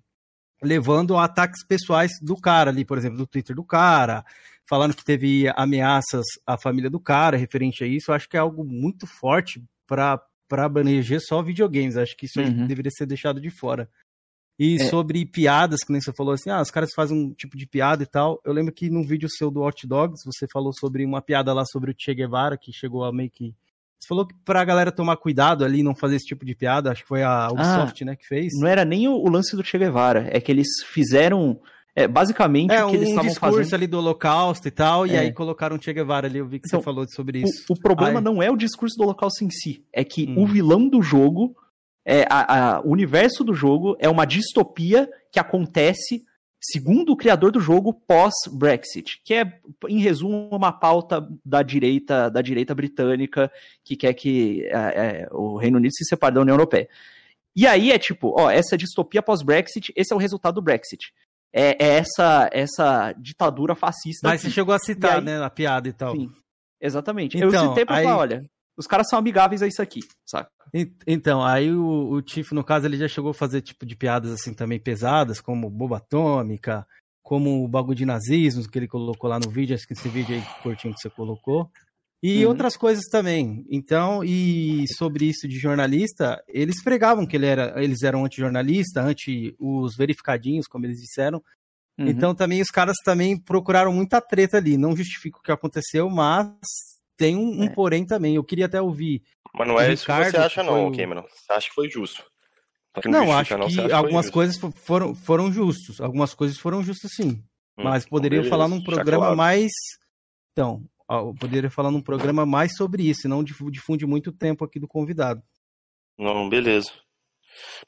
levando a ataques pessoais do cara ali, por exemplo, do Twitter do cara, falando que teve ameaças à família do cara referente a isso, eu acho que é algo muito forte para abranger só videogames, acho que isso uhum. deveria ser deixado de fora. E é. sobre piadas, que nem você falou assim, ah, os caras fazem um tipo de piada e tal. Eu lembro que num vídeo seu do Hot Dogs, você falou sobre uma piada lá sobre o Che Guevara, que chegou a meio que. Você falou que pra galera tomar cuidado ali não fazer esse tipo de piada, acho que foi a Ubisoft, ah, né, que fez. Não era nem o, o, lance do Che Guevara, é que eles fizeram. É, basicamente é, o que um eles estavam discurso fazendo... ali do Holocausto e tal, é. e aí colocaram o Che Guevara ali, eu vi que então, você falou sobre isso. O, o problema não é o discurso do Holocausto em si, é que hum. o vilão do jogo é, a, a, o universo do jogo é uma distopia que acontece, segundo o criador do jogo, pós-Brexit, que é, em resumo, uma pauta da direita, da direita britânica que quer que é, é, o Reino Unido se separe da União Europeia. E aí é tipo, ó, essa distopia pós-Brexit, esse é o resultado do Brexit. É, é, essa, essa ditadura fascista. Mas aqui. você chegou a citar, aí, né, a piada e tal. Sim, exatamente. Então, Eu citei pra aí... falar, olha, os caras são amigáveis a isso aqui, saca? Então, aí o, o Tiff, no caso, ele já chegou a fazer tipo de piadas assim também pesadas, como bomba atômica, como o bagulho de nazismo que ele colocou lá no vídeo, acho que esse vídeo aí curtinho que você colocou. E uhum. outras coisas também. Então, e sobre isso de jornalista, eles pregavam que ele era, eles eram anti-jornalista, anti os verificadinhos, como eles disseram. Uhum. Então também os caras também procuraram muita treta ali. Não justifico o que aconteceu, mas tem um, um é. porém também. Eu queria até ouvir. Mas não é isso que você acha, não, foi... Cameron. Você acha que foi justo? Que não, não acho que algumas coisas foram, foram justos. Algumas coisas foram justas sim. Hum, mas poderia beleza, falar num programa claro. mais. Então, eu poderia falar num programa mais sobre isso, não difunde muito tempo aqui do convidado. Não, beleza.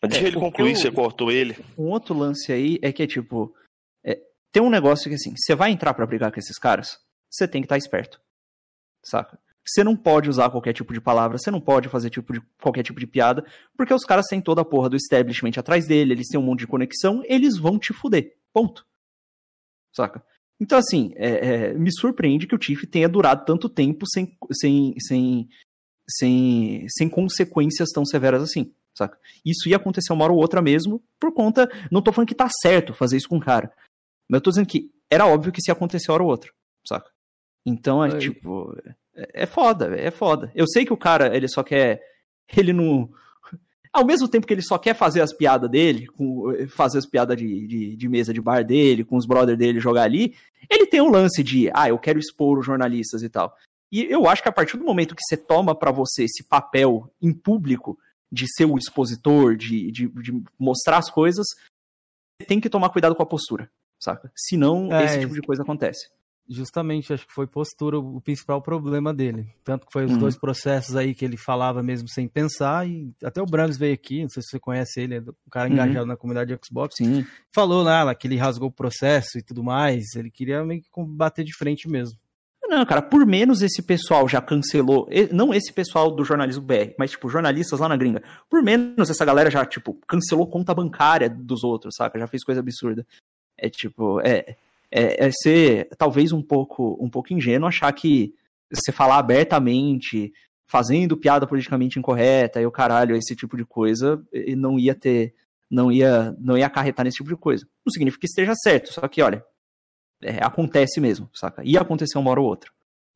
Mas deixa é, ele concluir, eu, você cortou ele. Um outro lance aí é que é tipo. É, tem um negócio que assim, você vai entrar para brigar com esses caras, você tem que estar tá esperto. Saca? Você não pode usar qualquer tipo de palavra, você não pode fazer tipo de, qualquer tipo de piada, porque os caras têm toda a porra do establishment atrás dele, eles têm um monte de conexão, eles vão te fuder. Ponto. Saca? Então, assim, é, é, me surpreende que o Tiff tenha durado tanto tempo sem, sem, sem, sem, sem consequências tão severas assim, saca? Isso ia acontecer uma hora ou outra mesmo, por conta. Não tô falando que tá certo fazer isso com o cara. Mas eu tô dizendo que era óbvio que ia acontecer uma hora ou outra, saca? Então é tipo. É, é foda, é foda. Eu sei que o cara, ele só quer. Ele não ao mesmo tempo que ele só quer fazer as piadas dele, fazer as piadas de, de, de, mesa de bar dele, com os brothers dele jogar ali, ele tem um lance de, ah, eu quero expor os jornalistas e tal. E eu acho que a partir do momento que você toma para você esse papel em público de ser o expositor, de, de, de mostrar as coisas, você tem que tomar cuidado com a postura, saca? Senão é, esse tipo de coisa acontece. Justamente, acho que foi postura o principal problema dele. Tanto que foi os uhum. dois processos aí que ele falava mesmo sem pensar, e até o Brandes veio aqui, não sei se você conhece ele, é um cara uhum. engajado na comunidade de Xbox, Sim. falou lá que ele rasgou o processo e tudo mais, ele queria meio que bater de frente mesmo. Não, cara, por menos esse pessoal já cancelou, não esse pessoal do jornalismo BR, mas, tipo, jornalistas lá na gringa, por menos essa galera já, tipo, cancelou conta bancária dos outros, saca? Já fez coisa absurda. É tipo, é, é, é ser talvez um pouco, um pouco ingênuo achar que você falar abertamente, fazendo piada politicamente incorreta e o caralho, esse tipo de coisa, não ia ter, não ia, não ia acarretar nesse tipo de coisa. Não significa que esteja certo, só que, olha, é, acontece mesmo, saca? Ia acontecer uma hora ou outra.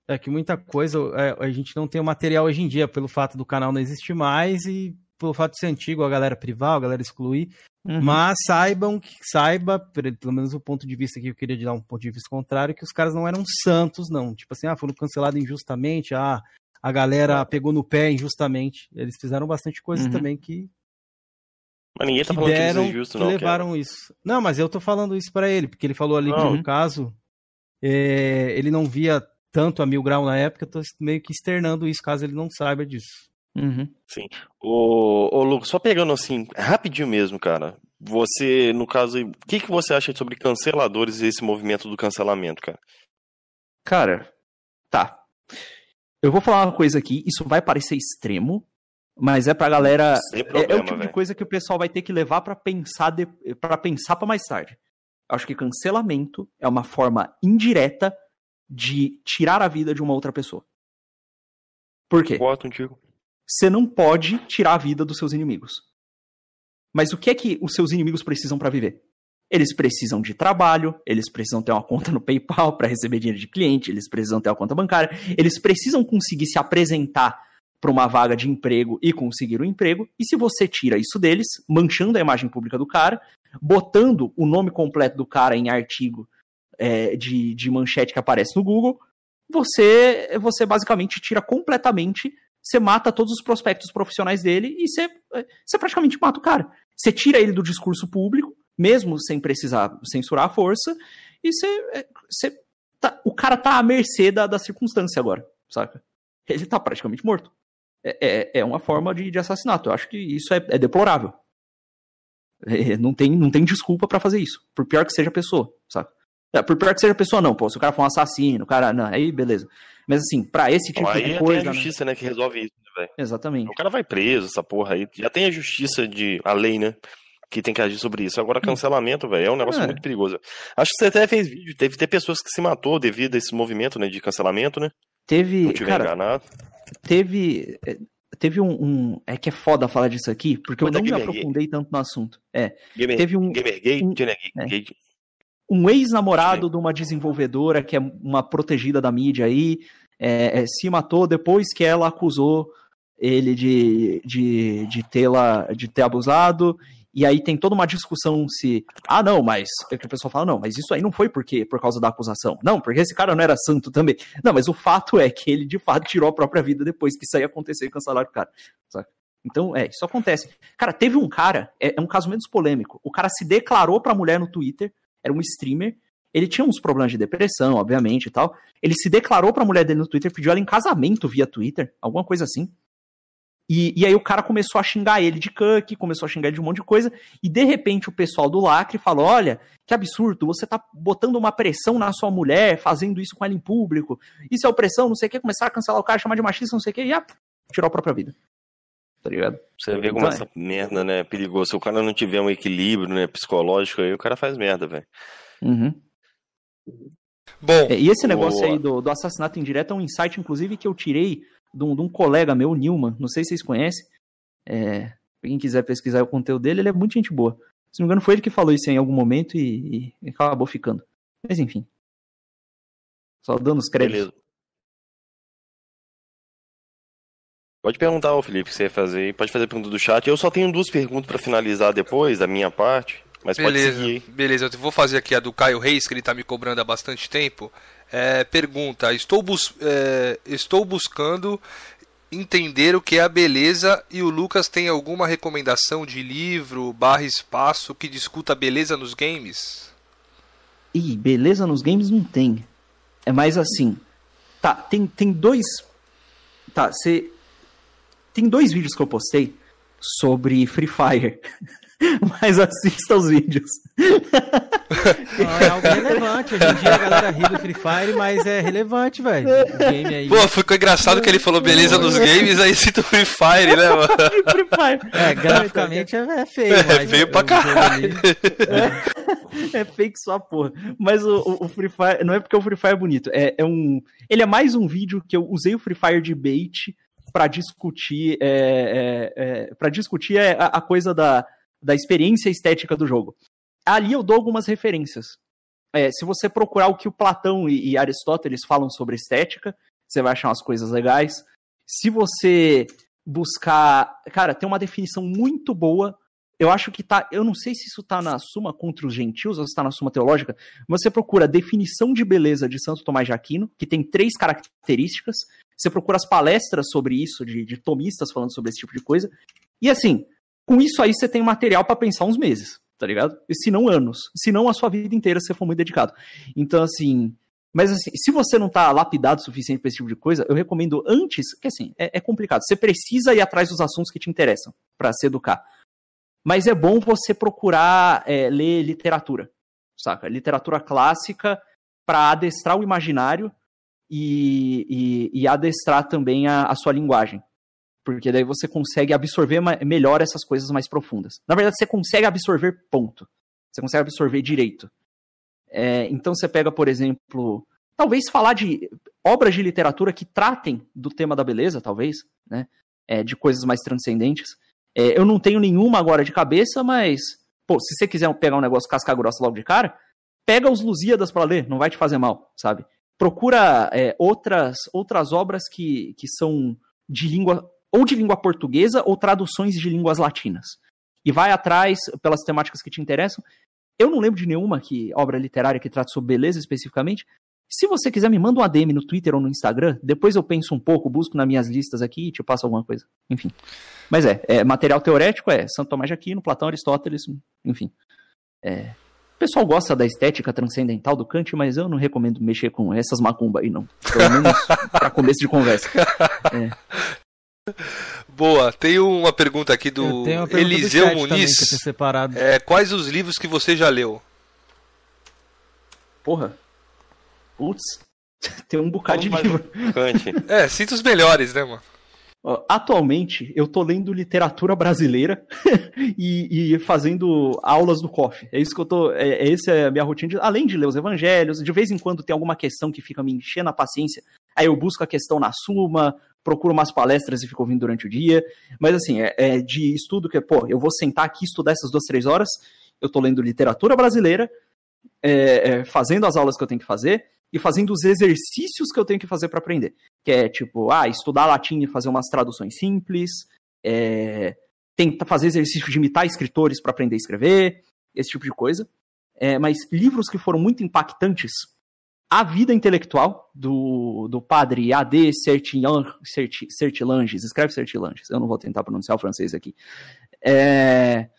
É que muita coisa é, a gente não tem o material hoje em dia, pelo fato do canal não existir mais e pelo fato de ser antigo, a galera privar, a galera excluir. Uhum. Mas saibam que saiba, pelo menos o ponto de vista que eu queria dar um ponto de vista contrário, que os caras não eram santos, não. Tipo assim, ah, foram cancelados injustamente, ah, a galera pegou no pé injustamente. Eles fizeram bastante coisa uhum. também que. Mas ninguém tá falando deram, que isso é injusto, não. Que levaram isso. Não, mas eu tô falando isso para ele, porque ele falou ali que no caso é, ele não via tanto a Mil Grau na época, eu tô meio que externando isso, caso ele não saiba disso. Uhum. Sim. Ô, ô, Lucas, só pegando assim, rapidinho mesmo, cara. Você, no caso, o que, que você acha sobre canceladores e esse movimento do cancelamento, cara? Cara, tá. Eu vou falar uma coisa aqui, isso vai parecer extremo, mas é pra galera. Problema, é, é, o tipo véio. de coisa que o pessoal vai ter que levar para pensar de, para pensar para mais tarde. Acho que cancelamento é uma forma indireta de tirar a vida de uma outra pessoa. Por quê? Concordo contigo você não pode tirar a vida dos seus inimigos. Mas o que é que os seus inimigos precisam para viver? Eles precisam de trabalho, eles precisam ter uma conta no PayPal para receber dinheiro de cliente, eles precisam ter uma conta bancária, eles precisam conseguir se apresentar para uma vaga de emprego e conseguir um emprego. E se você tira isso deles, manchando a imagem pública do cara, botando o nome completo do cara em artigo é, de, de manchete que aparece no Google, você, você basicamente tira completamente você mata todos os prospectos profissionais dele e você, você praticamente mata o cara. Você tira ele do discurso público, mesmo sem precisar censurar a força, e você. você tá, o cara tá à mercê da, da circunstância agora, saca? Ele tá praticamente morto. É, é, é uma forma de, de, assassinato. Eu acho que isso é, é deplorável. É, não, tem, não tem desculpa para fazer isso, por pior que seja a pessoa, saca? É, por pior que seja a pessoa, não. Pô, se o cara for um assassino, o cara. Não, aí beleza. Mas assim, pra esse tipo de coisa. Tem a justiça, né, né que resolve isso, né, velho? Exatamente. O cara vai preso, essa porra aí. Já tem a justiça de. a lei, né? Que tem que agir sobre isso. Agora, hum. cancelamento, velho, é um negócio é. muito perigoso. Acho que você até fez vídeo. Teve ter pessoas que se matou devido a esse movimento, né, de cancelamento, né? Teve. Não tiver cara, enganado. Teve. É, teve um, um, É que é foda falar disso aqui, porque Mas eu não me aprofundei tanto no assunto. É. Gamer, teve um. Gamer gay, um, é, um ex-namorado de uma desenvolvedora que é uma protegida da mídia aí, é, é, se matou depois que ela acusou ele de, de, de, tê-la, de ter abusado. E aí tem toda uma discussão se. Ah, não, mas. É que o pessoal fala, não, mas isso aí não foi porque, por causa da acusação. Não, porque esse cara não era santo também. Não, mas o fato é que ele de fato tirou a própria vida depois que isso aí aconteceu e cancelaram o cara. Saca? Então, é, isso acontece. Cara, teve um cara, é, é um caso menos polêmico. O cara se declarou pra mulher no Twitter, era um streamer. Ele tinha uns problemas de depressão, obviamente e tal. Ele se declarou pra mulher dele no Twitter, pediu ela em casamento via Twitter, alguma coisa assim. E, e aí o cara começou a xingar ele de cuck, começou a xingar ele de um monte de coisa, e de repente o pessoal do lacre falou: olha, que absurdo, você tá botando uma pressão na sua mulher, fazendo isso com ela em público, isso é opressão, não sei o que, começar a cancelar o cara, chamar de machista, não sei o que, e ah, tirou a própria vida. Tá ligado? Você vê como então, essa merda, né, é perigoso. Se o cara não tiver um equilíbrio, né, psicológico aí, o cara faz merda, velho. Uhum. Bom. É, e esse negócio boa. aí do, do assassinato indireto é um insight, inclusive, que eu tirei de um, de um colega meu, Nilman, não sei se vocês conhecem. É, quem quiser pesquisar o conteúdo dele, ele é muito gente boa. Se não me engano, foi ele que falou isso em algum momento e, e acabou ficando. Mas enfim. Só dando os créditos. Beleza. Pode perguntar ao Felipe o que você ia fazer. Pode fazer pergunta do chat. Eu só tenho duas perguntas para finalizar depois, da minha parte. Mas beleza, pode seguir. Beleza, eu vou fazer aqui a do Caio Reis, que ele tá me cobrando há bastante tempo. É, pergunta: estou, bus é, estou buscando entender o que é a beleza e o Lucas tem alguma recomendação de livro barra espaço que discuta beleza nos games? Ih, beleza nos games não tem. É mais assim. Tá, tem, tem dois. Tá, você. Tem dois vídeos que eu postei sobre Free Fire. Mas assista os vídeos. Não, é algo relevante. Hoje em dia a galera ri do Free Fire, mas é relevante, velho. Pô, ficou engraçado que ele falou beleza nos games, aí cita o Free Fire, né, mano? Free Fire. É, graficamente é, é feio. É feio pra caralho. É, é fake só porra. Mas o, o, Free Fire, não é porque o Free Fire é bonito, é, é um. Ele é mais um vídeo que eu usei o Free Fire de bait para discutir, é, é, é para discutir a, a coisa da da experiência estética do jogo. Ali eu dou algumas referências. É, se você procurar o que o Platão e, e Aristóteles falam sobre estética, você vai achar umas coisas legais. Se você buscar. Cara, tem uma definição muito boa. Eu acho que tá. Eu não sei se isso tá na Suma contra os Gentios ou se tá na Suma Teológica. Você procura definição de beleza de Santo Tomás de Aquino, que tem três características. Você procura as palestras sobre isso, de, de tomistas falando sobre esse tipo de coisa. E assim, com isso aí você tem material para pensar uns meses, tá ligado? E se não anos, se não a sua vida inteira se você for muito dedicado. Então, assim, mas assim, se você não tá lapidado o suficiente para esse tipo de coisa, eu recomendo antes, que assim, é, é complicado. Você precisa ir atrás dos assuntos que te interessam para se educar. Mas é bom você procurar é, ler literatura, saca? Literatura clássica para adestrar o imaginário e, e, e adestrar também a, a, sua linguagem porque daí você consegue absorver melhor essas coisas mais profundas. Na verdade, você consegue absorver ponto. Você consegue absorver direito. É, então você pega, por exemplo, talvez falar de obras de literatura que tratem do tema da beleza, talvez, né? É, de coisas mais transcendentes. É, eu não tenho nenhuma agora de cabeça, mas, pô, se você quiser pegar um negócio casca grossa logo de cara, pega os Lusíadas para ler, não vai te fazer mal, sabe? Procura é, outras, outras obras que, que são de língua ou de língua portuguesa ou traduções de línguas latinas. E vai atrás pelas temáticas que te interessam. Eu não lembro de nenhuma que, obra literária que trate sobre beleza especificamente. Se você quiser, me manda um ADM no Twitter ou no Instagram. Depois eu penso um pouco, busco nas minhas listas aqui e te passo alguma coisa. Enfim. Mas é, é material teorético é Santo Tomás de Aquino, Platão, Aristóteles, enfim. É, o pessoal gosta da estética transcendental do Kant, mas eu não recomendo mexer com essas macumbas aí, não. Pelo menos pra começo de conversa. É. Boa, tem uma pergunta aqui do pergunta Eliseu do Muniz. É, quais os livros que você já leu? Porra. Putz. Tem um bocado de livro. é, sinta os melhores, né, mano? Atualmente, eu tô lendo literatura brasileira e, e, fazendo aulas do COF. É isso que eu tô. É, é essa é a minha rotina. De, além de ler os evangelhos, de vez em quando tem alguma questão que fica me enchendo a paciência. Aí eu busco a questão na Suma, procuro umas palestras e fico ouvindo durante o dia. Mas assim, é, é de estudo que, pô, eu vou sentar aqui estudar essas duas, três horas. Eu tô lendo literatura brasileira, é, é, fazendo as aulas que eu tenho que fazer, e fazendo os exercícios que eu tenho que fazer para aprender. Que é tipo, ah, estudar latim e fazer umas traduções simples, é, tentar fazer exercício de imitar escritores para aprender a escrever, esse tipo de coisa. É, mas livros que foram muito impactantes, A Vida Intelectual, do, do padre A.D. Sertilanges, escreve Sertilanges, eu não vou tentar pronunciar o francês aqui. É,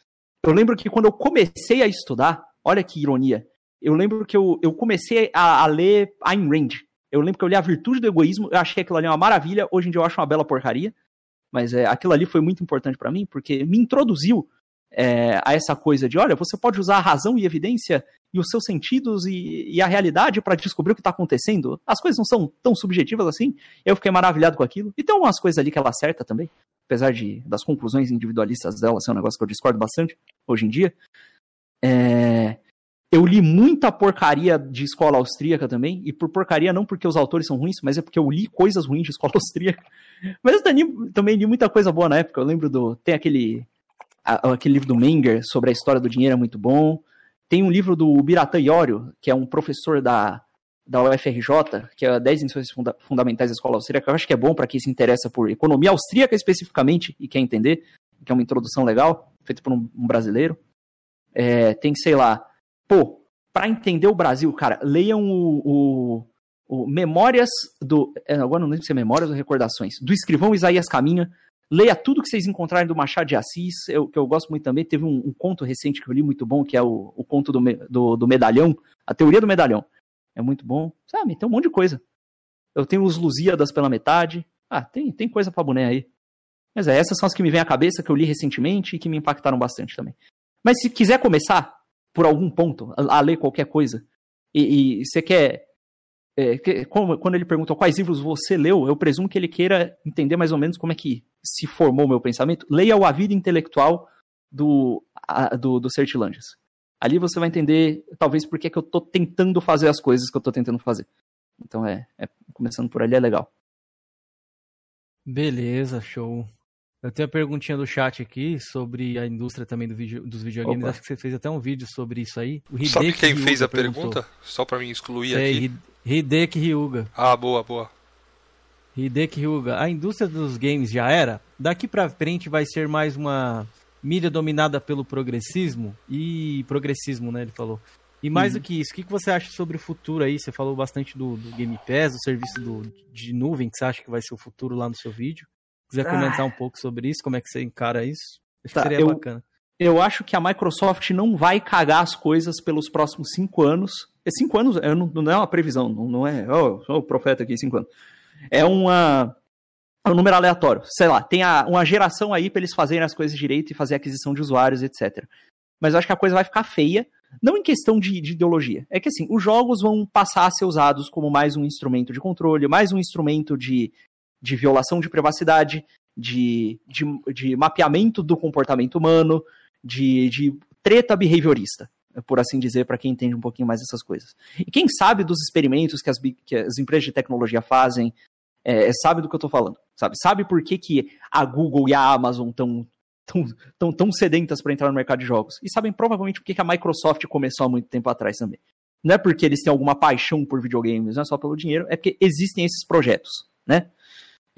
eu lembro que quando eu comecei a estudar, olha que ironia, eu lembro que eu, eu comecei a, a ler Ayn Rand. Eu lembro que eu li A Virtude do Egoísmo, eu achei aquilo ali uma maravilha, hoje em dia eu acho uma bela porcaria, mas é, aquilo ali foi muito importante para mim, porque me introduziu é, a essa coisa de, olha, você pode usar a razão e evidência e os seus sentidos e, e a realidade para descobrir o que está acontecendo. As coisas não são tão subjetivas assim. Eu fiquei maravilhado com aquilo. E tem algumas coisas ali que ela acerta também, apesar de das conclusões individualistas dela ser um negócio que eu discordo bastante hoje em dia. É, eu li muita porcaria de escola austríaca também, e por porcaria não porque os autores são ruins, mas é porque eu li coisas ruins de escola austríaca. Mas eu também, li muita coisa boa na época. Eu lembro do. Tem aquele. aquele livro do Menger sobre a história do dinheiro, é muito bom. Tem um livro do Biratan Iorio, que é um professor da, da UFRJ, que é 10 lições funda fundamentais da escola austríaca. Eu acho que é bom para quem se interessa por economia austríaca especificamente e quer entender, que é uma introdução legal, feita por um, um brasileiro. É, tem, sei lá, pô, para entender o Brasil, cara, leiam o, o, o Memórias do. É, agora não lembro se é Memórias ou Recordações. Do escrivão Isaías Caminha. Leia tudo que vocês encontrarem do Machado de Assis, eu, que eu gosto muito também. Teve um, um, conto recente que eu li muito bom, que é o, o conto do, do, do, medalhão, a teoria do medalhão. É muito bom. Sabe, tem um monte de coisa. Eu tenho os Lusíadas pela metade. Ah, tem, tem coisa pra boné aí. Mas é, essas são as que me vêm à cabeça, que eu li recentemente e que me impactaram bastante também. Mas se quiser começar, por algum ponto, a, a ler qualquer coisa, e, e você quer. É, que, como, quando ele pergunta quais livros você leu, eu presumo que ele queira entender mais ou menos como é que se formou o meu pensamento. Leia o A Vida Intelectual do, do, do Sertilanges. Ali você vai entender, talvez, por que eu estou tentando fazer as coisas que eu estou tentando fazer. Então, é, é, começando por ali é legal. Beleza, show. Eu tenho a perguntinha do chat aqui sobre a indústria também do video, dos videogames. Opa. Acho que você fez até um vídeo sobre isso aí. O Sabe quem Ryuga fez a perguntou. pergunta? Só para mim excluir Sei, aqui. Hideki Ryuga. Ah, boa, boa. Hideki Ryuga. A indústria dos games já era? Daqui pra frente vai ser mais uma mídia dominada pelo progressismo e progressismo, né? Ele falou. E mais uhum. do que isso, o que você acha sobre o futuro aí? Você falou bastante do, do Game Pass, do serviço do, de nuvem, que você acha que vai ser o futuro lá no seu vídeo quiser comentar ah. um pouco sobre isso, como é que você encara isso, acho tá, que seria eu, bacana. Eu acho que a Microsoft não vai cagar as coisas pelos próximos cinco anos. É cinco anos, não, não é uma previsão, não, não é. Oh, sou o profeta aqui, cinco anos. É uma. É um número aleatório. Sei lá, tem a, uma geração aí para eles fazerem as coisas direito e fazer aquisição de usuários, etc. Mas eu acho que a coisa vai ficar feia, não em questão de, de, ideologia. É que assim, os jogos vão passar a ser usados como mais um instrumento de controle, mais um instrumento de de violação de privacidade, de, de, de mapeamento do comportamento humano, de, de treta behaviorista, por assim dizer, para quem entende um pouquinho mais dessas coisas. E quem sabe dos experimentos que as, que as empresas de tecnologia fazem, é, é sabe do que eu estou falando, sabe? Sabe por que, que a Google e a Amazon estão tão, tão, tão sedentas para entrar no mercado de jogos. E sabem provavelmente por que, que a Microsoft começou há muito tempo atrás também. Não é porque eles têm alguma paixão por videogames, não é só pelo dinheiro, é porque existem esses projetos, né?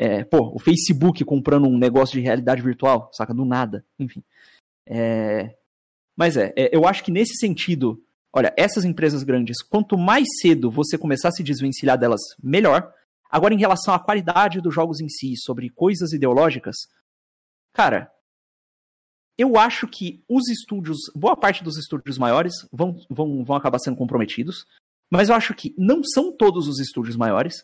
É, pô, o Facebook comprando um negócio de realidade virtual, saca? Do nada, enfim. É, mas é, é, eu acho que nesse sentido, olha, essas empresas grandes, quanto mais cedo você começar a se desvencilhar delas, melhor. Agora, em relação à qualidade dos jogos em si, sobre coisas ideológicas, cara, eu acho que os estúdios, boa parte dos estúdios maiores vão, vão, vão acabar sendo comprometidos, mas eu acho que não são todos os estúdios maiores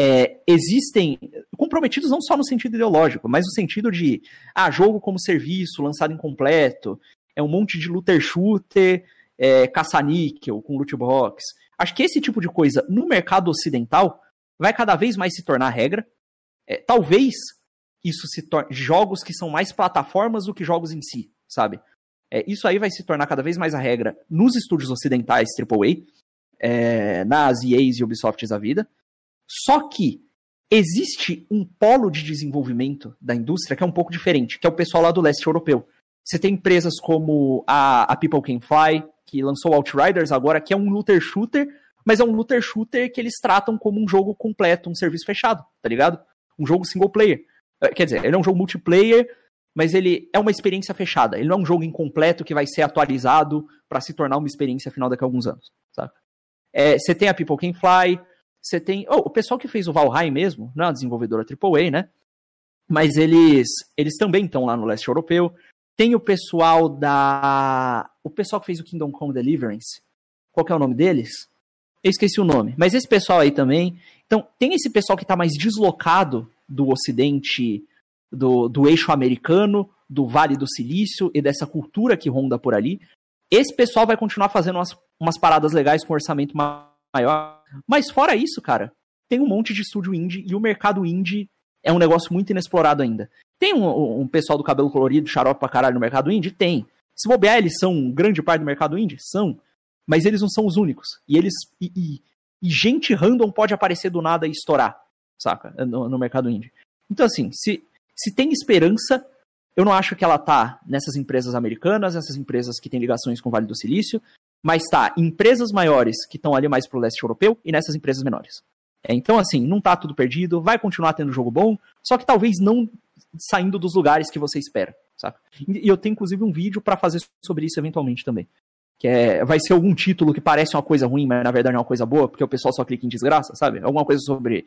é, existem comprometidos não só no sentido ideológico, mas no sentido de ah, jogo como serviço, lançado incompleto, é um monte de looter shooter, é, caça-níquel com loot box. Acho que esse tipo de coisa no mercado ocidental vai cada vez mais se tornar regra. É, talvez isso se torne jogos que são mais plataformas do que jogos em si, sabe? É, isso aí vai se tornar cada vez mais a regra nos estúdios ocidentais AAA, é, nas EAs e Ubisofts da vida. Só que existe um polo de desenvolvimento da indústria que é um pouco diferente, que é o pessoal lá do leste europeu. Você tem empresas como a, a People Can Fly, que lançou Outriders agora, que é um looter shooter, mas é um looter shooter que eles tratam como um jogo completo, um serviço fechado, tá ligado? Um jogo single player. É, quer dizer, ele é um jogo multiplayer, mas ele é uma experiência fechada. Ele não é um jogo incompleto que vai ser atualizado para se tornar uma experiência final daqui a alguns anos, sabe? É, você tem a People Can Fly, você tem. Oh, o pessoal que fez o Valheim mesmo, não é uma desenvolvedora AAA, né? Mas eles, eles também estão lá no leste europeu. Tem o pessoal da. O pessoal que fez o Kingdom Come Deliverance. Qual que é o nome deles? Eu esqueci o nome. Mas esse pessoal aí também. Então, tem esse pessoal que está mais deslocado do ocidente, do, do eixo americano, do Vale do Silício e dessa cultura que ronda por ali. Esse pessoal vai continuar fazendo umas, umas paradas legais com orçamento maior. Mas fora isso, cara, tem um monte de estúdio indie e o mercado indie é um negócio muito inexplorado ainda. Tem um, um pessoal do cabelo colorido, xarope pra caralho no mercado indie? Tem. Se bobear, eles são grande parte do mercado indie? São. Mas eles não são os únicos. E eles. E, e, e gente random pode aparecer do nada e estourar, saca? No, no mercado indie. Então, assim, se, se tem esperança, eu não acho que ela tá nessas empresas americanas, nessas empresas que têm ligações com o Vale do Silício, mas tá em empresas maiores que estão ali mais pro leste europeu e nessas empresas menores. É, então, assim, não tá tudo perdido, vai continuar tendo jogo bom, só que talvez não saindo dos lugares que você espera, saca? E eu tenho, inclusive, um vídeo para fazer sobre isso eventualmente também. Que é, vai ser algum título que parece uma coisa ruim, mas na verdade é uma coisa boa, porque o pessoal só clica em desgraça, sabe? Alguma coisa sobre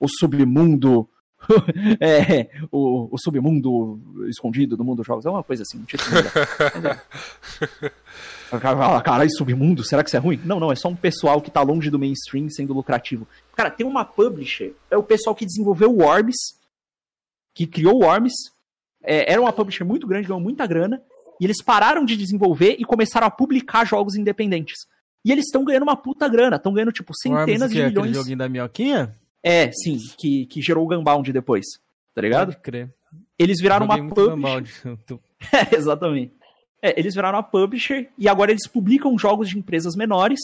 o submundo é, o, o, submundo escondido do mundo dos jogos. É uma coisa assim, um título. Fala, caralho, submundo, será que isso é ruim? Não, não, é só um pessoal que tá longe do mainstream sendo lucrativo. Cara, tem uma publisher, é o pessoal que desenvolveu o Orbs, que criou o Worms. É, era uma publisher muito grande, ganhou muita grana, e eles pararam de desenvolver e começaram a publicar jogos independentes. E eles estão ganhando uma puta grana, estão ganhando, tipo, centenas de milhões. Aquele joguinho da minhoquinha? É, sim, que, que gerou o Gunbound depois, tá ligado? Pode crer. Eles viraram uma publisher. é, exatamente. É, eles viraram uma publisher e agora eles publicam jogos de empresas menores.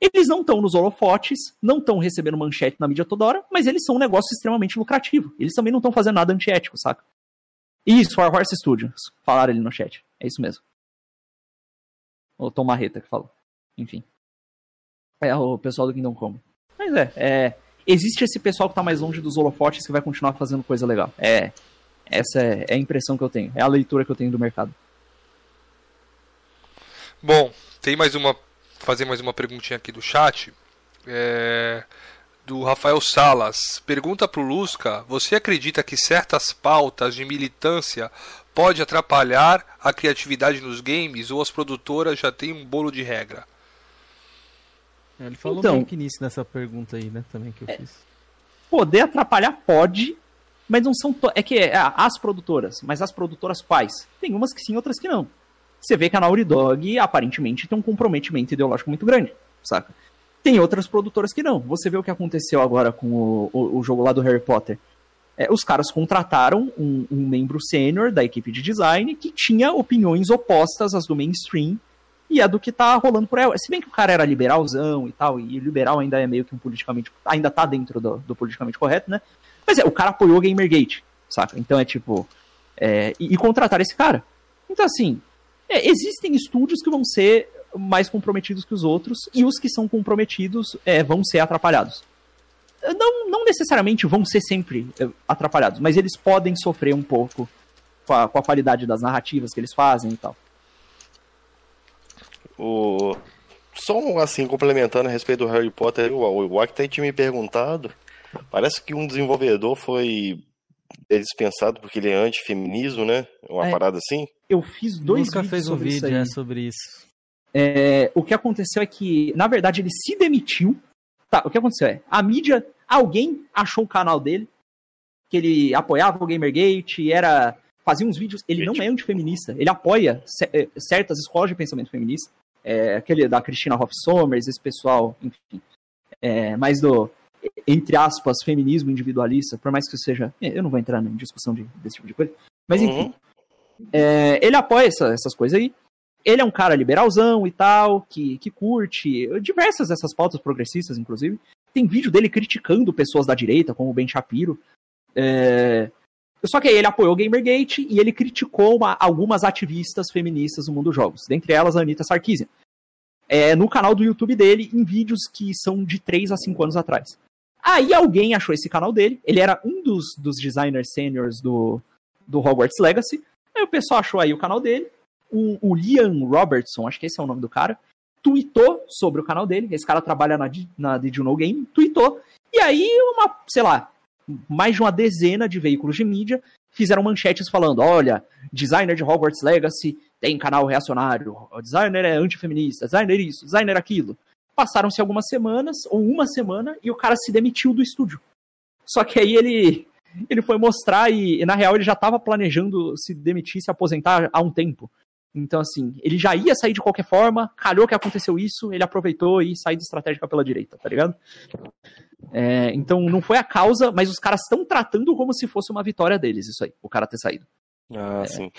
Eles não estão nos holofotes, não estão recebendo manchete na mídia toda hora, mas eles são um negócio extremamente lucrativo. Eles também não estão fazendo nada antiético, saca? Isso, War Horse Studios. Falaram ali no chat. É isso mesmo. O Tom Marreta que falou. Enfim. É o pessoal do Kingdom Come. Mas é, é, existe esse pessoal que tá mais longe dos holofotes que vai continuar fazendo coisa legal. É. Essa é, é a impressão que eu tenho. É a leitura que eu tenho do mercado. Bom, tem mais uma. Fazer mais uma perguntinha aqui do chat. É, do Rafael Salas. Pergunta pro Lusca: Você acredita que certas pautas de militância pode atrapalhar a criatividade nos games ou as produtoras já têm um bolo de regra? Ele falou então, meio que nisso nessa pergunta aí, né? Também que eu é, fiz. Poder atrapalhar pode, mas não são. É que é, as produtoras, mas as produtoras quais? Tem umas que sim, outras que não você vê que a Naughty Dog aparentemente tem um comprometimento ideológico muito grande, saca? Tem outras produtoras que não. Você vê o que aconteceu agora com o, o, o jogo lá do Harry Potter. É, os caras contrataram um, um membro sênior da equipe de design que tinha opiniões opostas às do mainstream e a do que tá rolando por aí. Se bem que o cara era liberalzão e tal, e liberal ainda é meio que um politicamente. ainda tá dentro do, do politicamente correto, né? Mas é, o cara apoiou o Gamergate, saca? Então é tipo. É, e, e contratar esse cara. Então, assim, é, existem estúdios que vão ser mais comprometidos que os outros, e os que são comprometidos é, vão ser atrapalhados. Não, não necessariamente vão ser sempre é, atrapalhados, mas eles podem sofrer um pouco com a, com a qualidade das narrativas que eles fazem e tal. O... Só assim, complementando a respeito do Harry Potter, o, o Aki tinha me perguntado. Parece que um desenvolvedor foi é dispensado porque ele é antifeminismo, né? Uma é, parada assim. Eu fiz dois Nunca vídeos fez um sobre vídeo isso é, sobre isso. É, o que aconteceu é que, na verdade, ele se demitiu. Tá, o que aconteceu é, a mídia, alguém achou o canal dele, que ele apoiava o Gamergate, era fazia uns vídeos. Ele não é antifeminista, ele apoia é, certas escolas de pensamento feminista. É, aquele da Christina Hoff Sommers, esse pessoal, enfim. É, mais do entre aspas, feminismo individualista, por mais que isso seja. É, eu não vou entrar em discussão de, desse tipo de coisa. Mas uhum. enfim. Uhum. É, ele apoia essa, essas coisas aí. Ele é um cara liberalzão e tal, que, que curte diversas dessas pautas progressistas, inclusive. Tem vídeo dele criticando pessoas da direita, como o Ben Shapiro. É... Só que aí ele apoiou o Gamergate e ele criticou uma, algumas ativistas feministas no mundo dos jogos, dentre elas a Anitta Sarkeesian. é, no canal do YouTube dele, em vídeos que são de 3 a 5 anos atrás. Aí alguém achou esse canal dele, ele era um dos, dos designers seniors do, do Hogwarts Legacy. Aí o pessoal achou aí o canal dele, o, o Liam Robertson, acho que esse é o nome do cara, tweetou sobre o canal dele, esse cara trabalha na, na Did You Know Game, tweetou, e aí uma, sei lá, mais de uma dezena de veículos de mídia fizeram manchetes falando: olha, designer de Hogwarts Legacy tem canal reacionário, o designer é antifeminista, designer isso, designer aquilo. Passaram-se algumas semanas, ou uma semana, e o cara se demitiu do estúdio. Só que aí ele, ele foi mostrar e, e na real, ele já estava planejando se demitir, se aposentar há um tempo. Então, assim, ele já ia sair de qualquer forma, calhou que aconteceu isso, ele aproveitou e saiu de estratégica pela direita, tá ligado? É, então, não foi a causa, mas os caras estão tratando como se fosse uma vitória deles, isso aí, o cara ter saído. Ah, é. sim.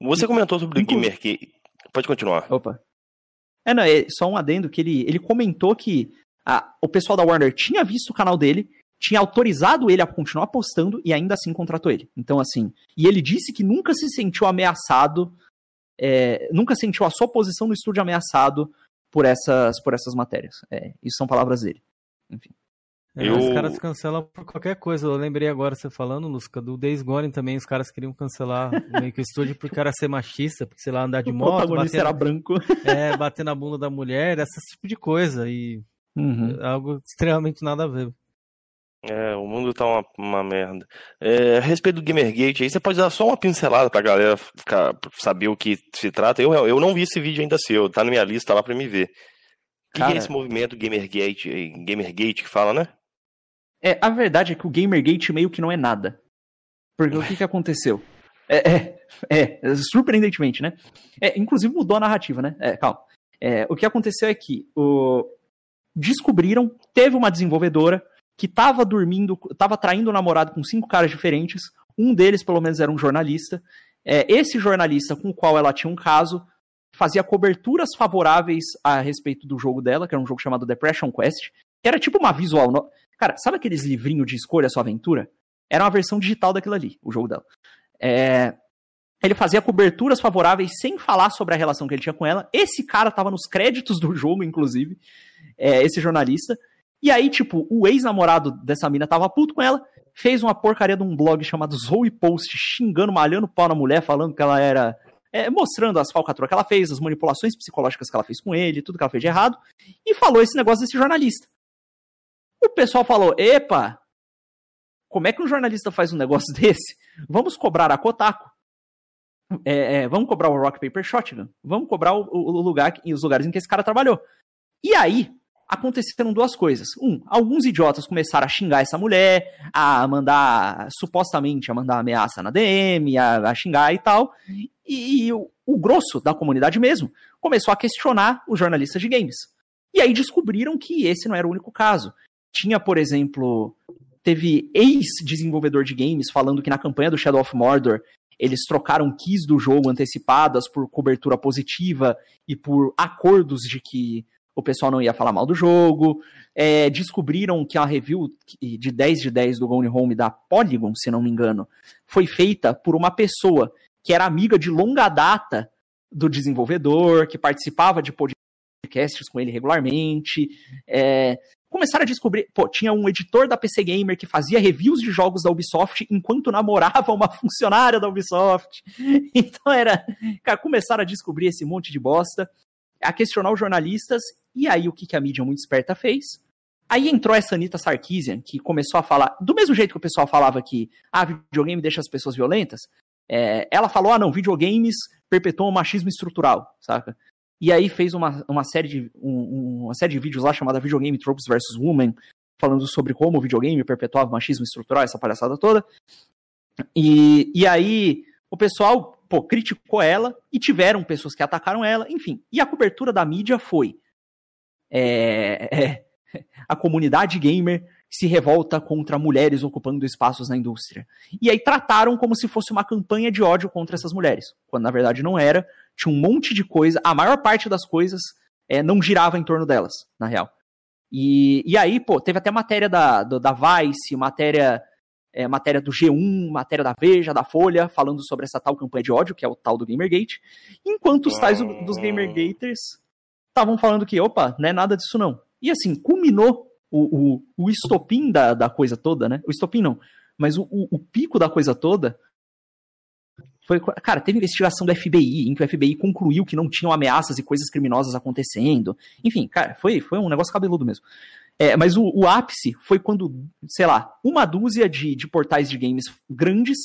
Você comentou sobre o Gamer que. Pode continuar. Opa. É, não, é só um adendo que ele, ele comentou que a, o pessoal da Warner tinha visto o canal dele, tinha autorizado ele a continuar postando e ainda assim contratou ele. Então, assim, e ele disse que nunca se sentiu ameaçado, é, nunca sentiu a sua posição no estúdio ameaçado por essas, por essas matérias. É, isso são palavras dele. Enfim. É, eu... Os caras cancelam por qualquer coisa. Eu lembrei agora você falando, Lusca, do Days Gone também. Os caras queriam cancelar meio que o estúdio porque era ser machista, porque, sei lá, andar de o moto. O bater, era branco. É, bater na bunda da mulher, esse tipo de coisa. E uhum. É algo extremamente nada a ver. É, o mundo tá uma, uma merda. É, a respeito do Gamergate aí, você pode dar só uma pincelada pra galera ficar, saber o que se trata. Eu, eu não vi esse vídeo ainda seu, tá na minha lista lá pra me ver. O que, que, é esse movimento Gamergate, Gamergate que fala, né? É, a verdade é que o Gamergate meio que não é nada. Porque o que, que aconteceu? É, é, é, surpreendentemente, né? É, inclusive mudou a narrativa, né? É, calma. É, o que aconteceu é que o... descobriram, teve uma desenvolvedora que estava dormindo, estava traindo o namorado com cinco caras diferentes. Um deles, pelo menos, era um jornalista. É, esse jornalista com o qual ela tinha um caso fazia coberturas favoráveis a respeito do jogo dela, que era um jogo chamado Depression Quest, que era tipo uma visual. No... Cara, sabe aqueles livrinhos de escolha sua aventura? Era uma versão digital daquilo ali, o jogo dela. É... Ele fazia coberturas favoráveis sem falar sobre a relação que ele tinha com ela. Esse cara tava nos créditos do jogo, inclusive, é, esse jornalista. E aí, tipo, o ex-namorado dessa mina tava puto com ela, fez uma porcaria de um blog chamado Zoe Post, xingando, malhando pau na mulher, falando que ela era. É, mostrando as falcatruas que ela fez, as manipulações psicológicas que ela fez com ele, tudo que ela fez de errado, e falou esse negócio desse jornalista. O pessoal falou: epa, como é que um jornalista faz um negócio desse? Vamos cobrar a Kotaku. É, é, vamos cobrar o Rock Paper Shotgun. Vamos cobrar o, o lugar, os lugares em que esse cara trabalhou. E aí, aconteceram duas coisas. Um, alguns idiotas começaram a xingar essa mulher, a mandar, supostamente, a mandar ameaça na DM, a, a xingar e tal. E, e o, o, grosso da comunidade mesmo começou a questionar os jornalistas de games. E aí descobriram que esse não era o único caso. Tinha, por exemplo, teve ex-desenvolvedor de games falando que na campanha do Shadow of Mordor eles trocaram keys do jogo antecipadas por cobertura positiva e por acordos de que o pessoal não ia falar mal do jogo. É, descobriram que a review de 10 de 10 do Gone Home da Polygon, se não me engano, foi feita por uma pessoa que era amiga de longa data do desenvolvedor, que participava de podcasts com ele regularmente. É, começaram a descobrir, pô, tinha um editor da PC Gamer que fazia reviews de jogos da Ubisoft enquanto namorava uma funcionária da Ubisoft. Então era, cara, começaram a descobrir esse monte de bosta, a questionar os jornalistas, e aí o que, que a mídia muito esperta fez? Aí entrou essa Anitta Sarkeesian, que começou a falar, do mesmo jeito que o pessoal falava que, ah, videogame deixa as pessoas violentas, é, ela falou, ah, não, videogames perpetuam o machismo estrutural, saca? E aí fez uma, uma, série de, um, uma série de vídeos lá chamada Videogame Tropes vs. Woman, falando sobre como o videogame perpetuava o machismo estrutural, essa palhaçada toda. E, e aí o pessoal pô, criticou ela e tiveram pessoas que atacaram ela, enfim. E a cobertura da mídia foi é, é, a comunidade gamer se revolta contra mulheres ocupando espaços na indústria. E aí trataram como se fosse uma campanha de ódio contra essas mulheres, quando na verdade não era tinha um monte de coisa, a maior parte das coisas é, não girava em torno delas, na real. E, e aí, pô, teve até matéria da, do, da Vice, matéria, é, matéria do G1, matéria da Veja, da Folha, falando sobre essa tal campanha de ódio, que é o tal do Gamergate, enquanto os tais dos Gamergaters estavam falando que, opa, não é nada disso não. E assim, culminou o, o, o estopim da, da coisa toda, né? O estopim não, mas o, o, o pico da coisa toda foi, cara, teve investigação do FBI, em que o FBI concluiu que não tinham ameaças e coisas criminosas acontecendo. Enfim, cara, foi, foi um negócio cabeludo mesmo. É, mas o, o, ápice foi quando, sei lá, uma dúzia de, de portais de games grandes,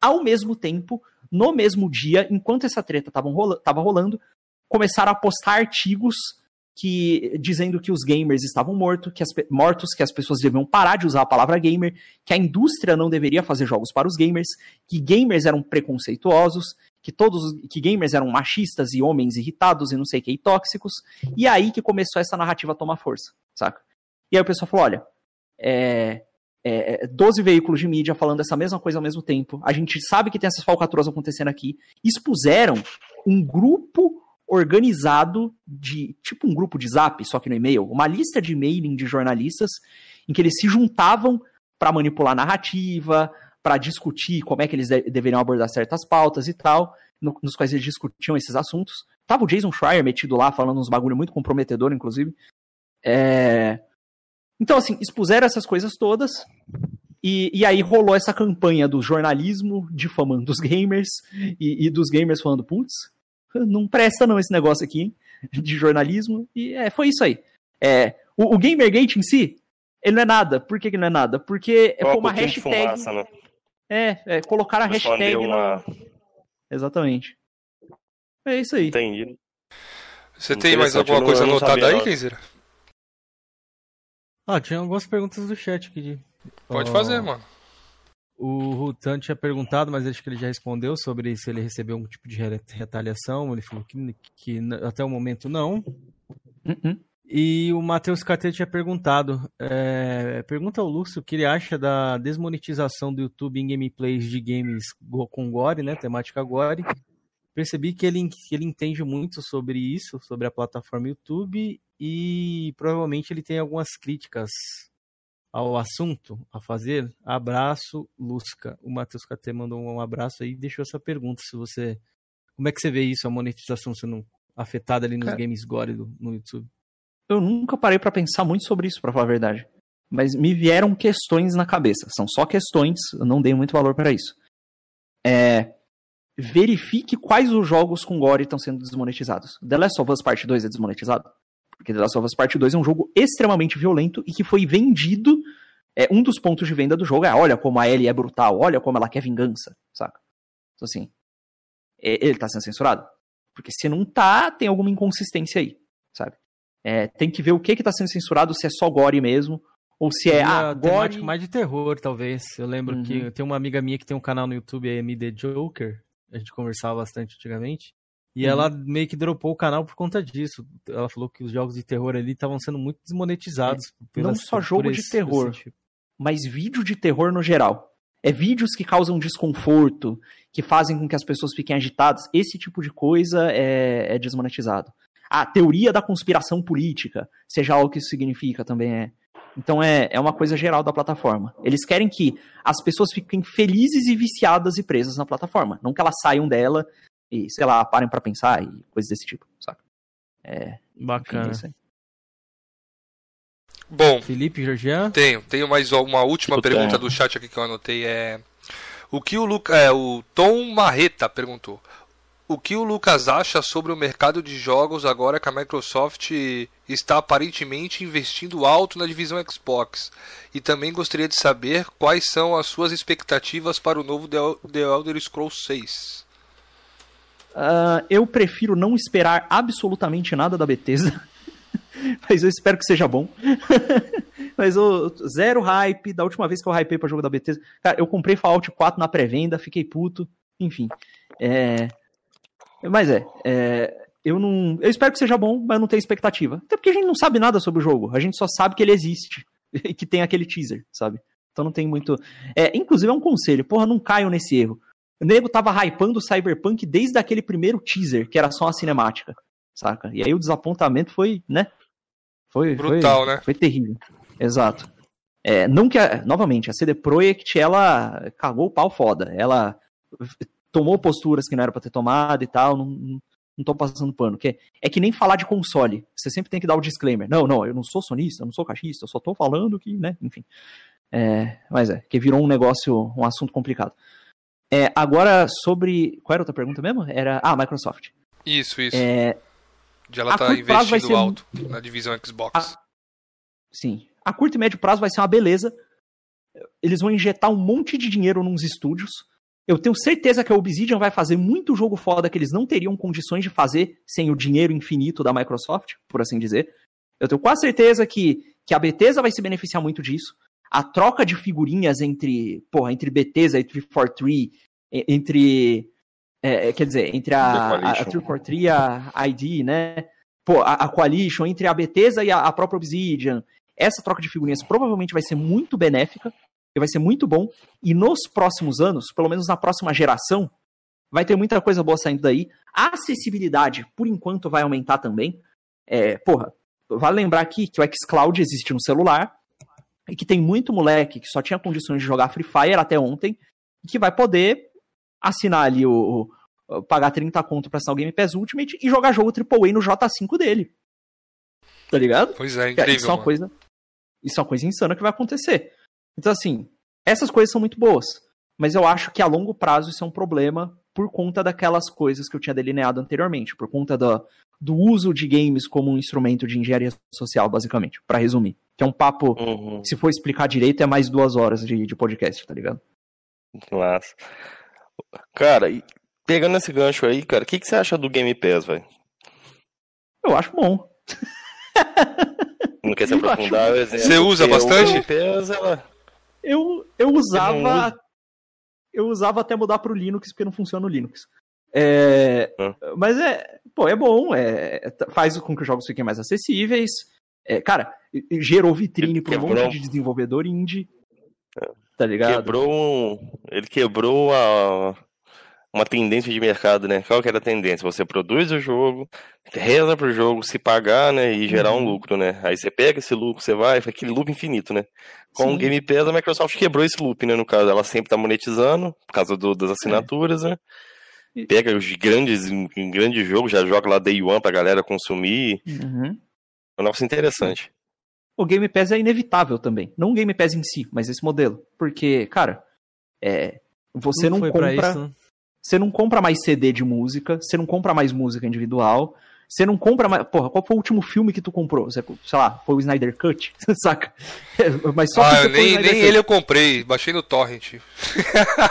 ao mesmo tempo, no mesmo dia, enquanto essa treta estava rola, rolando, começaram a postar artigos que dizendo que os gamers estavam mortos, que as, mortos, que as pessoas deviam parar de usar a palavra gamer, que a indústria não deveria fazer jogos para os gamers, que gamers eram preconceituosos, que todos que gamers eram machistas e homens irritados e não sei o que, e tóxicos. E aí que começou essa narrativa a tomar força, saca? E aí o pessoal falou: olha, é, é, 12 veículos de mídia falando essa mesma coisa ao mesmo tempo. A gente sabe que tem essas falcatruas acontecendo aqui. Expuseram um grupo organizado de tipo um grupo de zap, só que no e-mail, uma lista de mailing de jornalistas em que eles se juntavam para manipular narrativa, para discutir como é que eles de deveriam abordar certas pautas e tal, no, nos quais eles discutiam esses assuntos. Tava o Jason Schreier metido lá, falando uns bagulho muito comprometedor, inclusive. É... Então, assim, expuseram essas coisas todas, e, e, aí rolou essa campanha do jornalismo difamando os gamers, e, e dos gamers falando, putz, não presta não esse negócio aqui, hein? de jornalismo, e é, foi isso aí. É, o, o Gamergate em si, ele não é nada. Por que, que não é nada? Porque foi uma hashtag. Fumaça, né? é, é, colocaram a hashtag. Uma... Exatamente. É isso aí. Entendi. Você tem mais alguma coisa anotada aí, Kenzeira? Ah, tinha algumas perguntas do chat aqui. Pode fazer, mano. O Rutan tinha perguntado, mas acho que ele já respondeu sobre se ele recebeu algum tipo de retaliação. Ele falou que, que até o momento não. Uhum. E o Matheus Carteiro tinha perguntado. É, pergunta ao Lúcio o que ele acha da desmonetização do YouTube em gameplays de games com Gore, né? Temática Gore. Percebi que ele, que ele entende muito sobre isso, sobre a plataforma YouTube, e provavelmente ele tem algumas críticas ao assunto a fazer, abraço, Lusca. O Matheus KT mandou um abraço aí e deixou essa pergunta. Se você. Como é que você vê isso, a monetização sendo afetada ali nos Cara, games gore do, no YouTube? Eu nunca parei para pensar muito sobre isso, pra falar a verdade. Mas me vieram questões na cabeça. São só questões, eu não dei muito valor para isso. É, verifique quais os jogos com gore estão sendo desmonetizados. The Last of Us Part 2 é desmonetizado? Porque The Last of Us Part 2 é um jogo extremamente violento e que foi vendido. É, um dos pontos de venda do jogo é: olha como a Ellie é brutal, olha como ela quer vingança, saca? Então, assim, é, ele tá sendo censurado? Porque se não tá, tem alguma inconsistência aí, sabe? É, tem que ver o que que tá sendo censurado, se é só gore mesmo, ou se é. Ah, gore... mais de terror, talvez. Eu lembro uhum. que tem uma amiga minha que tem um canal no YouTube, a MD Joker. A gente conversava bastante antigamente. E uhum. ela meio que dropou o canal por conta disso. Ela falou que os jogos de terror ali estavam sendo muito desmonetizados. É, não só jogo esse, de terror, tipo. mas vídeo de terror no geral. É vídeos que causam desconforto, que fazem com que as pessoas fiquem agitadas. Esse tipo de coisa é, é desmonetizado. A teoria da conspiração política, seja o que isso significa, também é. Então é, é uma coisa geral da plataforma. Eles querem que as pessoas fiquem felizes e viciadas e presas na plataforma. Não que elas saiam dela e, sei lá, parem para pensar e coisas desse tipo, saca? É. Bacana. Enfim, é Bom. Felipe Georgian? Tenho, tenho mais uma última eu pergunta tenho. do chat aqui que eu anotei. É. O que o, Luca, é, o Tom Marreta perguntou. O que o Lucas acha sobre o mercado de jogos agora que a Microsoft está aparentemente investindo alto na divisão Xbox? E também gostaria de saber quais são as suas expectativas para o novo The Elder Scrolls 6. Uh, eu prefiro não esperar absolutamente nada da Bethesda. Mas eu espero que seja bom. Mas o zero hype. Da última vez que eu hypei pra jogo da Bethesda. Cara, eu comprei Fallout 4 na pré-venda, fiquei puto. Enfim. É... Mas é, é. Eu não. Eu espero que seja bom, mas eu não tenho expectativa. Até porque a gente não sabe nada sobre o jogo. A gente só sabe que ele existe. E que tem aquele teaser, sabe? Então não tem muito. É, inclusive é um conselho. Porra, não caiam nesse erro. O nego tava hypando o Cyberpunk desde aquele primeiro teaser, que era só uma cinemática, saca? E aí o desapontamento foi, né? Foi, Brutal, foi, né? Foi terrível. Exato. É, não que, a, novamente, a CD Projekt, ela cagou o pau foda. Ela tomou posturas que não era para ter tomado e tal. Não, não tô passando pano. Que é, é que nem falar de console. Você sempre tem que dar o disclaimer. Não, não, eu não sou sonista, eu não sou caixista, eu só tô falando que, né, enfim. É, mas é, que virou um negócio, um assunto complicado. É, agora, sobre. Qual era a outra pergunta mesmo? Era. Ah, Microsoft. Isso, isso. É, De ela a tá investindo ser alto na divisão Xbox. sim. A curto e médio prazo vai ser uma beleza. Eles vão injetar um monte de dinheiro nos estúdios. Eu tenho certeza que a Obsidian vai fazer muito jogo foda que eles não teriam condições de fazer sem o dinheiro infinito da Microsoft, por assim dizer. Eu tenho quase certeza que, que a Bethesda vai se beneficiar muito disso. A troca de figurinhas entre, porra, entre Bethesda e 343, e- entre, é, quer dizer, entre a, a, a Coalition. 343 e a ID, né? Pô, a, a Coalition, entre a Bethesda e a, a própria Obsidian. Essa troca de figurinhas provavelmente vai ser muito benéfica e vai ser muito bom. E nos próximos anos, pelo menos na próxima geração, vai ter muita coisa boa saindo daí. A acessibilidade, por enquanto, vai aumentar também. É, porra, vale lembrar aqui que o xCloud existe no celular e que tem muito moleque que só tinha condições de jogar Free Fire até ontem e que vai poder assinar ali o, o- pagar 30 conto pra assinar o Game Pass Ultimate e jogar jogo AAA no J5 dele. Tá ligado? Pois é, incrível. isso é uma mano. coisa. Isso é uma coisa insana que vai acontecer. Então, assim, essas coisas são muito boas. Mas eu acho que a longo prazo isso é um problema por conta daquelas coisas que eu tinha delineado anteriormente, por conta do, do uso de games como um instrumento de engenharia social, basicamente, Pra resumir. Que é um papo, Uhum, se for explicar direito, é mais duas horas de, de podcast, tá ligado? massa. Cara, pegando esse gancho aí, cara, o que, que você acha do Game Pass, velho? Eu acho bom. Não quer se acho- aprofundar? o exemplo, Você usa bastante? O Game Pass, ela... Eu, eu usava. Eu usava até mudar pro Linux, porque não funciona no Linux. É, Hã? Mas é. Pô, é bom. É, faz com que os jogos fiquem mais acessíveis. É, cara, gerou vitrine para um monte de desenvolvedor indie. Tá ligado? quebrou um... Ele quebrou a... uma tendência de mercado, né? Qual que era a tendência? Você produz o jogo, reza pro jogo se pagar, né? E gerar um Uhum. lucro, né? Aí você pega esse lucro, você vai, faz aquele loop infinito, né? Com Sim. o Game Pass, a Microsoft quebrou esse loop, né? No caso, ela sempre tá monetizando, por causa do- das assinaturas, né? E- Pega os grandes, em grandes jogos, já joga lá Day One pra galera consumir. Uhum. É um negócio interessante. O Game Pass é inevitável também. Não o Game Pass em si, mas esse modelo. Porque, cara, é, você não foi pra compra. isso, né? Você não compra mais CD de música, você não compra mais música individual, você não compra mais. Porra, qual foi o último filme que tu comprou? Você, sei lá, foi o Snyder Cut? Saca? É, Mas só Ah, nem, nem ele eu comprei, baixei no Torrent.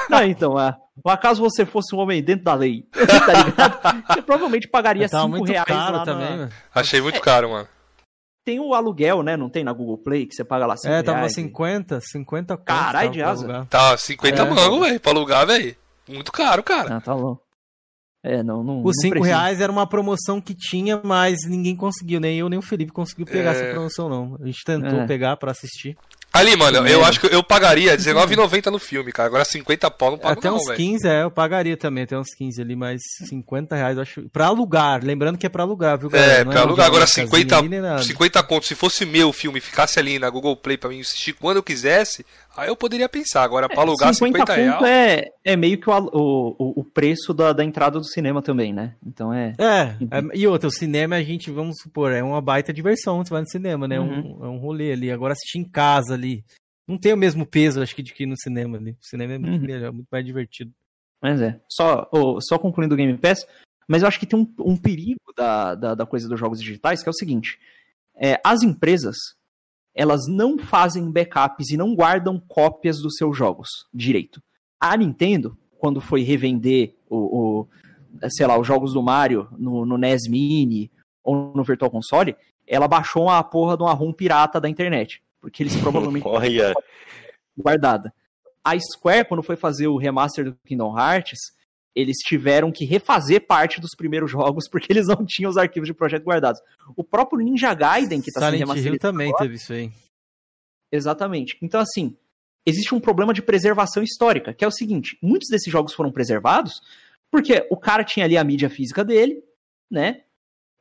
Não, então, ah, acaso você fosse um homem dentro da lei, tá ligado? Você provavelmente pagaria Tava 5 muito reais caro lá também, na... Achei muito caro, mano. Tem o aluguel, né? Não tem na Google Play, que você paga lá 5 É, tava reais. 50, 50 conto. Caralho, de asa. Tá 50 É. mango, velho, pra alugar, velho. Muito caro, cara. Ah, tá louco. É, não, não. Os não 5 precisa. reais era uma promoção que tinha, mas ninguém conseguiu, nem eu nem o Felipe conseguiu pegar É. essa promoção, não. A gente tentou É. pegar pra assistir. Ali, mano, eu merda. acho que eu pagaria R$19,90 no filme, cara. Agora 50 pau não pago Até não, uns velho. 15, é, eu pagaria também, até uns 15 ali, mas 50 reais eu acho. Pra alugar, lembrando que é pra alugar, viu, galera? É, Não pra alugar agora videocasinha 50, ali, nem nada. 50 conto. Se fosse meu o filme e ficasse ali na Google Play pra mim assistir quando eu quisesse, aí eu poderia pensar. Agora pra alugar 50, reais. conto é, é meio que o, o, o- preço da, da entrada do cinema também, né? Então é. É, é, e outra, o cinema a gente, vamos supor, é uma baita diversão, você vai no cinema, né? Uhum. Um, é um rolê ali. Agora assistir em casa ali, não tem o mesmo peso, acho que, de que ir no cinema ali. O cinema é muito Uhum. melhor, muito mais divertido. Mas é. Só, ô, só concluindo o Game Pass, mas eu acho que tem um, um perigo da, da, da coisa dos jogos digitais, que é o seguinte: é, as empresas elas não fazem backups e não guardam cópias dos seus jogos direito. A Nintendo, quando foi revender o, o sei lá, os jogos do Mario no, no NES Mini ou no Virtual Console, ela baixou uma porra de uma ROM pirata da internet. Porque eles provavelmente Olha, guardada. A Square, quando foi fazer o remaster do Kingdom Hearts, eles tiveram que refazer parte dos primeiros jogos porque eles não tinham os arquivos de projeto guardados. O próprio Ninja Gaiden, que tá sendo Silent Hill remasterizado também agora, teve isso aí. Exatamente. Então, assim, existe um problema de preservação histórica, que é o seguinte: muitos desses jogos foram preservados porque o cara tinha ali a mídia física dele, né?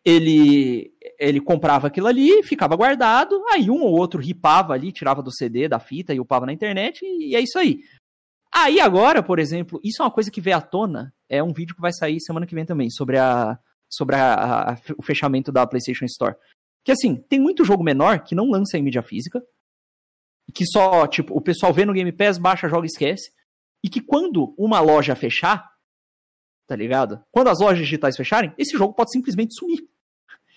Ele, ele comprava aquilo ali, ficava guardado, aí um ou outro ripava ali, tirava do CD, da fita e upava na internet, e é isso aí. Aí agora, por exemplo, isso é uma coisa que veio à tona, é um vídeo que vai sair semana que vem também, sobre a sobre a- a- o fechamento da PlayStation Store. Que assim, tem muito jogo menor que não lança em mídia física, que só, tipo, o pessoal vê no Game Pass, baixa, joga e esquece, e que quando uma loja fechar, tá ligado? Quando as lojas digitais fecharem, esse jogo pode simplesmente sumir.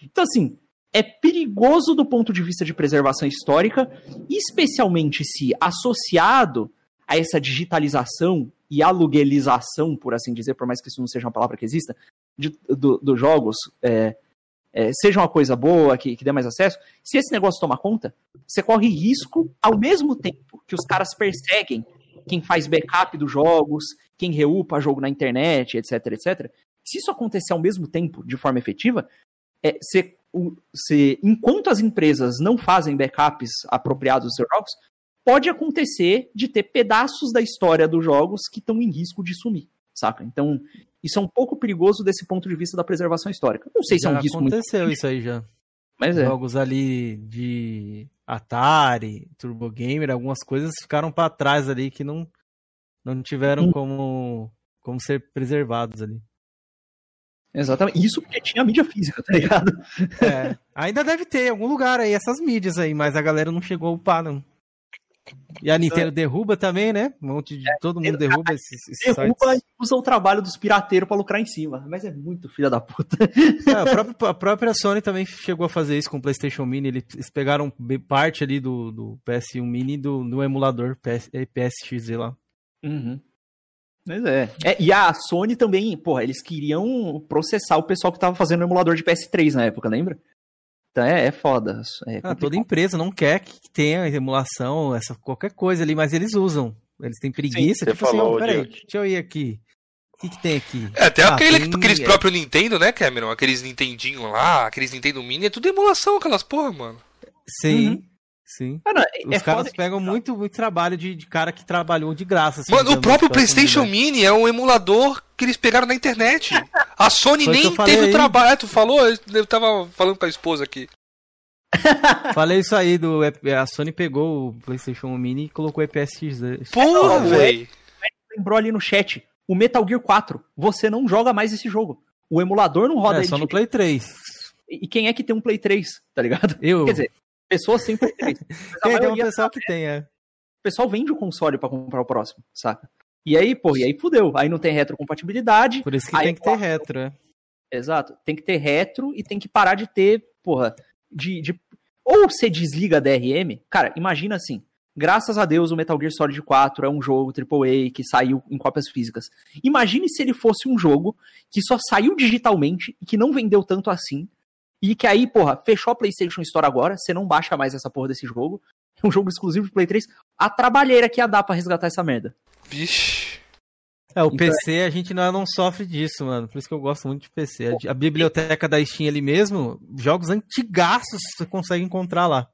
Então, assim, é perigoso do ponto de vista de preservação histórica, especialmente se associado a essa digitalização e aluguelização, por assim dizer, por mais que isso não seja uma palavra que exista, de- do- dos jogos, é, é, seja uma coisa boa, que, que dê mais acesso, se esse negócio tomar conta, você corre risco ao mesmo tempo que os caras perseguem quem faz backup dos jogos, quem reupa jogo na internet, etc, etc. Se isso acontecer ao mesmo tempo, de forma efetiva, é, você, o- você- enquanto as empresas não fazem backups apropriados dos seus jogos, pode acontecer de ter pedaços da história dos jogos que estão em risco de sumir, saca? Então, isso é um pouco perigoso desse ponto de vista da preservação histórica. Não sei se é um Já risco muito, aconteceu isso aí já. mas é. Jogos ali de Atari, Turbo Gamer, algumas coisas ficaram pra trás ali que não, não tiveram Hum. como, como ser preservados ali. Exatamente. Isso porque tinha mídia física, tá ligado? É, ainda deve ter em algum lugar aí essas mídias aí, mas a galera não chegou a upar, não. E a Nintendo derruba também, né? Um monte de. Todo mundo derruba esses, esses Derruba sites. e usa o trabalho dos pirateiros pra lucrar em cima. Mas é muito filha da puta. É, a, própria, a própria Sony também chegou a fazer isso com o PlayStation Mini. Eles pegaram parte ali do, do PS1 Mini do, do emulador PS, eh, PSX lá. Uhum. Mas é. é. E a Sony também, porra, eles queriam processar o pessoal que tava fazendo o emulador de PS3 na época, lembra? Então é, é foda. É Ah, toda empresa não quer que tenha emulação, essa, qualquer coisa ali, mas eles usam. Eles têm preguiça, você tipo assim, falou, ó, peraí, Diego. deixa eu ir aqui. O que, que tem aqui? É, até Ah, aquele, tem- aqueles é. próprios Nintendo, né, Cameron? Aqueles Nintendinho lá, aqueles Nintendo Mini, é tudo emulação, aquelas porra, mano. Sim, Uhum. sim. Ah, não, é- Os é caras foda- pegam muito, muito trabalho de, de cara que trabalhou de graça. assim, Mano, o próprio PlayStation. Mini é um emulador que eles pegaram na internet. A Sony Foi nem teve o trabalho. É, tu falou? Eu- tava falando com a esposa aqui. Falei isso aí, do, a Sony pegou o PlayStation Mini e colocou o EPSX. Porra, velho. lembrou ali no chat. O Metal Gear 4. Você não joga mais esse jogo. O emulador não roda É, só no. Play 3. E quem é que tem um Play 3, tá ligado? Eu. Quer dizer, pessoas sem Play 3. Mas a tem, tem um pessoal que tem, é. o pessoal vende o console pra comprar o próximo, saca? E aí, pô, e aí fudeu. Aí não tem retrocompatibilidade. Por isso que tem que ter retro, é. Exato. Tem que ter retro e tem que parar de ter, porra, de. de... Ou você desliga a DRM. Cara, imagina assim. Graças a Deus, o Metal Gear Solid 4 é um jogo AAA que saiu em cópias físicas. Imagine se ele fosse um jogo que só saiu digitalmente e que não vendeu tanto assim. E que aí, porra, fechou a PlayStation Store agora, você não baixa mais essa porra desse jogo. É um jogo exclusivo de Play 3. A trabalheira que ia dar pra resgatar essa merda. Vixe. É, o Então, PC a gente não, não sofre disso, mano. Por isso que eu gosto muito de PC. A, a biblioteca da Steam ali mesmo, jogos antigaços você consegue encontrar lá.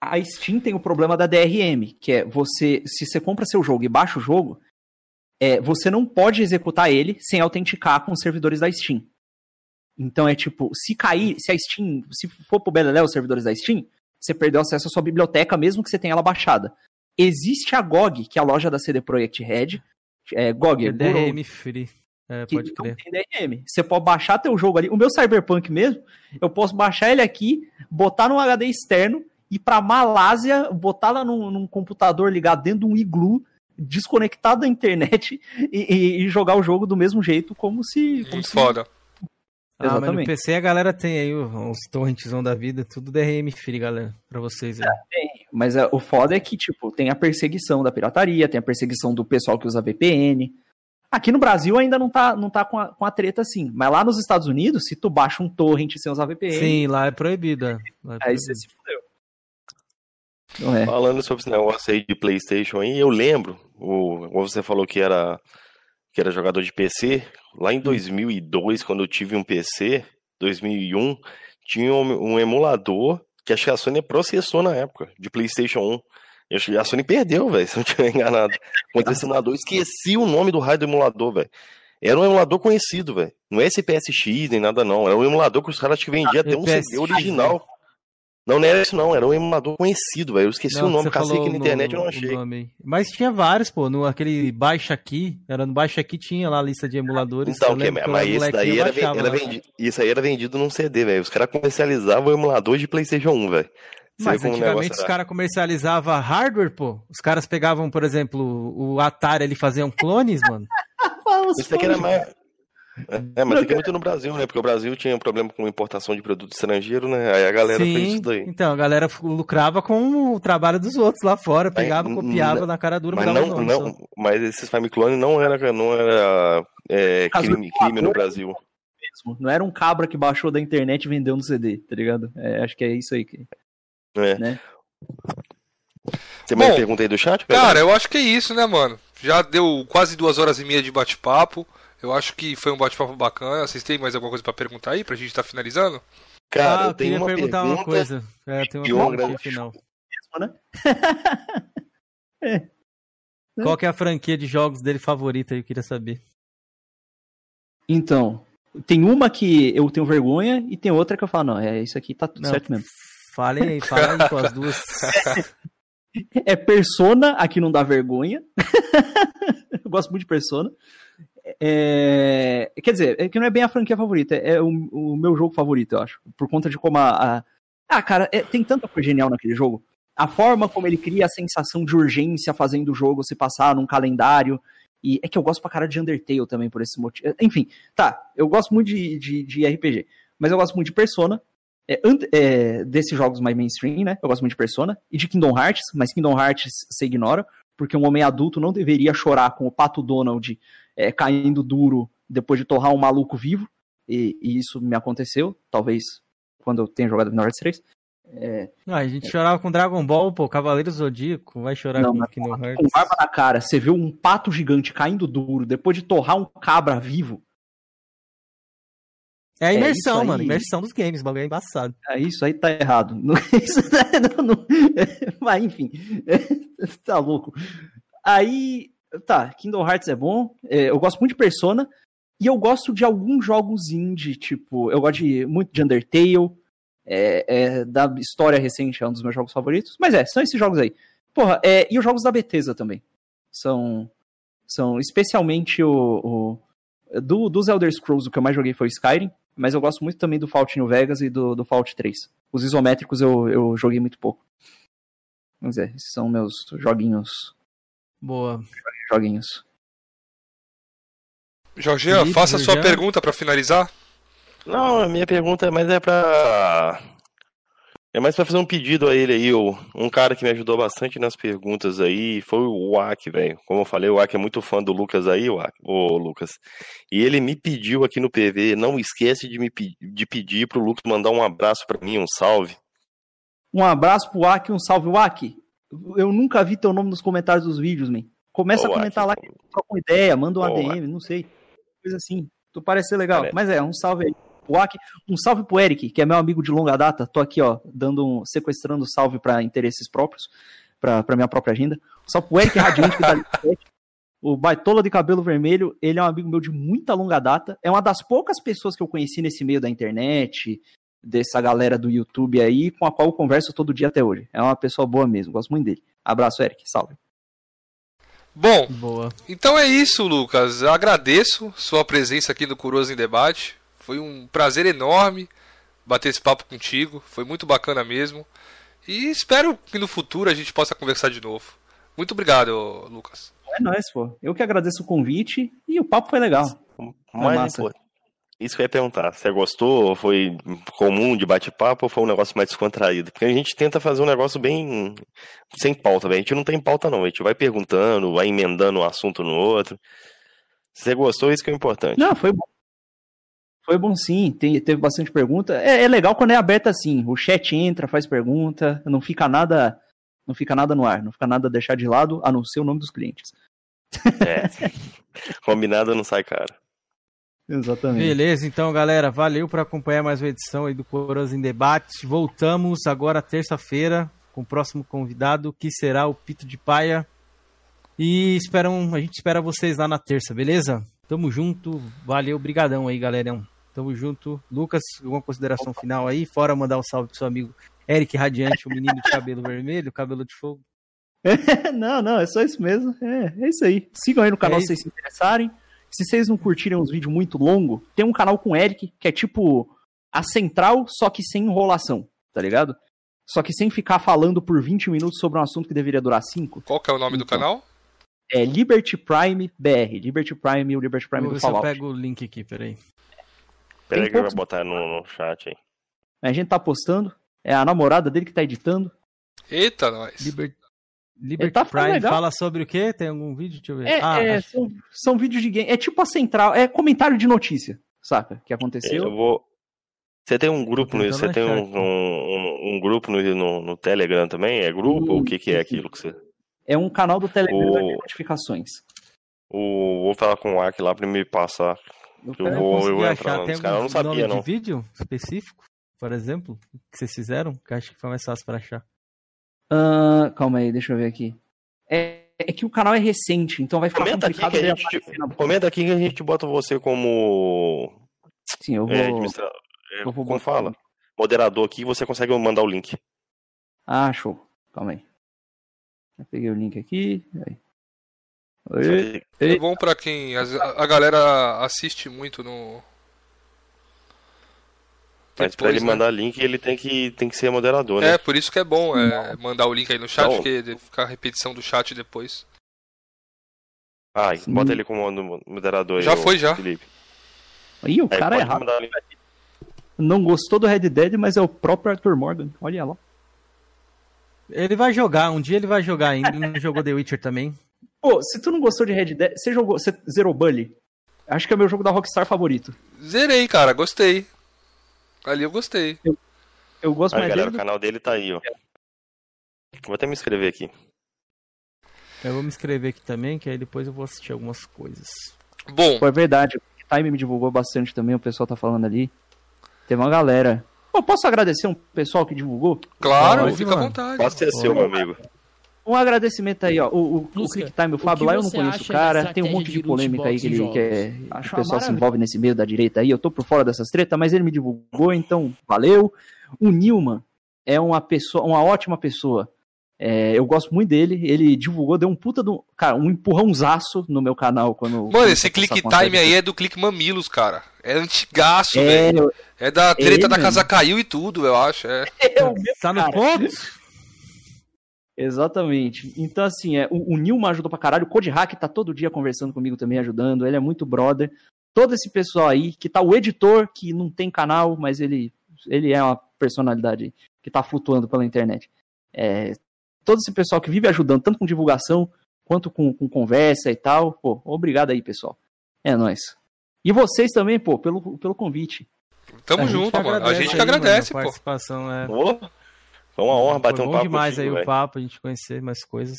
A Steam tem o problema da DRM, que é você, se você compra seu jogo e baixa o jogo, é, você não pode executar ele sem autenticar com os servidores da Steam. Então é tipo, se cair, se a Steam, se for pro Beleléu os servidores da Steam, você perdeu acesso à sua biblioteca, mesmo que você tenha ela baixada. Existe a GOG, que é a loja da CD Projekt Red, é, GOG, é DRM Free. É, que pode não crer. tem DRM. Você pode baixar teu jogo ali. O meu Cyberpunk mesmo, eu posso baixar ele aqui, botar num HD externo, ir pra Malásia, botar lá num, num computador ligado dentro de um iglu, desconectado da internet e, e- e jogar o jogo do mesmo jeito, como se. Como Muito se- foda. Ah, mas no. PC a galera tem aí os torrentzão da vida, tudo DRM Free, galera, pra vocês aí. Mas é, o foda é que, tipo, tem a perseguição da pirataria, tem a perseguição do pessoal que usa VPN. Aqui no Brasil ainda não tá, não tá com, a, com a treta assim. Mas lá nos Estados Unidos, se tu baixa um torrent sem usar VPN, Sim, lá é proibido. é. É aí você se fudeu. Não é. Falando sobre esse negócio aí de PlayStation aí, eu lembro, o, você falou que era, que era jogador de PC, lá em 2002, quando eu tive um PC, 2001, tinha um, um emulador que acho que a Sony processou na época, de PlayStation 1. Eu acho que a Sony perdeu, velho, se não tiver enganado. Emulador, esqueci o nome do raio do emulador, velho. Era um emulador conhecido, velho. Não é SPSX nem nada, não. Era um emulador que os caras te vendiam até um CD original. Não, não era isso não, era um emulador conhecido, velho. Eu esqueci Não, o nome, você cacei falou aqui na no- internet e não achei. Mas tinha vários, pô. No aquele Baixa Aqui, era no Baixa Aqui, tinha lá a lista de emuladores. Então, que, eu mas esse daí eu era, baixava era vendido, isso aí era vendido num CD, velho. Os caras comercializavam o emulador de Playstation 1, velho. Mas antigamente os caras comercializavam hardware, pô. Os caras pegavam, por exemplo, o Atari ali faziam clones, mano. Isso aqui era mais. É, mas aqui é muito no Brasil, né? Porque o Brasil tinha problema com importação de produto estrangeiro, né? Aí a galera fez Sim, isso daí. então a galera lucrava com o trabalho dos outros lá fora, pegava, Mas, copiava não- na cara dura, Mas não, nome não, só. mas esses Famiclone não era, não era é, crime, crime no. Brasil. mesmo. Não era um cabra que baixou da internet e vendeu no CD, tá ligado? É, acho que é isso aí. Que... É. Né? Tem mais Bom, pergunta aí do chat? Cara, eu acho que é isso, né, mano? Já deu quase duas horas e meia de bate-papo. Eu acho que foi um bate-papo bacana. Vocês têm mais alguma coisa pra perguntar aí, pra gente estar finalizando? Cara, ah, eu queria uma perguntar pergunta. uma coisa. É, tem e uma pergunta final. né? Qual que é a franquia de jogos dele favorita? Eu queria saber. Então, tem uma que eu tenho vergonha e tem outra que eu falo, não, é isso aqui tá tudo Não. certo mesmo. Falem aí, fala aí com as duas. É Persona, aqui não dá vergonha. eu gosto muito de Persona. É, Quer dizer, é que não é bem a franquia favorita, é o, o meu jogo favorito, eu acho. Por conta de como a. a- Ah, cara, é- tem tanta coisa genial naquele jogo. A forma como ele cria a sensação de urgência fazendo o jogo se passar num calendário. E é que eu gosto pra cara de Undertale também por esse motivo. Enfim, tá, eu gosto muito de, de, de RPG, mas eu gosto muito de Persona. É, é, desses jogos mais mainstream, né? Eu gosto muito de Persona e de Kingdom Hearts, mas Kingdom Hearts você ignora, porque um homem adulto não deveria chorar com o Pato Donald é, caindo duro depois de torrar um maluco vivo, e, e isso me aconteceu, talvez quando eu tenha jogado Hearts 3. Ah, a gente chorava com Dragon Ball, pô. Cavaleiro Zodíaco. Vai chorar Não, com Kingdom Com Hearts. barba na cara, você vê um pato gigante caindo duro depois de torrar um cabra vivo. É a É imersão, aí. mano. Imersão dos games. O bagulho é embaçado. É, isso aí tá errado. Não- isso não- não- mas enfim, tá louco. Aí, tá, Kingdom Hearts é bom. é, eu gosto muito de Persona. E eu gosto de alguns jogos indie, tipo, eu gosto de, muito de Undertale. é, é, da história recente é um dos meus jogos favoritos. Mas é, são esses jogos aí. Porra, é, e os jogos da Bethesda também. São, são especialmente o, o do, dos Elder Scrolls, o que eu mais joguei foi Skyrim. Mas eu gosto muito também do Fallout New Vegas e do, do Fallout 3. Os isométricos eu, eu joguei muito pouco. Vamos dizer, esses são meus joguinhos. Boa. Joguinhos. Jorginho, Felipe, faça a sua pergunta pra finalizar. Não, a minha pergunta é mais é pra. É mais pra fazer um pedido a ele aí, o- um cara que me ajudou bastante nas perguntas aí, foi o Wack, velho. Como eu falei, o Wack é muito fã do Lucas aí, o Wack, ô Lucas. E ele me pediu aqui no PV, não esquece de me pe- de pedir pro Lucas mandar um abraço pra mim, um salve. Um abraço pro Aki, um salve, Aki. Eu nunca vi teu nome nos comentários dos vídeos, man. Começa Ô, a comentar lá, troca uma ideia, manda um Ô, ADM, não sei. Coisa assim. Tu parece ser legal. Cara, Mas é, um salve aí. pro Aki. Um salve pro Eric, que é meu amigo de longa data. Tô aqui, ó, dando um, sequestrando salve pra interesses próprios, pra, pra minha própria agenda. Um salve pro Eric Radiante, que tá ali. O Baitola de cabelo vermelho, ele é um amigo meu de muita longa data. É uma das poucas pessoas que eu conheci nesse meio da internet, dessa galera do YouTube aí, com a qual eu converso todo dia até hoje. É uma pessoa boa mesmo, gosto muito dele. Abraço, Eric. Salve. Bom, Boa. então é isso, Lucas. Agradeço sua presença aqui no Curioso em Debate. Foi um prazer enorme bater esse papo contigo. Foi muito bacana mesmo. E espero que no futuro a gente possa conversar de novo. Muito obrigado, Lucas. É nóis, pô. Eu que agradeço o convite e o papo foi legal. Mas, massa. pô, isso que eu ia perguntar, você gostou, foi comum de bate-papo ou foi um negócio mais descontraído? Porque a gente tenta fazer um negócio bem sem pauta, velho. A gente não tem pauta não, a gente vai perguntando, vai emendando um assunto no outro. Você gostou, isso que é importante. Não, foi bom. Foi bom sim, tem- teve bastante pergunta. É, é legal quando é aberto assim. O chat entra, faz pergunta, não fica nada. Não fica nada no ar, não fica nada a deixar de lado, a não ser o nome dos clientes. É. Combinado não sai cara. Exatamente. Beleza, então, galera, valeu por acompanhar mais uma edição aí do Coroas em Debate. Voltamos agora terça-feira com o próximo convidado, que será o Pito de Paia. E esperam, a gente espera vocês lá na terça, beleza? Tamo junto, valeu, brigadão aí, galerão. Tamo junto. Lucas, alguma consideração final aí? Fora mandar um salve pro seu amigo Eric Radiante, o menino de cabelo vermelho, cabelo de fogo. não, não, é só isso mesmo. É, é isso aí. Sigam aí no canal É se vocês se interessarem. Se vocês não curtirem uns vídeos muito longos, tem um canal com o Eric, que é tipo a central, só que sem enrolação, tá ligado? Só que sem ficar falando por 20 minutos sobre um assunto que deveria durar 5. Qual que é o nome do Então. canal? É Liberty Prime BR. Liberty Prime, o Liberty Prime Vou do se eu Fallout. pego o link aqui, peraí. Peraí que eu vou botar no, no chat aí. A gente tá postando. É a namorada dele que tá editando. Eita, nós. Liber... Liberty tá Prime legal. fala sobre o quê? Tem algum vídeo? Deixa eu ver. É, ah, é, acho- são, são vídeos de game. É tipo a central. É comentário de notícia, saca? Que Eu aconteceu. vou. Você tem um grupo no. Você tem um, um, um- um grupo no, no, no Telegram também? É grupo ou o que, que é aquilo que você. É um canal do Telegram O- de notificações. O, vou falar com o Aki lá pra ele me passar. Eu Eu vou- consegui entrar achar. lá nos caras, eu não sabia, nome não. de vídeo específico, por exemplo, que vocês fizeram? Que eu acho que foi mais fácil pra achar. Ah, calma aí, deixa eu ver aqui. É, é que o canal é recente, então vai ficar Comenta aqui, complicado que a gente, na- comenta aqui que a gente bota você como. Sim, eu vou. É, administra... é, eu vou como botar fala? Moderador aqui você consegue mandar o link. Ah, show. Calma aí. Eu peguei o link aqui. Aí. Oi. É bom pra quem. a galera assiste muito no. Mas pra ele né? mandar link, ele tem que, tem que ser moderador, né? É, por isso que é bom é, mandar o link aí no chat, Não. porque fica a repetição do chat depois. Ah, Sim. bota ele como moderador aí. Já ô, foi, já. Felipe. Ih, o Aí cara é errado. Não gostou do Red Dead, mas é o próprio Arthur Morgan. Olha lá. Ele vai jogar, um dia ele vai jogar ainda. Ele não jogou The Witcher também. Pô, se tu não gostou de Red Dead, você jogou. Você zerou Bully? Acho que é o meu jogo da Rockstar favorito. Zerei, cara, gostei. Ali eu gostei. Eu gosto Aí, mais galera, o dele. do- canal dele tá aí, ó. Vou até me inscrever aqui. Eu vou me inscrever aqui também, que aí depois eu vou assistir algumas coisas. Bom, Pô, é verdade. O Time me divulgou bastante também, o pessoal tá falando ali. Teve uma galera. Pô, posso agradecer um pessoal que divulgou? claro, Pode, fica à vontade. Pode ser seu, meu amigo. Um agradecimento aí, ó. O, o, o Lusca, ClickTime, o Fábio que lá, eu não conheço o cara. Tem um monte de de polêmica aí que ele quer. Acho o pessoal se envolve nesse meio da direita aí. Eu tô por fora dessas tretas, mas ele me divulgou, então valeu. O Nilman é uma pessoa, uma ótima pessoa. É, eu gosto muito dele. Ele divulgou, deu um puta do. Cara, um empurrãozaço no meu canal quando. Mano, esse click time aí é do clique Mamilos, cara. É antigaço, É, velho. É da treta ele da mesmo. casa caiu e tudo, eu acho. É. é o meu Tá no ponto? Exatamente. Então, assim, é, o, o Nilma ajudou pra caralho. O Code Hack tá todo dia conversando comigo também, ajudando. Ele é muito brother. Todo esse pessoal aí, que tá o editor, que não tem canal, mas ele, ele é uma personalidade que tá flutuando pela internet. É, todo esse pessoal que vive ajudando, tanto com divulgação, quanto com, com conversa e tal. Pô, obrigado aí, pessoal. É nóis. E vocês também, pô, pelo, pelo convite. Tamo A gente junto, mano. A agradece gente que aí, mano, agradece, a pô. participação, é. Ô, Foi uma honra bater Foi um bom papo demais contigo, aí o velho. papo, a gente conhecer mais coisas.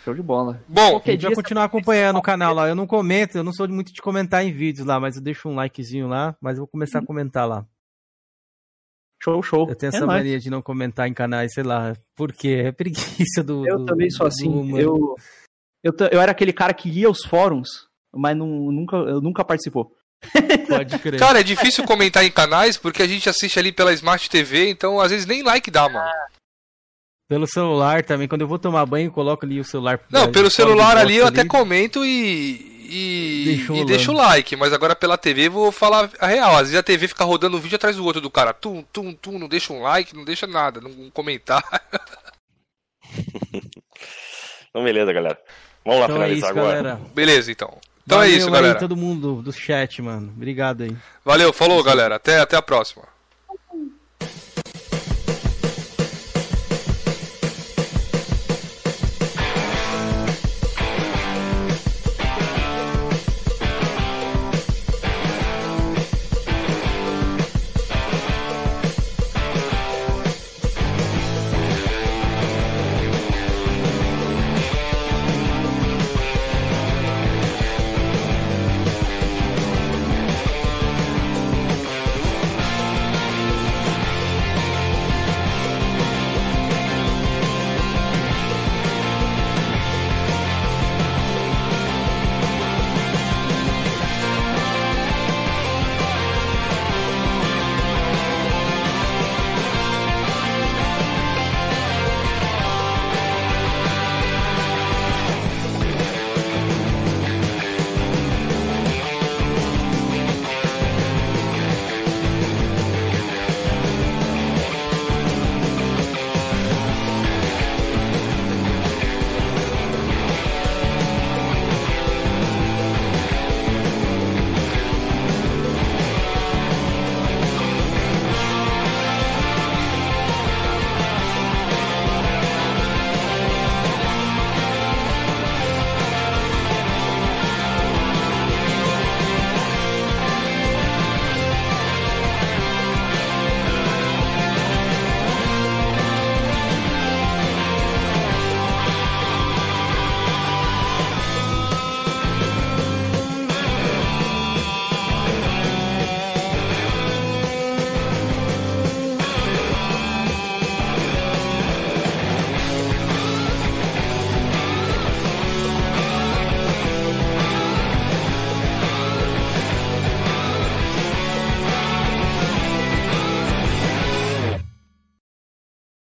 Show de bola. Bom, A gente vai continuar acompanhando o canal lá. Eu não comento, eu não sou muito de comentar em vídeos lá, mas eu deixo um likezinho lá, mas eu vou começar a comentar lá. Show, show. Eu tenho É essa nóis. mania de não comentar em canais, sei lá, por quê? É preguiça do. Eu do- também sou assim. Eu, eu, eu era aquele cara que lia os fóruns, mas não, nunca, eu nunca participou. Pode crer. Cara, é difícil comentar em canais porque a gente assiste ali pela Smart TV, então às vezes nem like dá, mano. Pelo celular também, quando eu vou tomar banho, eu coloco ali o celular. Não, pelo celular ali eu box até comento e. E Deixa e deixo o like, mas agora pela TV eu vou falar a real. Às vezes a TV fica rodando um vídeo atrás do outro do cara. Tum, tum, tum, não deixa um like, não deixa nada, não comentar. Então, beleza, galera. Vamos lá Então é finalizar isso, agora. galera. Beleza, então. Então Valeu é isso, aí, galera. todo mundo do chat, mano. Obrigado aí. Valeu, falou, galera. Até, até a próxima.